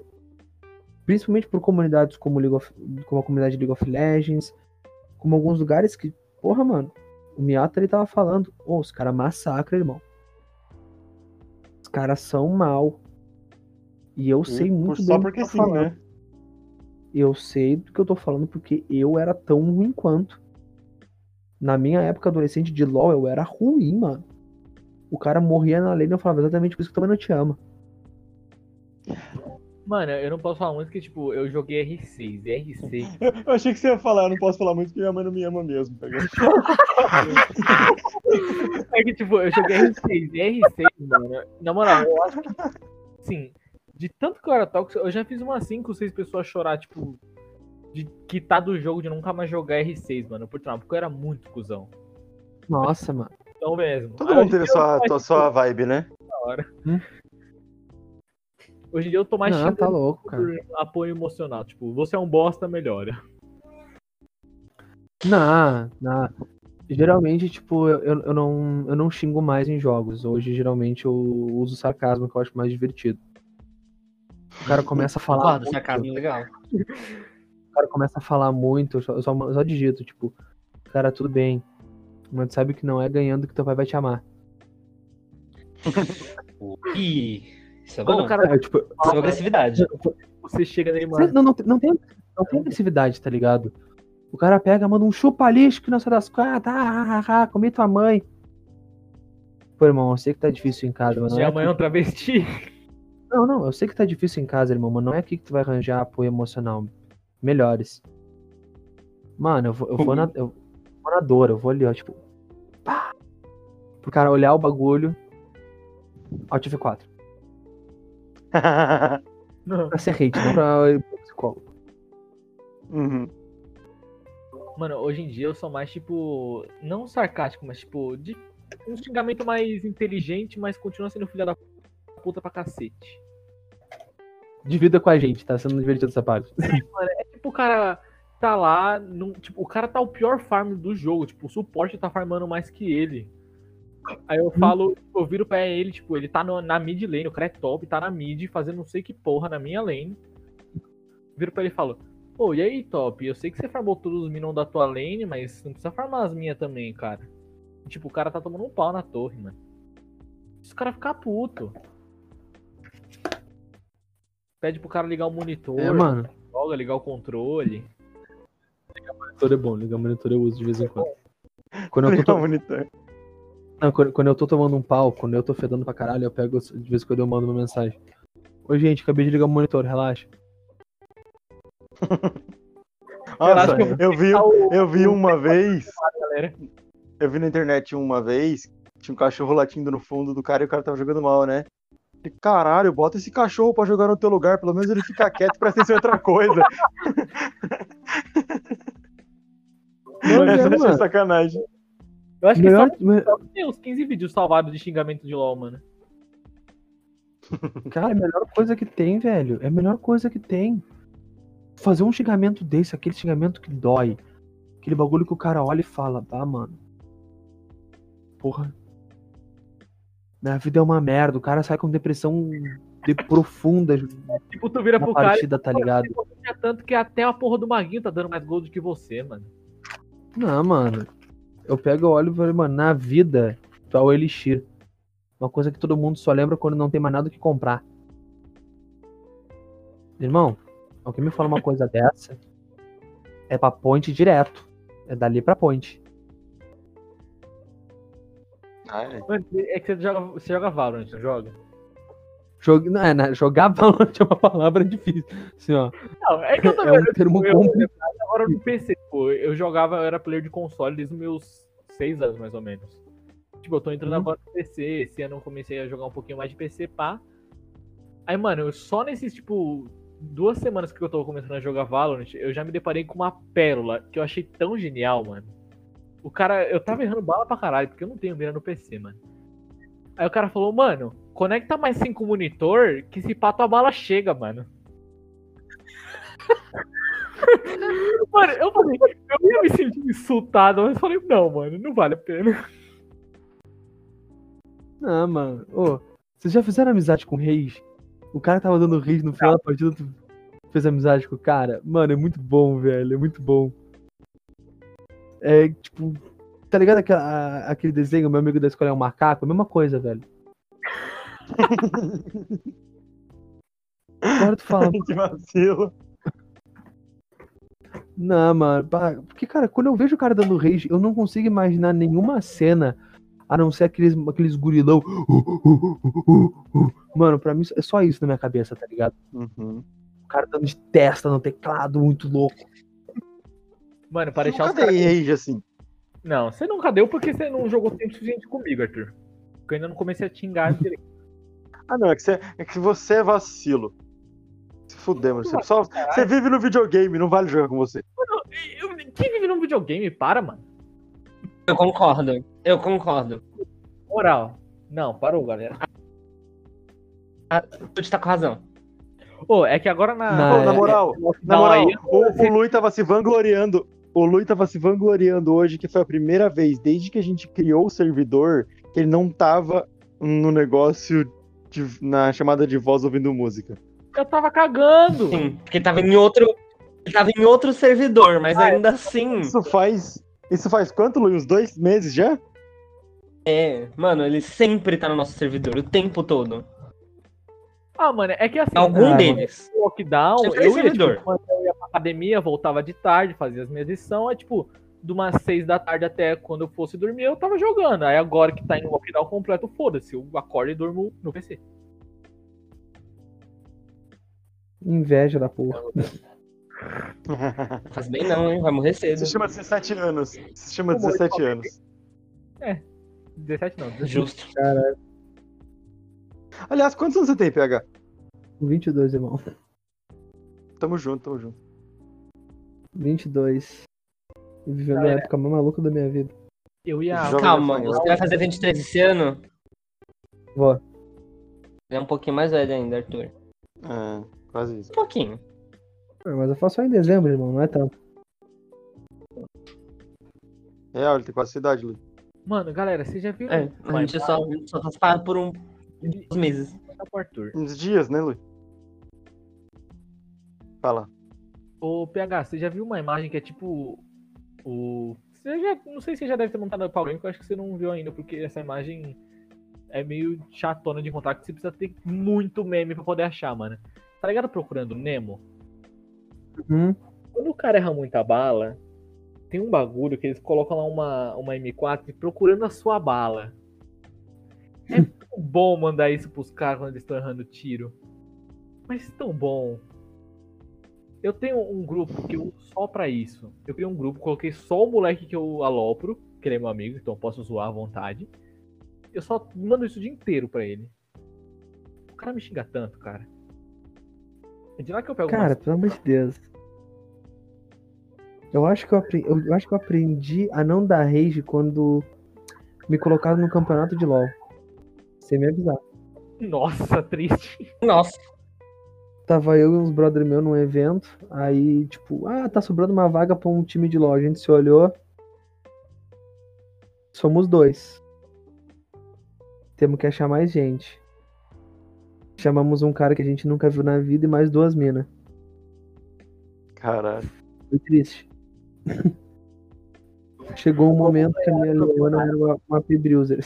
Principalmente por comunidades como, League of, como a comunidade League of Legends, como alguns lugares que, porra, mano, o Miata ele tava falando, ô, os caras massacram, irmão. Os caras são mal. E eu sei muito Só bem do porque que eu tô sim, falando. né? Eu sei do que eu tô falando porque eu era tão ruim quanto. Na minha época adolescente de LoL, eu era ruim, mano. O cara morria na lane e eu falava exatamente por isso que também não te amo. Mano, eu não posso falar muito que, tipo, eu joguei R6. E R6. Eu achei que você ia falar, eu não posso falar muito porque minha mãe não me ama mesmo. Tá ligado? É que, tipo, eu joguei R6. E R6, mano, na moral, eu acho que, assim, de tanto que eu era tóxico, eu já fiz umas 5 ou 6 pessoas chorar, tipo, de quitar do jogo, de nunca mais jogar R6, mano, por trás, porque eu era muito cuzão. Nossa, mano. Então mesmo. Todo Aí, mundo teve sua, sua vibe, né? da hora. Hum? Hoje em dia eu tô mais Não, xingando tá louco, cara. por apoio emocional. Tipo, você é um bosta, melhora. Não, não. Geralmente, tipo, eu, eu, não, eu não xingo mais em jogos. Hoje, geralmente, eu uso sarcasmo, que eu acho mais divertido. O cara começa a falar. Muito, sarcasmo legal. o cara começa a falar muito, eu só, eu só, eu só digito, tipo, cara, tudo bem. Mas tu sabe que não é ganhando que teu pai vai te amar. Ih, isso é Quando bom. o cara É, tipo, é agressividade. você chega nele, mano. Não, não, tem- não, tem, não tem agressividade, tá ligado? O cara pega, manda um chupa lixo que não sai das coisas, ah, tá, ah, ah, ah, comi tua mãe. Pô, irmão, eu sei que tá difícil em casa, Minha é mãe é um travesti. Não, não, eu sei que tá difícil em casa, irmão, mas não é aqui que tu vai arranjar apoio emocional. Melhores. Mano, eu vou, eu vou, na, eu vou na dor, eu vou ali, ó, tipo. Pá, pro cara olhar o bagulho. Alt F4. Pra ser hate, não pra pra psicólogo. Uhum. Mano, hoje em dia eu sou mais, tipo, não sarcástico, mas, tipo, de um xingamento mais inteligente, mas continua sendo filha da puta pra cacete. Divida com a gente, tá sendo divertido essa parte. Mano, é tipo o cara tá lá, num, tipo, o cara tá o pior farm do jogo, tipo, o suporte tá farmando mais que ele. Aí eu falo, eu viro pra ele, tipo, ele tá no- na mid lane, o cara é top, tá na mid, fazendo não sei que porra na minha lane. Viro pra ele e falo, pô, e aí, top? Eu sei que você farmou todos os minions da tua lane, mas não precisa farmar as minhas também, cara. E, tipo, o cara tá tomando um pau na torre, mano. Esse cara ficar puto. Pede pro cara ligar o monitor, É, mano. joga, ligar o controle. Monitor é bom, ligar monitor eu uso de vez em quando. Quando eu tô, Ligar o monitor. Não, quando, quando eu tô tomando um pau, quando eu tô fedendo pra caralho, eu pego, de vez em quando eu mando uma mensagem. Oi, gente, acabei de ligar o monitor, relaxa. Nossa, eu vi, eu vi uma vez, eu vi na internet uma vez, tinha um cachorro latindo no fundo do cara e o cara tava jogando mal, né? E, Caralho, bota esse cachorro pra jogar no teu lugar, pelo menos ele fica quieto e atenção em outra coisa. Não, Essa é, mano. sacanagem. Eu acho que Melhor, só tem uns 15 vídeos salvados de xingamento de LOL, mano. Cara, é a melhor coisa que tem, velho. É a melhor coisa que tem. Fazer um xingamento desse, aquele xingamento que dói. Aquele bagulho que o cara olha e fala, tá, mano. Porra. Minha vida é uma merda. O cara sai com depressão de profunda Tipo, tu vira pro cara partida, tá ligado? é tanto que até a porra do Maguinho tá dando mais gol do que você, mano. Não, mano. Eu pego, eu olho e falo, mano, na vida, tu é o Elixir. Uma coisa que todo mundo só lembra quando não tem mais nada o que comprar. Irmão, alguém me fala uma coisa dessa, é pra ponte direto. É dali pra ponte. Ah, é. Mano, É que você joga, você joga Valorant, não joga? Jog... Não, é, né? Jogar Valorant é uma palavra difícil. Assim, ó. Não, é que eu É também. um termo eu, complicado. agora no PC, pô, eu jogava, eu era player de console desde os meus 6 anos, mais ou menos. Tipo, eu tô entrando Hum. agora no PC, esse ano eu comecei a jogar um pouquinho mais de PC, pá. Aí, mano, eu só nesses, tipo, duas semanas que eu tô começando a jogar Valorant, eu já me deparei com uma pérola que eu achei tão genial, mano. O cara, eu tava errando bala pra caralho, porque eu não tenho mira no PC, mano. Aí o cara falou, mano, conecta mais cinco monitor, que se pá tua bala chega, mano. mano, eu falei, eu ia me sentir insultado, mas eu falei, não, mano, não vale a pena. Não, mano. Ô, vocês já fizeram amizade com o Reis? O cara tava dando Reis no final da partida, tu fez amizade com o cara? Mano, é muito bom, velho. É muito bom. É, tipo, tá ligado aquela- aquele desenho, meu amigo da escola é um macaco? A mesma coisa, velho. Agora tu fala, que vacilo. Não, mano. Porque, cara, quando eu vejo o cara dando rage, eu não consigo imaginar nenhuma cena a não ser aqueles, aqueles gurilão. Mano, pra mim é só isso na minha cabeça, tá ligado? Uhum. O cara dando de testa no teclado, muito louco. Mano, para deixar os caras. rage assim. Não, você nunca deu porque você não jogou tempo suficiente comigo, Arthur. Porque eu ainda não comecei a te xingar direito. Ah, não, é que você é, que você é vacilo. Se fuder, mano. Você, só, você vive no videogame, não vale jogar com você. Eu- Quem vive num videogame? Para, mano. Eu concordo. Eu concordo. Moral. Não, parou, galera. Tu tá com razão. Ô, é que agora na. Na- Pô, é- na moral, na Não, moral, aí- o, o Lui tava se vangloriando. O Lui tava se vangloriando hoje que foi a primeira vez desde que a gente criou o servidor que ele não tava no negócio de- na chamada de voz ouvindo música. Eu tava cagando. Sim, porque tava em outro. Tava em outro servidor, mas ainda assim. Isso faz. Isso faz quanto, Lui? Uns dois meses já? É, mano, ele sempre tá no nosso servidor, o tempo todo. Ah, mano, é que assim. Algum Ah, deles. lockdown, Sempre eu ia, servidor. tipo, quando eu ia pra academia, voltava de tarde, fazia as minhas lições, é tipo, de umas seis da tarde até quando eu fosse dormir, eu tava jogando. Aí agora que tá em lockdown completo, foda-se, eu acordo e durmo no PC. Inveja da porra. Faz bem não, hein? Vai morrer cedo. Se chama 17 anos. Se chama 17 anos. 17 não, 18. Justo. Aliás, quantos anos você tem, PH? 22, irmão. Tamo junto, tamo junto. 22. Vivendo a Galera. época mais maluca da minha vida. Eu ia. Jovem Calma, você vai fazer 23 esse ano? Vó. Ele é um pouquinho mais velho ainda, Arthur. É, quase isso. Um pouquinho. Ah, Mas eu faço só em dezembro, irmão, não é tanto. Real, ele tem quase essa idade, Lu. Mano, galera, vocês já viram? É, a gente só, a só tá separado por um, uns meses. Tá. Uns dias, né, Lu? Fala. Ô, PH, você já viu uma imagem que é tipo. O. Você já, não sei se você já deve ter montado alguém, porque eu acho que você não viu ainda, porque essa imagem é meio chatona de encontrar, que você precisa ter muito meme pra poder achar, mano. Tá ligado procurando Nemo? Uhum. Quando o cara erra muita bala, tem um bagulho que eles colocam lá uma, uma M4 procurando a sua bala. É tão bom mandar isso pros caras quando eles estão errando tiro. Mas tão bom. Eu tenho um grupo que eu uso só pra isso. Eu criei um grupo, coloquei só o moleque que eu alopro, que ele é meu amigo, então eu posso zoar à vontade. Eu só mando isso o dia inteiro pra ele. O cara me xinga tanto, cara. É de lá que eu pego Cara, umas- pelo amor de Deus. Eu acho que eu, apre- eu acho que eu aprendi a não dar rage quando me colocaram no campeonato de LoL. Sem me avisar. Nossa, triste. Nossa, Tava eu e uns brother meu num evento, aí, tipo, ah, tá sobrando uma vaga pra um time de LoL. A gente se olhou. Somos dois. Temos que achar mais gente. Chamamos um cara que a gente nunca viu na vida e mais duas minas. Caralho. Foi triste. Chegou um momento que a minha Leona era uma, uma P-Bruiser.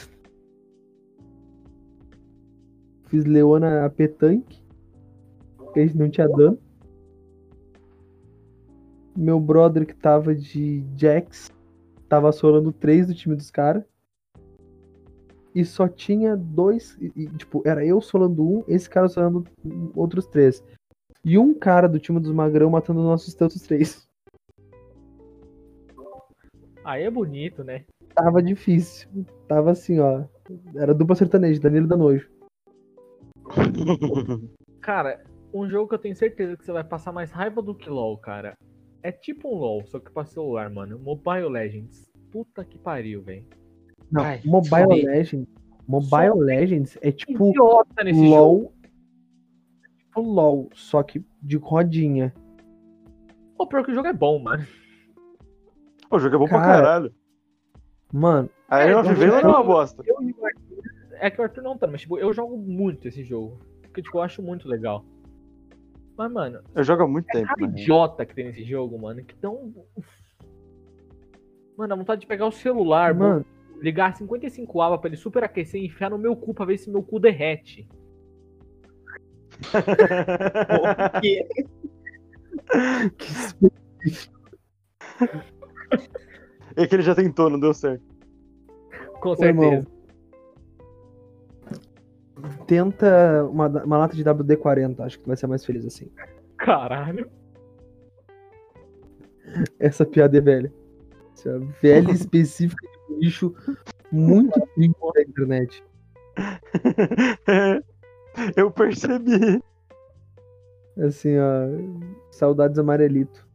Fiz Leona AP tanque. Porque a gente não tinha dano. Meu brother que tava de Jax tava solando três do time dos caras. E só tinha dois. e- e, tipo, era eu solando um, esse cara solando outros três. E um cara do time dos Magrão matando nossos tantos três. Aí é bonito, né? Tava difícil. Tava assim, ó. Era dupla sertaneja, Danilo da Nojo. Cara, um jogo que eu tenho certeza que você vai passar mais raiva do que LoL, cara. É tipo um LoL, só que pra celular, mano. Mobile Legends. Puta que pariu, velho. Não, Ai, Mobile sorry. Legends. Mobile Legends é tipo Idiota nesse jogo. LOL. Tipo LOL, só que de rodinha. Pô, pior que o jogo é bom, mano. Pô, o jogo é bom pra Cara. caralho. Mano, A É, Arena of Valor não é uma bosta. Eu e o Arthur. É que o Arthur não tá, mas tipo, eu jogo muito esse jogo. Porque, tipo, eu acho muito legal. Mas, mano, Eu jogo há muito tempo, cara né? idiota que tem nesse jogo, mano, que tão. Mano, a vontade de pegar o celular, mano, ligar 55 abas pra ele superaquecer e enfiar no meu cu pra ver se meu cu derrete. que- que É que ele já tentou, não deu certo. Com Ô, certeza. irmão. Tenta uma, uma lata de WD-40, acho que tu vai ser mais feliz assim. Caralho. Essa piada é velha. Essa é velha específica de um lixo muito triste da internet. Eu percebi. Assim, ó. Saudades amarelito.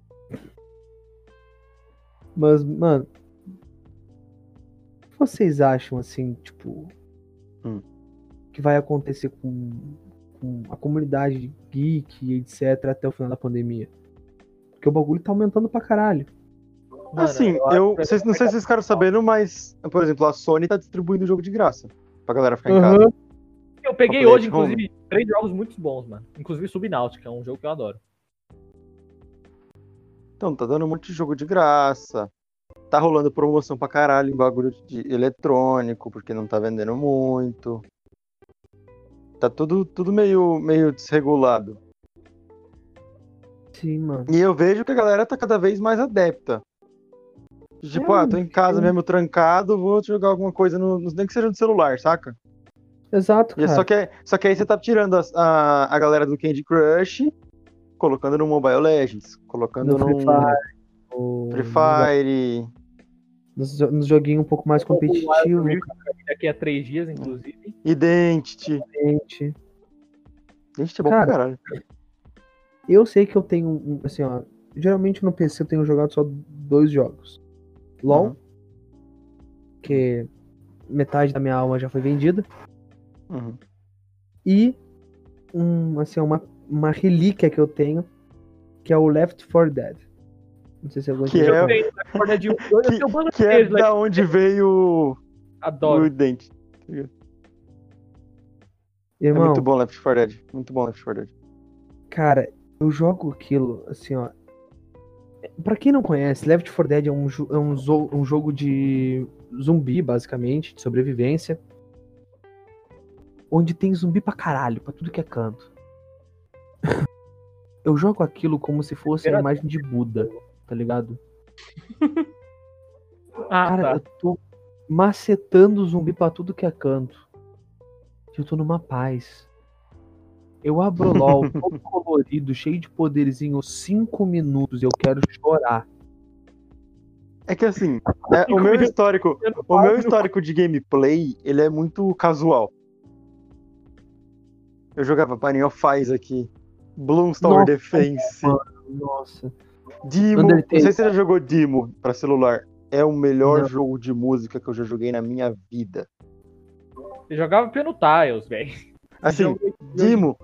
Mas, mano. O que vocês acham, assim, tipo. Hum. Que vai acontecer com, com a comunidade geek e etc. até o final da pandemia? Porque o bagulho tá aumentando pra caralho. Mano, assim, eu. Vocês, ser não sei se vocês ficaram sabendo, mas, por exemplo, a Sony tá distribuindo o jogo de graça. Pra galera ficar em Aham. casa. Eu peguei hoje, inclusive, três jogos muito bons, mano. Inclusive Subnautica, é um jogo que eu adoro. Então, tá dando um monte de jogo de graça. Tá rolando promoção pra caralho em bagulho de eletrônico, porque não tá vendendo muito. Tá tudo, tudo meio, meio desregulado. Sim, mano. E eu vejo que a galera tá cada vez mais adepta. Tipo, É, ah, tô em casa sim. mesmo trancado, vou jogar alguma coisa, no, no- nem que seja no celular, saca? Exato, E cara. só, que, só que aí você tá tirando as- a, a galera do Candy Crush, colocando no Mobile Legends, colocando No no Free Fire. o- Free Fire. Nos, nos joguinhos um pouco mais competitivos, Daqui a três dias, inclusive. Identity. gente. Gente, é bom Cara, pra caralho. Eu sei que eu tenho um, assim, ó. Geralmente no PC eu tenho jogado só dois jogos. LOL. Uhum. Que metade da minha alma já foi vendida. Uhum. E um, assim, uma, uma relíquia que eu tenho, que é o Left 4 Dead. Não sei se alguém Que é- Eu tenho Left 4 Dead 1, eu Que, tenho banda que é da onde veio o, Adoro. o dente. É Irmão, muito bom Left 4 Dead. Muito bom Left 4 Dead. cara, eu jogo aquilo, assim, ó. Pra quem não conhece, Left 4 Dead é um, é um, um jogo de zumbi, basicamente, de sobrevivência. Onde tem zumbi pra caralho, pra tudo que é canto. Eu jogo aquilo como se fosse a imagem de Buda, tá ligado? Ah, Cara, tá. eu tô macetando zumbi pra tudo que é canto. Eu tô numa paz. Eu abro o LOL, todo colorido, cheio de poderzinho, 5 minutos e eu quero chorar. É que assim, é, o meu histórico, o meu histórico de gameplay, ele é muito casual. Eu jogava of Fires aqui, Nossa, Defense, Nossa. Dimo. Undertale. Não sei se você já jogou Dimo pra celular. É o melhor Não. jogo de música que eu já joguei na minha vida. Eu jogava Piano Tiles, velho. Assim, Joguei- Dimo,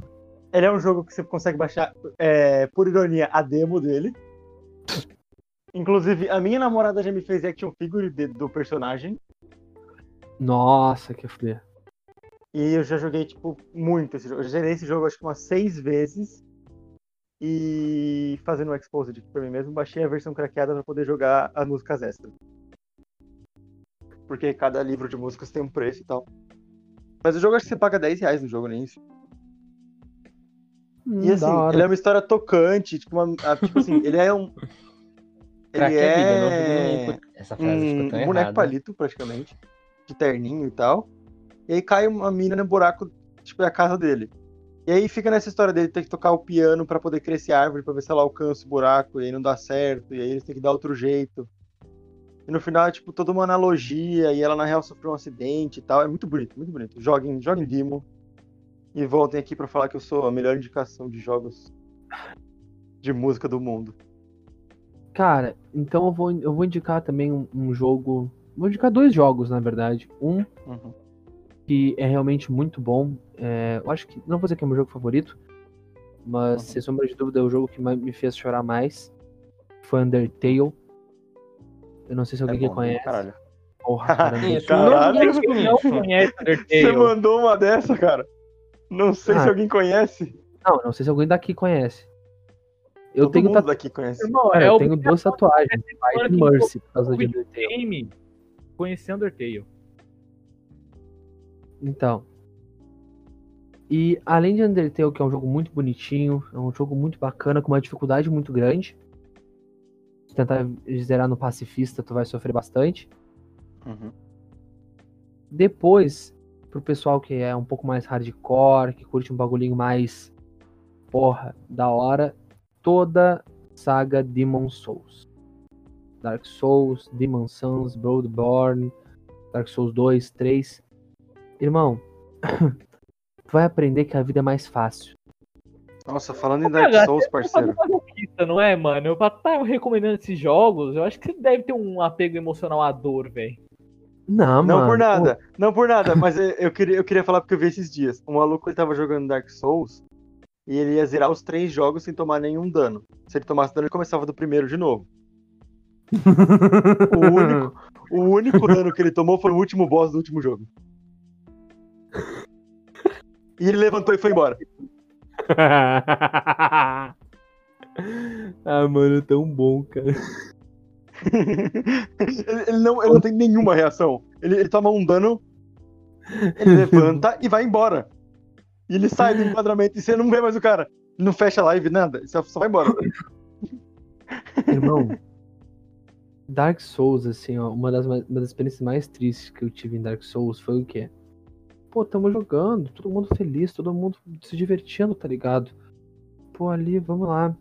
ele é um jogo que você consegue baixar, é, por ironia, a demo dele. Inclusive, a minha namorada já me fez action figure de- do personagem. Nossa, que fuder. E eu já joguei, tipo, muito esse jogo. Eu já zerei esse jogo, acho que umas seis vezes. E fazendo o Exposed pra mim mesmo, baixei a versão craqueada pra poder jogar as músicas extras. Porque cada livro de músicas tem um preço e tal. Mas o jogo acho que você paga 10 reais no jogo, nem isso. Hum, E assim, da ele é uma história tocante, tipo, uma- tipo assim, ele é um. Ele vida? Vi é ninguém- Essa frase ficou um tão boneco errada. palito, praticamente. De terninho e tal. E aí cai uma mina no buraco, tipo, é a casa dele. E aí fica nessa história dele ter que tocar o piano pra poder crescer a árvore, pra ver se ela alcança o buraco, e aí não dá certo, e aí eles têm que dar outro jeito. E no final é, tipo, toda uma analogia, e ela na real sofreu um acidente e tal. É muito bonito, muito bonito. Joguem, joguem Dimo. E voltem aqui pra falar que eu sou a melhor indicação de jogos de música do mundo. Cara, então eu vou, eu vou indicar também um, um jogo. Vou indicar dois jogos, na verdade. Um Uhum. Que é realmente muito bom. É, eu acho que. Não vou dizer que é meu jogo favorito, mas Uhum. sem sombra de dúvida é o jogo que mais me fez chorar mais. Foi Undertale. Eu não sei se alguém É que bom, conhece. Caralho. Porra, Caralho. Quem não conhece Você Undertale? mandou uma dessa, cara? Não sei Ah. se alguém conhece. Não, não sei se alguém daqui conhece. Eu Todo tenho, mundo tatu... daqui conhece. Irmão, é eu tenho duas tatuagens. E que Mercy por causa de Undertale. conhecer Undertale. Então. E além de Undertale, que é um jogo muito bonitinho, é um jogo muito bacana, com uma dificuldade muito grande. Se tentar zerar no pacifista, tu vai sofrer bastante. Uhum. Depois, pro pessoal que é um pouco mais hardcore, que curte um bagulhinho mais porra, da hora, toda saga Demon Souls. Dark Souls, Demon Souls, Bloodborne, Dark Souls 2, 3. Irmão, tu vai aprender que a vida é mais fácil. Nossa, falando em Dark Souls, é parceiro. masoquista, não é, mano? Eu pra estar recomendando esses jogos, eu acho que você deve ter um apego emocional à dor, velho. Não, Não mano. por nada, não por nada, mas eu- eu queria, eu queria falar porque eu vi esses dias. Um maluco ele tava jogando Dark Souls e ele ia zerar os três jogos sem tomar nenhum dano. Se ele tomasse dano, ele começava do primeiro de novo. O único, o único dano que ele tomou foi o último boss do último jogo. E ele levantou e foi embora. ah, mano, é tão bom, cara. ele, ele não, ele não tem nenhuma reação. Ele, ele toma um dano, ele levanta e vai embora. E ele sai do enquadramento e você não vê mais o cara. Ele não fecha a live, nada. Só, só vai embora. Irmão, Dark Souls, assim, ó, uma das, uma das experiências mais tristes que eu tive em Dark Souls foi o quê? Pô, tamo jogando, todo mundo feliz, todo mundo se divertindo, tá ligado? Pô, ali, vamos lá.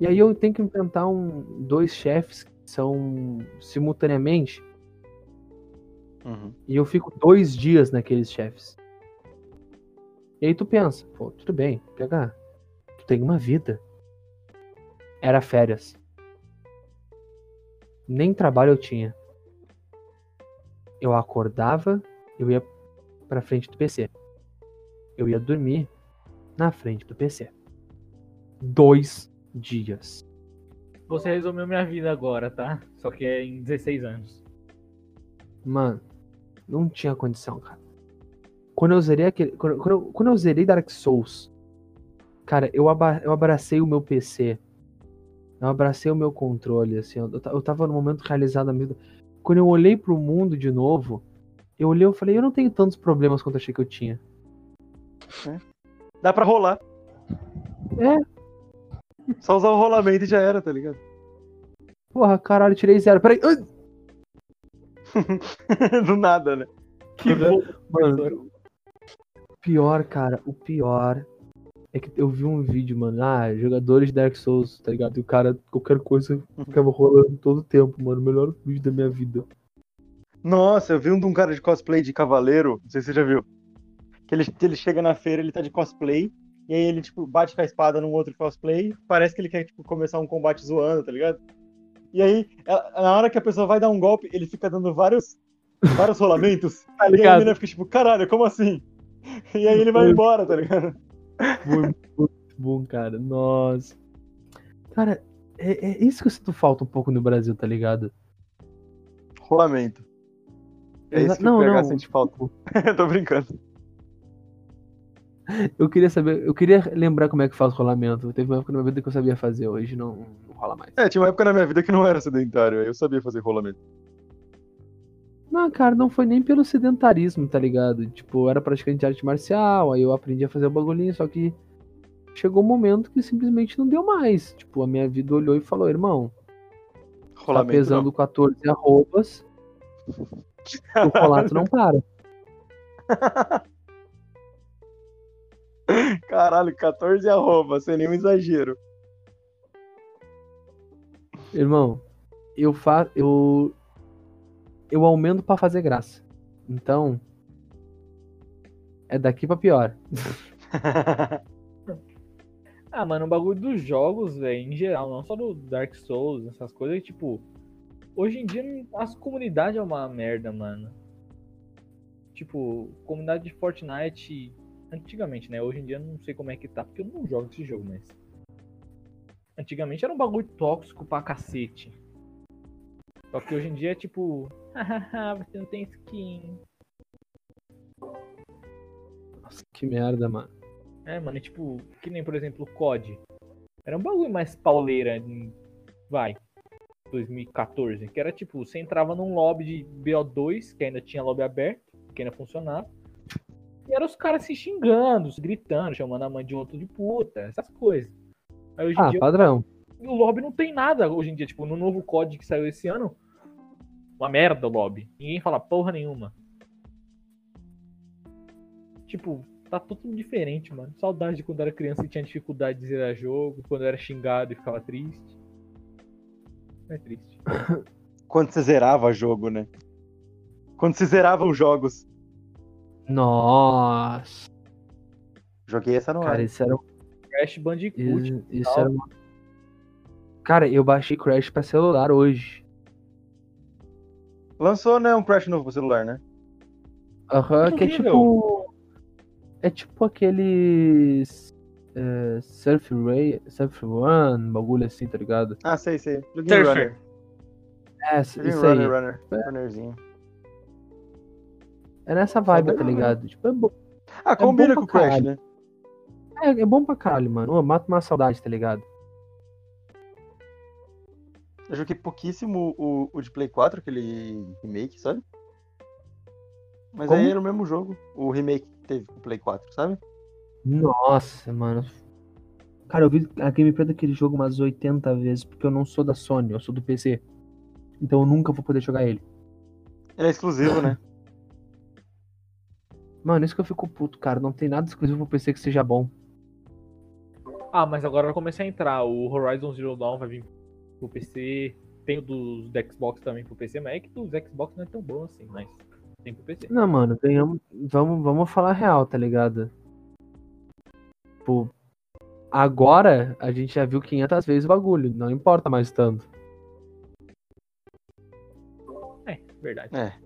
E aí eu tenho que enfrentar um, dois chefes que são simultaneamente, Uhum. e eu fico dois dias naqueles chefes. E aí tu pensa, pô, tudo bem, PH, tu tem uma vida. Era férias. Nem trabalho eu tinha. Eu acordava, eu ia pra frente do PC. Eu ia dormir na frente do PC. Dois dias. Você resumiu minha vida agora, tá? Só que é em 16 anos. Mano, não tinha condição, cara. Quando eu zerei aquele. Quando, quando eu, quando eu zerei Dark Souls, cara, eu, aba, eu abracei o meu PC. Eu abracei o meu controle, assim. Eu, eu tava no momento realizado da vida. Quando eu olhei pro mundo de novo, eu olhei e falei, eu não tenho tantos problemas quanto eu achei que eu tinha. Dá pra rolar. É. Só usar o rolamento e já era, tá ligado? Porra, caralho, tirei zero. Peraí. Ai! Do nada, né? Que bom. Mano, o pior, cara, o pior é que eu vi um vídeo, mano. Ah, jogadores de Dark Souls, tá ligado? E o cara, qualquer coisa, ficava rolando todo o tempo, mano. O melhor vídeo da minha vida. Nossa, eu vi um de um cara de cosplay de cavaleiro, não sei se você já viu. Que ele, ele chega na feira, ele tá de cosplay, e aí ele, tipo, bate com a espada num outro cosplay, parece que ele quer, tipo, começar um combate zoando, tá ligado? E aí, a- na hora que a pessoa vai dar um golpe, ele fica dando vários, vários rolamentos, Tá e aí a menina fica, tipo, caralho, como assim? E aí ele vai embora, tá ligado? Muito, muito bom, cara. Nossa. Cara, é, é isso que eu sinto falta um pouco no Brasil, tá ligado? Rolamento. É isso que não, o PH não. sente falta. Tô brincando. Eu queria saber, eu queria lembrar como é que faz rolamento. Teve uma época na minha vida que eu sabia fazer, hoje não, não rola mais. É, tinha uma época na minha vida que não era sedentário, aí eu sabia fazer rolamento. Não, cara, não foi nem pelo sedentarismo, tá ligado? Tipo, eu era praticante de arte marcial, aí eu aprendi a fazer o bagulhinho, só que chegou um momento que simplesmente não deu mais. Tipo, a minha vida olhou e falou, irmão, tá Rolamento pesando 14 arrobas, o rolato não para. Caralho, 14 arroba, sem nenhum exagero. Irmão, eu faço. Eu. Eu aumento pra fazer graça. Então. É daqui pra pior. Ah, mano, o bagulho dos jogos, velho, em geral, não só do Dark Souls, essas coisas, tipo, hoje em dia as comunidades é uma merda, mano. Tipo, comunidade de Fortnite, antigamente, né? Hoje em dia eu não sei como é que tá, porque eu não jogo esse jogo, mas. Antigamente era um bagulho tóxico pra cacete. Só que hoje em dia é tipo. Hahaha, você não tem skin. Nossa, que merda, mano. É, mano, e tipo, que nem, por exemplo, o COD. Era um bagulho mais pauleira, vai, 2014. Que era tipo, você entrava num lobby de BO2, que ainda tinha lobby aberto, que ainda funcionava. E eram os caras se xingando, se gritando, chamando a mãe de outro de puta, essas coisas. Aí Ah, dia padrão. o lobby não tem nada hoje em dia. Tipo, no novo COD que saiu esse ano, uma merda o lobby. Ninguém fala porra nenhuma. Tipo, tá tudo diferente, mano. Saudade de quando era criança e tinha dificuldade de zerar jogo, quando era xingado e ficava triste. É triste. Quando você zerava jogo, né? Quando você zerava os jogos. Nossa. Joguei essa no Cara, ar. isso era. Crash Bandicoot. Isso, isso era uma... Cara, eu baixei Crash pra celular hoje. Lançou, né, um Crash novo pro celular, né? Aham, que é tipo. É tipo aqueles. É, surf Ray, Surf Run, bagulho assim, tá ligado? Ah, sei, sei. Joguinho Surfer. Runner. É, Joguinho isso aí. Runner, Runner. Runnerzinho. É nessa vibe, tá ligado? Tipo, é, bo- Ah, combina bom com o Crash, caralho. né? é, é bom pra caralho, mano. Ô, mata uma saudade, tá ligado? Eu joguei pouquíssimo o, o de Play 4, aquele remake, sabe? Mas Como? aí era o mesmo jogo, o remake que teve pro Play 4, sabe? Nossa, mano. Cara, eu vi a gameplay daquele jogo umas 80 vezes, porque eu não sou da Sony, eu sou do PC. Então eu nunca vou poder jogar ele. Ele é exclusivo, né? Mano, isso que eu fico puto, cara. Não tem nada exclusivo pro PC que seja bom. Ah, mas agora vai começar a entrar. O Horizon Zero Dawn vai vir pro PC. Tem o dos do Xbox também pro PC, mas é que dos Xbox não é tão bom assim, mas tem pro PC. Não, mano, venhamos, vamos, vamos falar real, tá ligado? Tipo, agora a gente já viu 500 vezes o bagulho, não importa mais tanto. Verdade. É.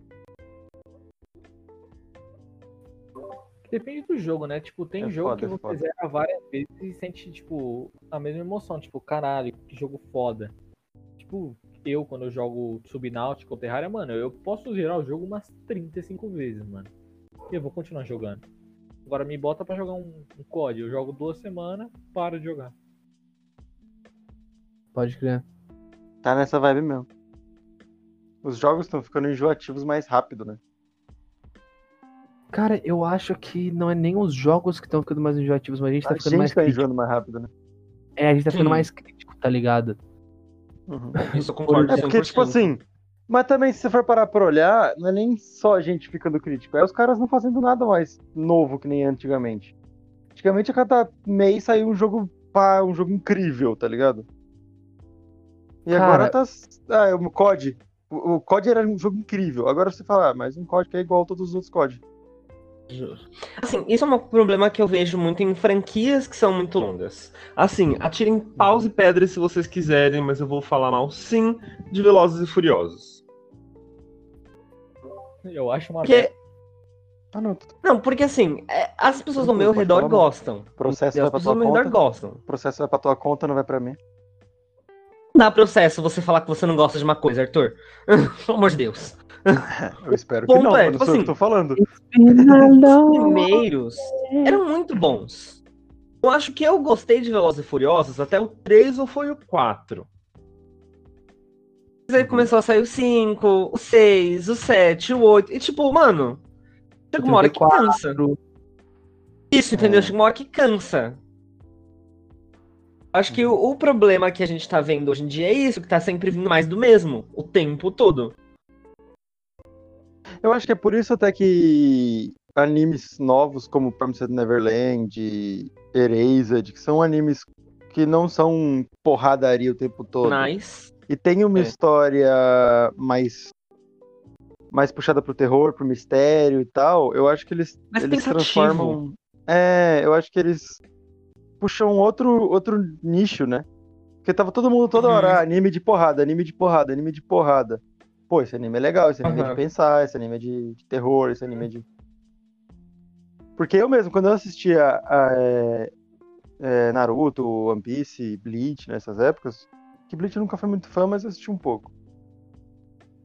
Depende do jogo, né? Tipo, tem É jogo foda, que é você foda. zera várias vezes e sente, tipo, a mesma emoção. Tipo, caralho, que jogo foda. Tipo, eu, quando eu jogo Subnautica ou Terraria, mano, eu posso zerar o jogo umas 35 vezes, mano. E eu vou continuar jogando. Agora me bota pra jogar um, um COD. Eu jogo duas semanas, paro de jogar. Pode crer. Tá nessa vibe mesmo. Os jogos estão ficando enjoativos mais rápido, né? Cara, eu acho que não é nem os jogos que estão ficando mais enjoativos, mas a gente tá a ficando gente mais tá crítico. enjoando mais rápido, né? É, a gente tá ficando Sim. mais crítico, tá ligado? Uhum. Isso eu concordo. É porque, 100%. tipo assim. Mas também, se você for parar pra olhar, não é nem só a gente ficando crítico, é os caras não fazendo nada mais novo que nem antigamente. Antigamente, a cada mês saiu um jogo pá, um jogo incrível, tá ligado? E Cara- agora tá. Ah, o COD. O, o COD era um jogo incrível. Agora você fala, ah, mas um COD que é igual a todos os outros COD. Assim, isso é um problema que eu vejo muito em franquias que são muito longas. Assim, atirem paus e pedras se vocês quiserem, mas eu vou falar mal sim de Velozes e Furiosos. Eu acho uma Porque, Ah, não. não, porque assim, é, as pessoas ao meu redor gostam. Processo vai As pra tua ao meu redor conta. gostam. O processo vai pra tua conta, não vai pra mim. Não dá processo você falar que você não gosta de uma coisa, Arthur. Pelo amor de Deus. Eu espero que Ponto não, é, tipo eu assim, que tô falando. Os primeiros eram muito bons. Eu acho que eu gostei de Velozes e Furiosos até o 3 ou foi o 4. Aí Uhum. começou a sair o 5, o 6, o 7, o 8. E tipo, mano, chega uma hora que cansa. Isso, entendeu? É. Chega uma hora que cansa. Acho que o, o problema que a gente tá vendo hoje em dia é isso, que tá sempre vindo mais do mesmo, o tempo todo. Eu acho que é por isso até que animes novos como Promised Neverland, Erased, que são animes que não são porradaria o tempo todo. Mas. E tem uma É. história mais mais puxada pro terror, pro mistério e tal. Eu acho que eles Mais eles pensativo. transformam É, eu acho que eles puxam outro outro nicho, né? Porque tava todo mundo toda Uhum. hora, ah, anime de porrada, anime de porrada, anime de porrada. Pô, esse anime é legal, esse anime é Aham. de pensar, esse anime é de, de terror, esse anime é de. Porque eu mesmo, quando eu assistia a, é, é, Naruto, One Piece, Bleach nessas épocas, que Bleach nunca fui muito fã, mas eu assisti um pouco.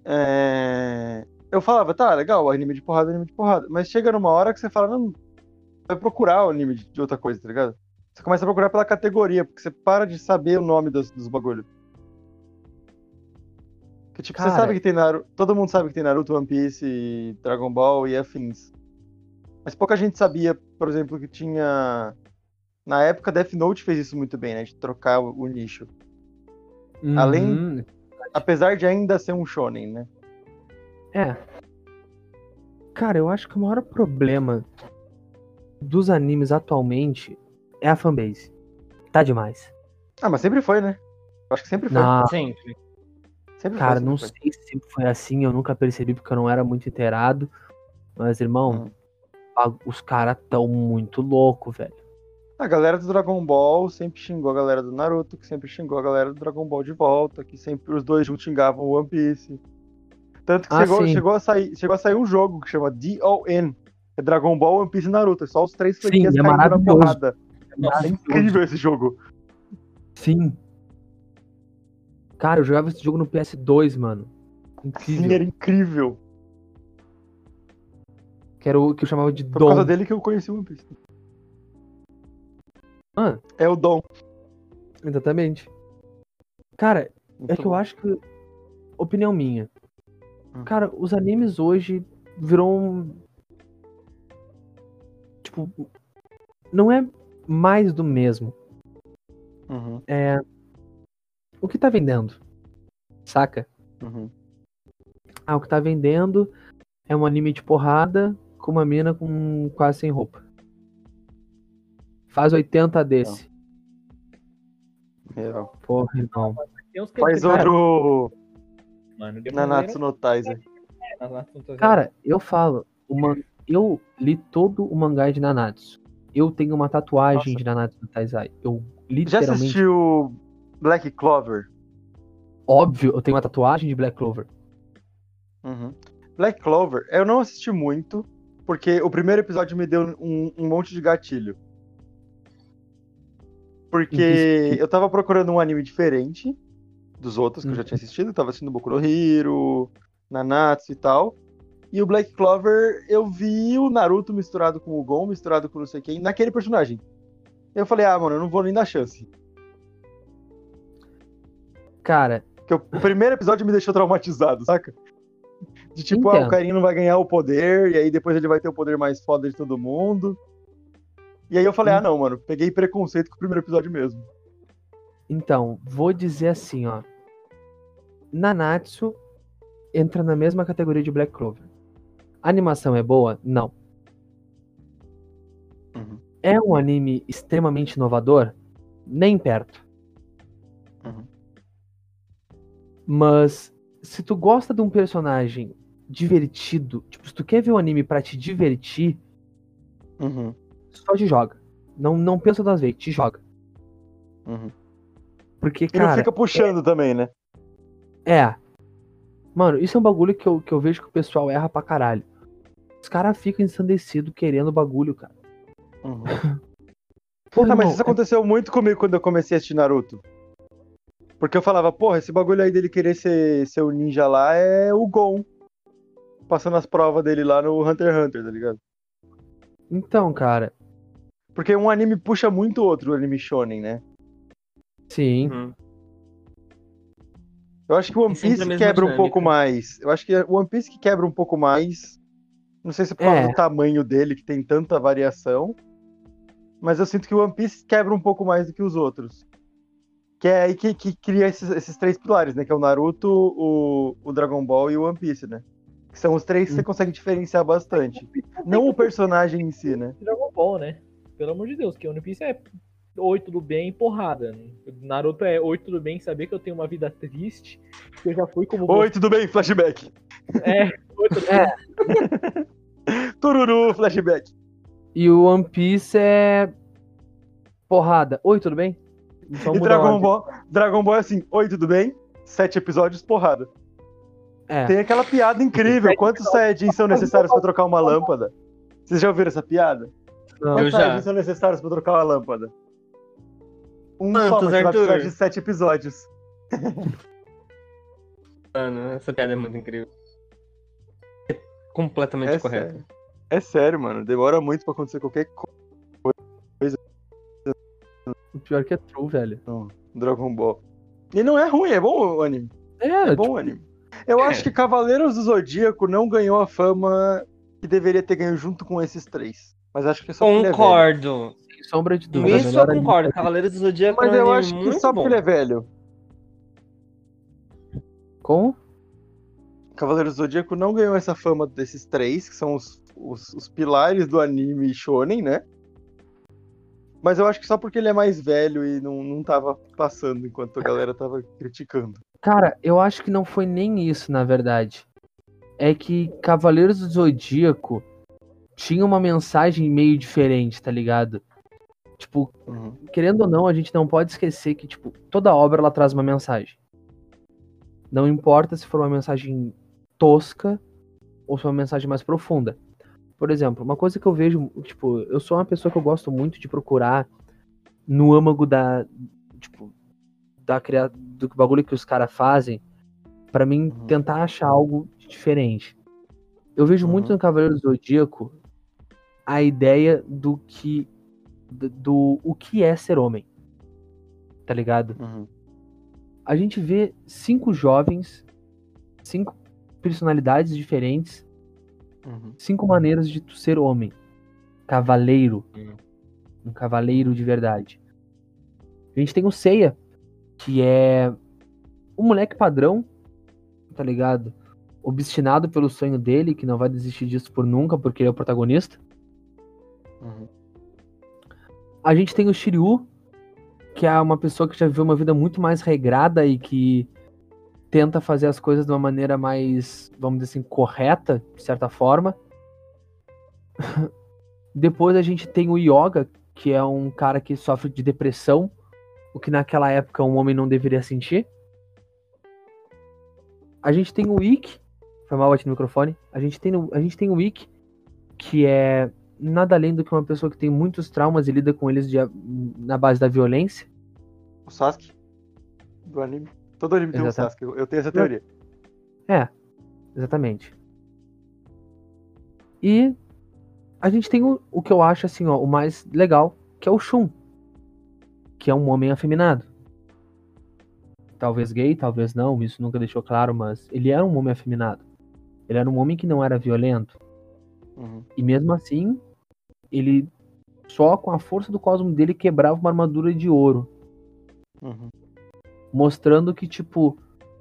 É, Eu falava, tá, legal, anime de porrada, anime de porrada. Mas chega numa hora que você fala, não, vai procurar o anime de, outra coisa, tá ligado? Você começa a procurar pela categoria, porque você para de saber o nome dos, dos bagulho. Que, tipo, você Cara. sabe que tem Naruto. Todo mundo sabe que tem Naruto, One Piece, Dragon Ball e afins. Mas pouca gente sabia, por exemplo, que tinha. Na época, Death Note fez isso muito bem, né? De trocar o, o nicho. Além- Uhum. Apesar de ainda ser um shonen, né? É. Cara, eu acho que o maior problema dos animes atualmente é a fanbase. Tá demais. Ah, mas sempre foi, né? Eu acho que sempre foi. Não, Sempre. Sempre cara, foi, sempre não foi. sei se sempre foi assim, eu nunca percebi porque eu não era muito inteirado. Mas, irmão, Hum. os caras tão muito louco, velho. A galera do Dragon Ball sempre xingou a galera do Naruto, que sempre xingou a galera do Dragon Ball de volta, que sempre os dois juntos xingavam o One Piece. Tanto que Ah, chegou, sim. chegou, a sair, chegou a sair um jogo que chama D.O.N. É Dragon Ball, One Piece e Naruto. É só os três Sim, franquias é caindo na porrada. Nossa, É incrível esse jogo. Sim. Cara, eu jogava esse jogo no PS2, mano. Sim, Incrível. era incrível. Que era o que eu chamava de Foi por causa Dom. dele que eu conheci o One Piece. Ah, É o Dom. exatamente. Cara, Muito É que eu bom. acho que. Opinião minha. Hum. Cara, os animes hoje viram. um- Tipo. Não é mais do mesmo. Uhum, É. O que tá vendendo? Saca? uhum. Ah, o que tá vendendo é um anime de porrada com uma mina com quase sem roupa. Faz 80 desse. Real. Porra, que Faz outro Mano, Nanatsu no Taizai. Slayer- Nanatsu no Taizai- Cara, eu falo, o man... eu li todo o mangá de Nanatsu. Eu tenho uma tatuagem Nossa. de Nanatsu no Taizai. Eu Já literalmente, assistiu Black Clover? óbvio, eu tenho uma tatuagem de Black Clover. Uhum. Black Clover, eu não assisti muito, porque o primeiro episódio me deu um, um monte de gatilho. Porque eu tava procurando um anime diferente dos outros que eu já tinha assistido. Eu tava assistindo Boku no Hero, Nanatsu e tal. E o Black Clover, eu vi o Naruto misturado com o Gon, misturado com não sei quem, naquele personagem. Eu falei, ah, mano, eu não vou nem dar chance. Cara, Porque o primeiro episódio me deixou traumatizado, saca? De tipo, ah, Entendo. o carinha não vai ganhar o poder, e aí depois ele vai ter o poder mais foda de todo mundo. E aí eu falei, Hum. ah, não, mano, peguei preconceito com o primeiro episódio mesmo. então, vou dizer assim, ó. Nanatsu entra na mesma categoria de Black Clover. A animação é boa? Não. Uhum. É um anime extremamente inovador? Nem perto. Uhum. Mas se tu gosta de um personagem divertido, tipo, se tu quer ver um anime pra te divertir, Uhum. Só te joga. Não, não pensa duas vezes, te joga. Uhum. Porque, E não cara, fica puxando também, né? é. Mano, isso é um bagulho que eu, que eu vejo que o pessoal erra pra caralho. Os caras ficam ensandecidos querendo o bagulho, cara. Uhum. Ah, mas irmão, isso aconteceu muito comigo quando eu comecei a assistir Naruto. Porque eu falava, porra, esse bagulho aí dele querer ser, ser o ninja lá é o Gon. Passando as provas dele lá no Hunter x Hunter, tá ligado? Então, cara, Porque um anime puxa muito outro, o anime shonen, né? sim. Uhum. Eu acho que o One E sempre a Piece quebra um pouco mais. Eu acho que o One Piece que quebra um pouco mais. Não sei se é por causa É. do tamanho dele, que tem tanta variação. Mas eu sinto que o One Piece quebra um pouco mais do que os outros. Que é aí que, que cria esses, esses três pilares, né? Que é o Naruto, o, o Dragon Ball e o One Piece, né? Que são os três que você consegue diferenciar bastante. Não o personagem em si, né? Dragon Ball, né? Pelo amor de Deus, que One Piece é oi, tudo bem, porrada. Naruto é oi, tudo bem, saber que eu tenho uma vida triste, que eu já fui como Oi, tudo bem? Flashback. É, oi, tudo bem. Tururu, flashback. E o One Piece é. Porrada. Oi, tudo bem? Só E Dragon. Ball, Dragon Ball é assim, oi, tudo bem? Sete episódios, porrada. É. Tem aquela piada incrível. Quantos Saiyajins são necessários pra trocar uma lâmpada? Vocês já ouviram essa piada? Não. Quantos já. São necessários pra trocar uma lâmpada? Um Quantos, vai Arthur? de sete episódios. Mano, essa piada é muito incrível. É completamente É correto. sério. É sério, mano. Demora muito pra acontecer qualquer coisa O pior que é true, velho. no Dragon Ball. E não é ruim, é bom o anime. É, É bom tipo, o anime. Eu acho que Cavaleiros do Zodíaco não ganhou a fama que deveria ter ganho junto com esses três. Mas acho que é só é velho. Concordo. sem sombra de dúvida. Isso eu concordo. Cavaleiros do Zodíaco Mas é eu acho que só bom. porque ele é velho. Com? Cavaleiros do Zodíaco não ganhou essa fama desses três, que são os, os, os pilares do anime shonen, né? Mas eu acho que só porque ele é mais velho e não, não tava passando enquanto a galera tava criticando. Cara, eu acho que não foi nem isso, na verdade. É que Cavaleiros do Zodíaco tinha uma mensagem meio diferente, tá ligado? Tipo, Uhum. querendo ou não, a gente não pode esquecer que, tipo, toda obra ela traz uma mensagem. Não importa se for uma mensagem tosca ou se for uma mensagem mais profunda. Por exemplo, uma coisa que eu vejo, tipo, eu sou uma pessoa que eu gosto muito de procurar no âmago da, tipo, da cria... do bagulho que os caras fazem, pra mim Uhum. tentar achar algo diferente. Eu vejo muito Uhum. no Cavaleiro do Zodíaco a ideia do que do, do o que é ser homem. Tá ligado? Uhum. A gente vê cinco jovens, cinco personalidades diferentes, Uhum. cinco maneiras de ser homem. Cavaleiro. Hum. Um cavaleiro de verdade. A gente tem o Seiya, que é um moleque padrão, tá ligado? Obstinado pelo sonho dele, que não vai desistir disso por nunca, porque ele é o protagonista. Uhum. A gente tem o Shiryu, que é uma pessoa que já viveu uma vida muito mais regrada e que tenta fazer as coisas de uma maneira mais, vamos dizer assim, correta, de certa forma. Depois a gente tem o Yoga, que é um cara que sofre de depressão, o que naquela época um homem não deveria sentir. A gente tem o Ikki, Foi mal bati no microfone. A gente tem, a gente tem o Wick, que é nada além do que uma pessoa que tem muitos traumas e lida com eles de, na base da violência. O Sasuke do anime. Todo anime tem um Exatamente. Sasuke. Eu eu tenho essa teoria. É, exatamente. E a gente tem o, o que eu acho assim, ó, o mais legal, que é o Shun, que é um homem afeminado. Talvez gay, talvez não, isso nunca deixou claro, mas ele era um homem afeminado. Ele era um homem que não era violento. Uhum. E mesmo assim, ele só com a força do cosmo dele quebrava uma armadura de ouro. Uhum. mostrando que, tipo,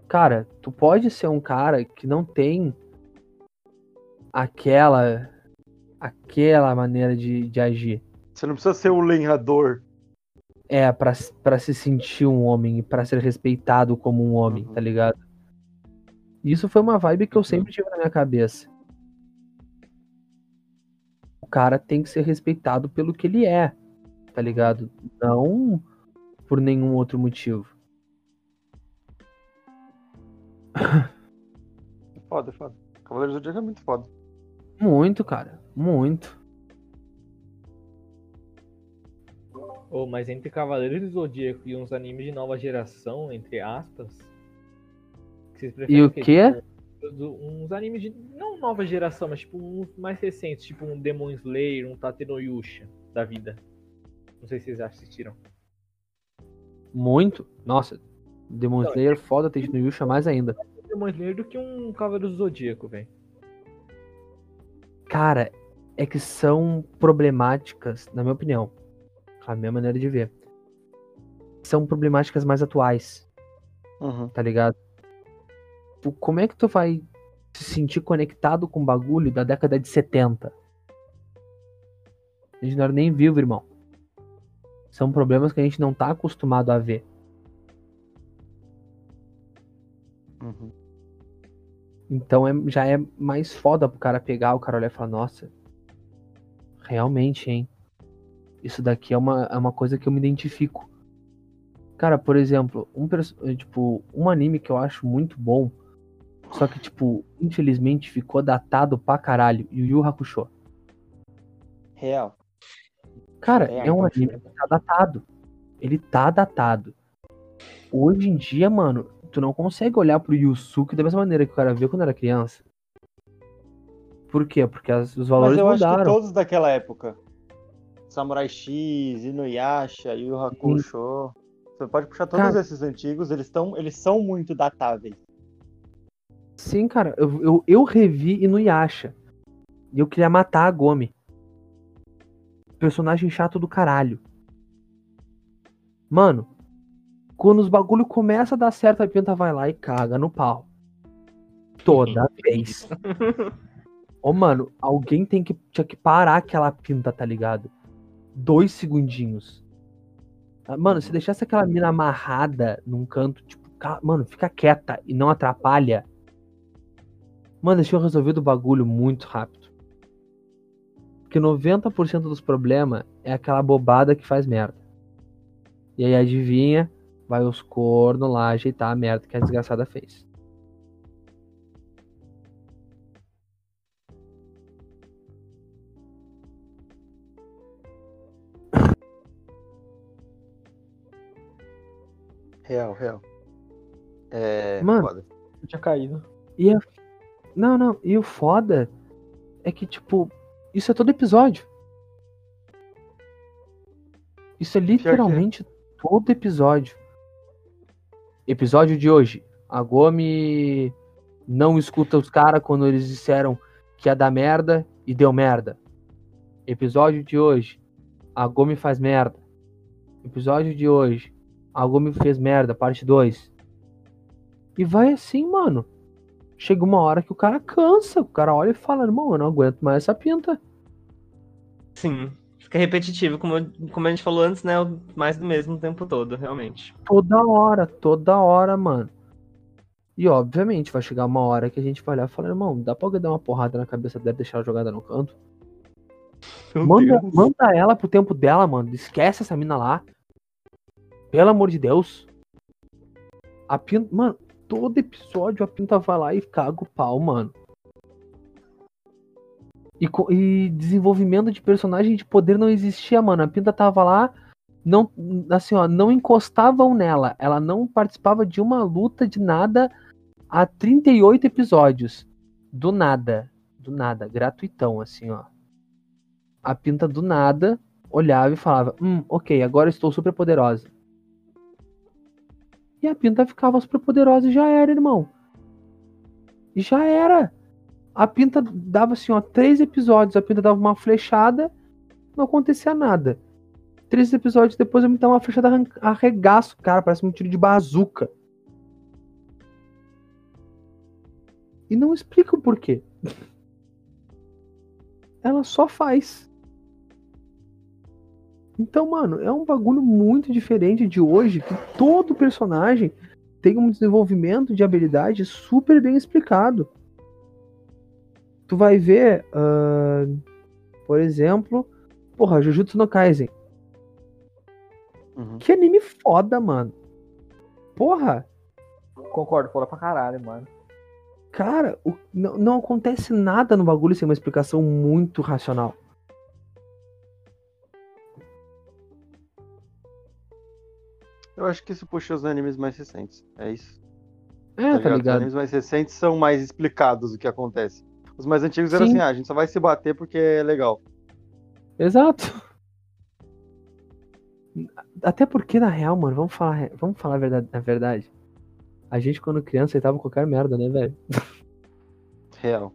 cara, tu pode ser um cara que não tem aquela aquela maneira de, de agir. Você não precisa ser o lenhador. É, pra, pra se sentir um homem e pra ser respeitado como um homem, Uhum. tá ligado? Isso foi uma vibe que eu sempre tive na minha cabeça. O cara tem que ser respeitado pelo que ele é, tá ligado? Não por nenhum outro motivo. Foda, foda. Cavaleiro do Zodíaco é muito foda. Muito, cara. Muito. Oh, mas entre Cavaleiros do Zodíaco e uns animes de nova geração, entre aspas. que vocês preferem E o quê? quê? Do- uns animes de. Não nova geração, mas tipo uns mais recentes, tipo um Demon Slayer, um Tatenoyusha da vida. Não sei se vocês assistiram. Muito. Nossa. Demon Não, Slayer foda, tem no Yusha mais ainda. Demon Slayer do que um Cavaleiro do Zodíaco, velho. Cara, é que são problemáticas, na minha opinião. A minha maneira de ver. São problemáticas mais atuais, Uhum. tá ligado? Tu- como é que tu vai se sentir conectado com o bagulho da década de 70? A gente não era nem vivo, irmão. São problemas que a gente não tá acostumado a ver. Uhum. Então é, já é mais foda pro cara pegar o cara olhar e falar, nossa, realmente, hein? Isso daqui é uma, é uma coisa que eu me identifico. Cara, por exemplo, um, tipo, um anime que eu acho muito bom, só que, tipo, infelizmente ficou datado pra caralho, Yu Yu Hakusho. Real. Cara, É, é um acho anime que tá datado. Ele tá datado. Hoje em dia, mano, tu não consegue olhar pro Yusuke da mesma maneira que o cara viu quando era criança. Por quê? Porque as- os valores Mas eu acho que mudaram. todos daquela época. Samurai X, Inuyasha, Yu Hakusho. Você pode puxar todos Cara. esses antigos, eles, tão, eles são muito datáveis. Sim, cara, eu, eu, eu revi Inuyasha. E eu queria matar a Gomi. Personagem chato do caralho. Mano, quando os bagulho começa a dar certo, a Pinta vai lá e caga no pau. Toda vez. Ô, mano, alguém tem que, tinha que parar aquela pinta, tá ligado? Dois segundinhos. Ah, Mano, se deixasse aquela mina amarrada num canto, tipo, mano, fica quieta e não atrapalha. Mano, eles tinham resolvido o bagulho muito rápido. Porque 90% dos problemas é aquela bobada que faz merda. E aí adivinha, vai os cornos lá ajeitar a merda que a desgraçada fez. Real, real. É. Mano. foda. Eu tinha caído. E é... Não, não, e o foda é que, tipo, isso é todo episódio. Isso é literalmente todo episódio. Episódio de hoje. A Gomi não escuta os caras quando eles disseram que ia dar merda e deu merda. Episódio de hoje. A Gomi faz merda. Episódio de hoje. A Gomi fez merda, parte 2. E vai assim, mano. Chega uma hora que o cara cansa. O cara olha e fala, irmão, eu não aguento mais essa pinta. Sim. Fica repetitivo, como, como a gente falou antes, né? Mais do mesmo o tempo todo, realmente. Toda hora, toda hora, mano. E obviamente vai chegar uma hora que a gente vai olhar e falar, irmão, dá pra alguém dar uma porrada na cabeça dela e deixar ela jogada no canto? Meu Manda, Deus. manda ela pro tempo dela, mano. Esquece essa mina lá. Pelo amor de Deus. A pinta. Mano, todo episódio a Pinta vai lá e caga o pau, mano. E, e desenvolvimento de personagem de poder não existia, mano. A Pinta tava lá, não, assim, ó, não encostavam nela. Ela não participava de uma luta de nada há 38 episódios. Do nada. Do nada. Gratuitão, assim, ó. A Pinta do nada olhava e falava: Hum, ok, agora estou super poderosa. E a Pinta ficava super poderosa e já era, irmão. E já era. A Pinta dava assim, ó, três episódios, a Pinta dava uma flechada, não acontecia nada. Três episódios depois eu me dava uma flechada arregaço, cara, parece um tiro de bazuca. E não explica o porquê. Ela só faz. Então, mano, é um bagulho muito diferente de hoje, que todo personagem tem um desenvolvimento de habilidade super bem explicado. Tu vai ver, ah, por exemplo, porra, Jujutsu no Kaisen. Uhum. Que anime foda, mano. Porra, Concordo, foda pra caralho, mano. cara, o- não, não acontece nada no bagulho sem uma explicação muito racional. Eu acho que isso puxa os animes mais recentes. É isso. É, tá Os ligado? animes mais recentes são mais explicados o que acontece. Os mais antigos eram Sim. assim, ah, a gente só vai se bater porque é legal. Exato. Até porque, na real, mano, vamos falar, vamos falar a verdade, a verdade. A gente, quando criança, aceitava qualquer merda, né, velho? Real.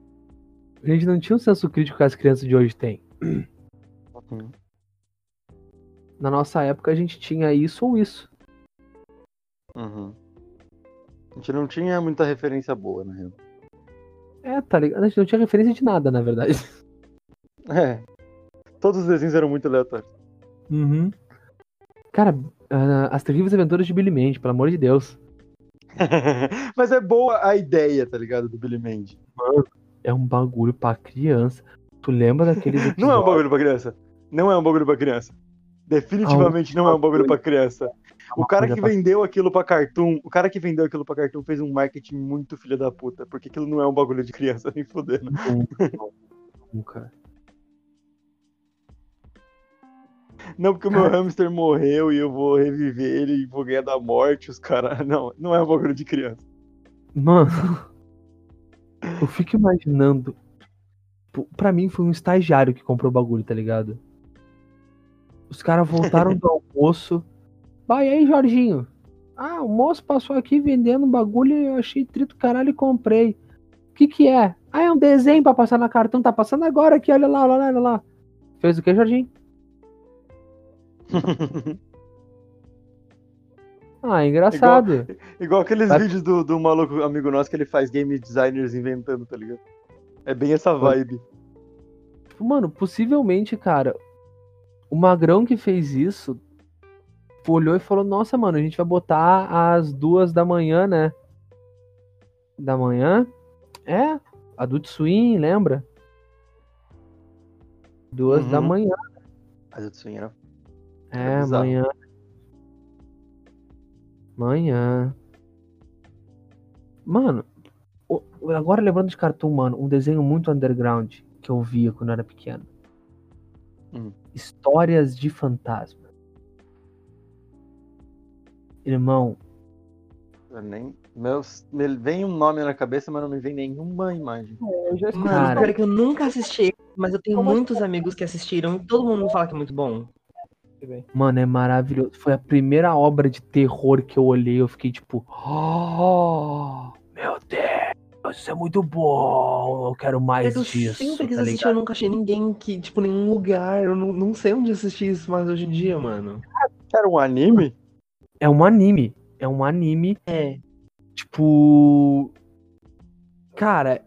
A gente não tinha o senso crítico que as crianças de hoje têm. Uhum. Na nossa época, a gente tinha isso ou isso. Uhum. A gente não tinha muita referência boa, na real. É, tá ligado? A gente não tinha referência de nada, na verdade. É. Todos os desenhos eram muito aleatórios. Uhum. Cara, ah, as terríveis aventuras de Billy Mandy, pelo amor de Deus. Mas é boa a ideia, tá ligado? Do Billy Mandy. É um bagulho pra criança. Tu lembra episódios? Não é um bagulho pra criança. Não é um bagulho pra criança. Definitivamente não é um bagulho pra criança. O cara que vendeu aquilo pra Cartoon, o cara que vendeu aquilo pra Cartoon fez um marketing muito filho da puta, porque aquilo não é um bagulho de criança, nem fudendo. Nunca. Não porque o meu hamster morreu e eu vou reviver ele e vou ganhar da morte, os caras. Não, não é um bagulho de criança. Mano, eu fico imaginando. Tipo, Pra mim foi um estagiário que comprou o bagulho, tá ligado? Os caras voltaram do almoço. Vai aí, Jorginho. Ah, o moço passou aqui vendendo um bagulho e eu achei trito caralho e comprei. O que que é? Ah, é um desenho pra passar na cartão. Tá passando agora aqui, olha lá, olha lá, olha lá. Fez o que, Jorginho? Ah, engraçado. Igual aqueles Vai- vídeos do, do maluco amigo nosso que ele faz game designers inventando, tá ligado? É bem essa vibe. Mano, possivelmente, cara, o Magrão que fez isso olhou e falou: Nossa, mano, a gente vai botar às duas da manhã, né? Da manhã? É, Adult Swim, lembra? Duas da Uhum. manhã. Mas eu sonhei, era É, bizarro. manhã. Manhã. Mano, agora lembrando de cartoon, mano, um desenho muito underground que eu via quando eu era pequeno. Hum. Histórias de fantasma. Irmão, Eu nem. Meus, me vem um nome na cabeça, mas não me vem nenhuma imagem. Eu já Mano, Cara. é que eu nunca assisti, mas eu tenho Como muitos amigos que assistiram e todo mundo me fala que é muito bom. mano, é maravilhoso. Foi a primeira obra de terror que eu olhei. Eu fiquei tipo, oh, meu Deus, isso é muito bom. Eu quero mais eu disso. sempre quis tá assistir, ligado? eu nunca achei ninguém que, tipo, nenhum lugar. Eu não, não sei onde assistir isso mais hoje em dia, mano. Era um anime? É um anime. É um anime É. Tipo. Cara,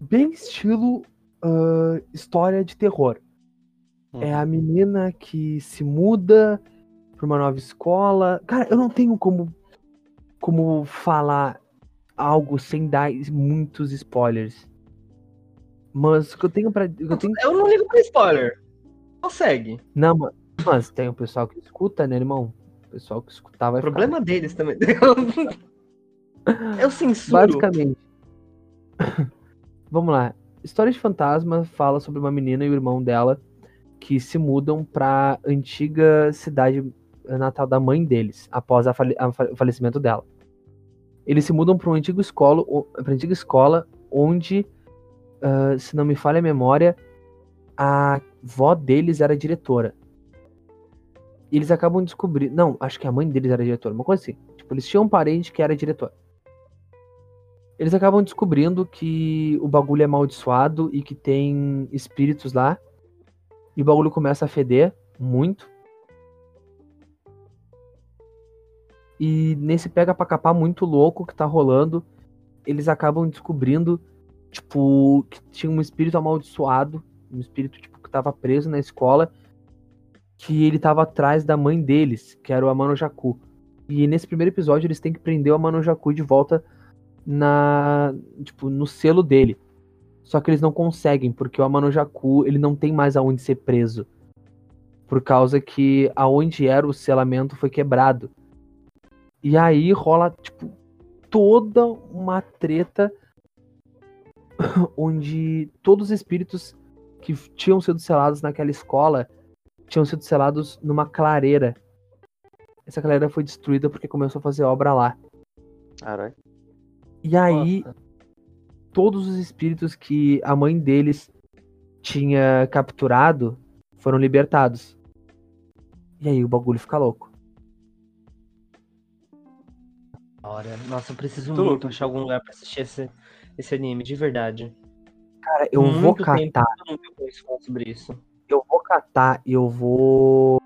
bem estilo ah, história de terror. É a menina que se muda pra uma nova escola. Cara, eu não tenho como, como falar algo sem dar muitos spoilers. Mas o que eu tenho pra. o Eu tenho... Eu não ligo pra spoiler. Consegue. Não, ma- mas tem o pessoal que escuta, né, irmão? O pessoal que escutar vai O problema deles também. Eu censuro. Basicamente. Vamos lá. História de Fantasma fala sobre uma menina e o irmão dela que se mudam pra antiga cidade natal da mãe deles, após a fale- o falecimento dela. Eles se mudam para uma antiga escola, pra antiga escola onde, ah, se não me falha a memória, a vó deles era diretora. E eles acabam descobrindo. Não, acho que a mãe deles era diretora, uma coisa assim. Tipo, eles tinham um parente que era diretor. Eles acabam descobrindo que o bagulho é amaldiçoado e que tem espíritos lá. E o bagulho começa a feder muito. E nesse pega pra capar muito louco que tá rolando, eles acabam descobrindo, tipo, que tinha um espírito amaldiçoado, um espírito, tipo, que tava preso na escola, que ele tava atrás da mãe deles, que era o Amano Jaku. E nesse primeiro episódio eles têm que prender o Amano Jaku de volta na, tipo, no selo dele. Só que eles não conseguem, porque o Amano Jaku, ele não tem mais aonde ser preso. Por causa que aonde era o selamento foi quebrado. E aí rola, tipo, toda uma treta onde todos os espíritos que tinham sido selados naquela escola tinham sido selados numa clareira. Essa clareira foi destruída porque começou a fazer obra lá. Caralho. E aí, Nossa. todos os espíritos que a mãe deles tinha capturado foram libertados. E aí o bagulho fica louco. Hora. Nossa, eu preciso Muito achar algum lugar pra assistir esse, esse anime, de verdade. Cara, eu Muito vou catar, eu sobre isso. eu vou catar e eu vou.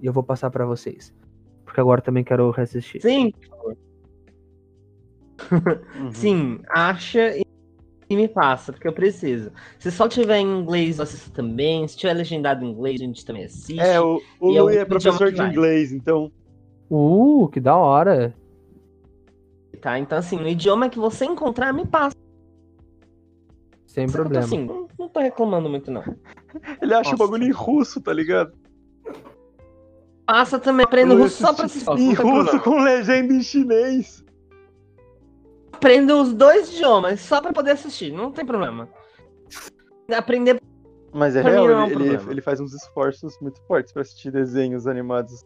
E eu vou passar pra vocês. Porque agora também quero reassistir. Sim, Uhum. sim, acha e e me passa, porque eu preciso. Se só tiver em inglês, eu assisto também. Se tiver legendado em inglês, a gente também assiste. É, o, o é é professor de inglês, então. Uh, que da hora. Tá? Então, assim, no idioma que você encontrar, me passa. Sem Só eu tô problema. assim, não, não tô reclamando muito, não. Ele acha o Nossa. bagulho em russo, tá ligado? Passa também, aprendo russo só pra assistir. Em russo problema. com legenda em chinês. Aprendo os dois idiomas só pra poder assistir, não tem problema. Aprender. Mas é Pra real, não é um ele, ele, problema. ele faz uns esforços muito fortes pra assistir desenhos animados.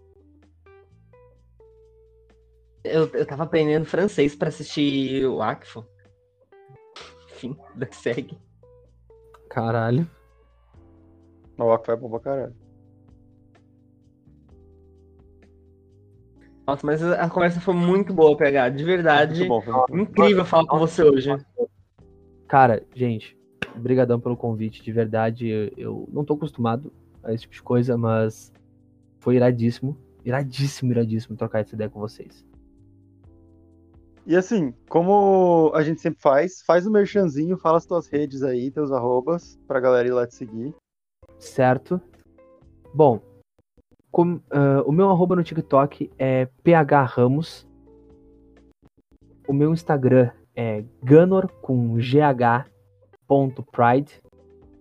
Eu, eu tava aprendendo francês pra assistir o Akfo. Enfim, segue. Caralho. O Aqua é bom pra caralho. Nossa, mas a conversa foi muito boa, PH. De verdade. Muito bom. Incrível falar com você hoje. Cara, gente, brigadão pelo convite, de verdade. Eu, eu não tô acostumado a esse tipo de coisa, mas foi iradíssimo. Iradíssimo, iradíssimo trocar essa ideia com vocês. E assim, como a gente sempre faz, faz o merchanzinho, fala as tuas redes aí, teus arrobas, pra galera ir lá te seguir. Certo? Bom, com- ah, o meu arroba no TikTok é phramos. O meu Instagram é ganor com gh ponto pride.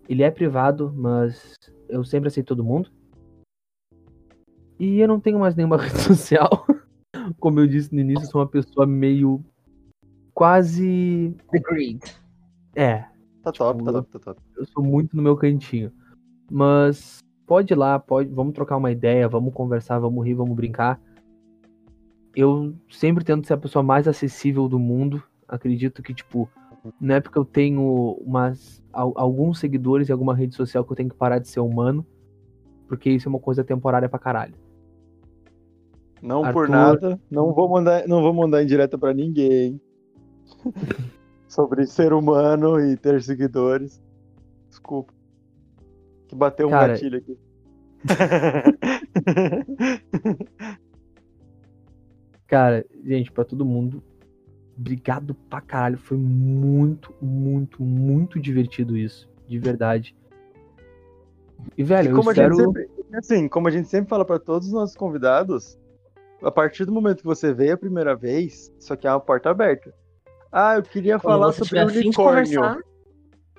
Ele é privado, mas eu sempre aceito todo mundo. E eu não tenho mais nenhuma rede social. Como eu disse no início, eu sou uma pessoa meio quase. Agreed. É, Tá top, Tipo, tá top, tá top. eu sou muito no meu cantinho. Mas pode ir lá, pode, vamos trocar uma ideia, vamos conversar, vamos rir, vamos brincar. Eu sempre tento ser a pessoa mais acessível do mundo. Acredito que, tipo, não é porque eu tenho umas, al- alguns seguidores em alguma rede social que eu tenho que parar de ser humano. Porque isso é uma coisa temporária pra caralho. Não por Arthur. nada, não vou mandar, não vou mandar indireta pra ninguém. Sobre ser humano e ter seguidores. Desculpa. Que bateu um Cara, gatilho aqui. Cara, gente, pra todo mundo, obrigado pra caralho. Foi muito, muito, muito divertido isso. De verdade. E, velho, E eu como espero. a gente sempre, assim, como a gente sempre fala pra todos os nossos convidados, a partir do momento que você veio a primeira vez, isso aqui é uma porta aberta. Ah, eu queria Quando falar sobre de unicórnio. conversar,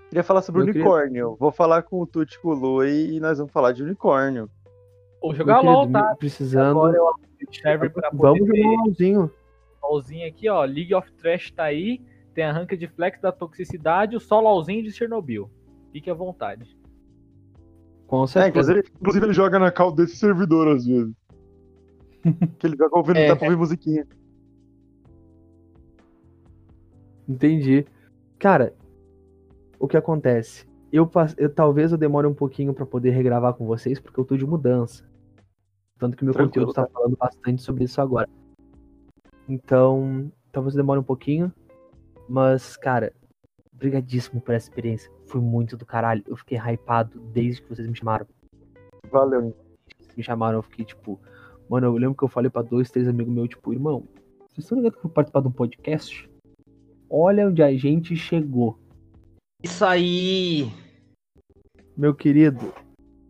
Queria falar sobre Eu queria- unicórnio. Vou falar com o Tuti e com o Lui e nós vamos falar de unicórnio. Ou meu jogar querido, LOL, tá? Precisando. Agora eu o server pra poder Vamos jogar um LOLzinho. LOLzinho aqui, ó. League of Trash tá aí. Tem a ranca de flex da toxicidade, o só LOLzinho de Chernobyl. Fique à vontade. Com É, certeza. inclusive, inclusive ele joga na call desse servidor às vezes. que ele joga ouvindo, É. dá pra ouvir musiquinha. Entendi. Cara, o que acontece? Eu, eu talvez eu demore um pouquinho pra poder regravar com vocês, porque eu tô de mudança. Tanto que meu Tranquilo, conteúdo tá falando bastante sobre isso agora. Então, talvez eu demore um pouquinho. Mas, cara, brigadíssimo por essa experiência. Foi muito do caralho. Eu fiquei hypado desde que vocês me chamaram. Valeu. me chamaram, eu fiquei tipo. Mano, eu lembro que eu falei pra dois, três amigos meus, tipo, irmão, vocês estão ligados que eu participar de um podcast? Olha onde a gente chegou. Isso aí. Meu querido,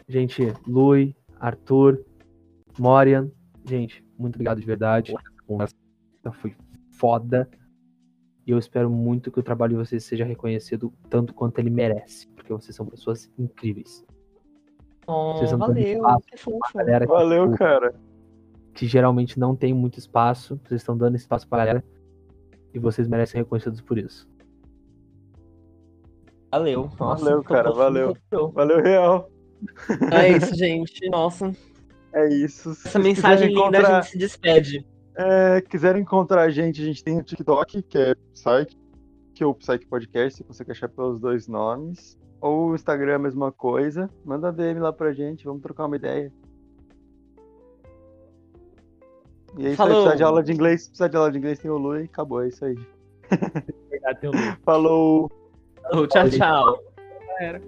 gente, Lui, Arthur, Morian, gente, muito obrigado de verdade. Essa conversa foi foda. E eu espero muito que o trabalho de vocês seja reconhecido tanto quanto ele merece. Porque vocês são pessoas incríveis. Oh, valeu. Que fofo. Galera que, Valeu, tipo, cara. Que geralmente não tem muito espaço. Vocês estão dando espaço pra galera. E vocês merecem ser reconhecidos por isso. Valeu. Nossa, Valeu, cara, valeu. Valeu, real. É isso, gente. Nossa. É isso. Se Essa mensagem quiserem linda, a encontrar- gente se despede. É, quiserem encontrar a gente, a gente tem o TikTok, que é Psyche, que é o Psyche Podcast, se você quer achar pelos dois nomes. Ou o Instagram, a mesma coisa. Manda DM lá pra gente, vamos trocar uma ideia. E é isso Falou. aí, precisar de aula de inglês, se precisar de aula de inglês, tem o Lu e acabou, é isso aí. Verdade, tem um Falou! Tchau, tchau. Era.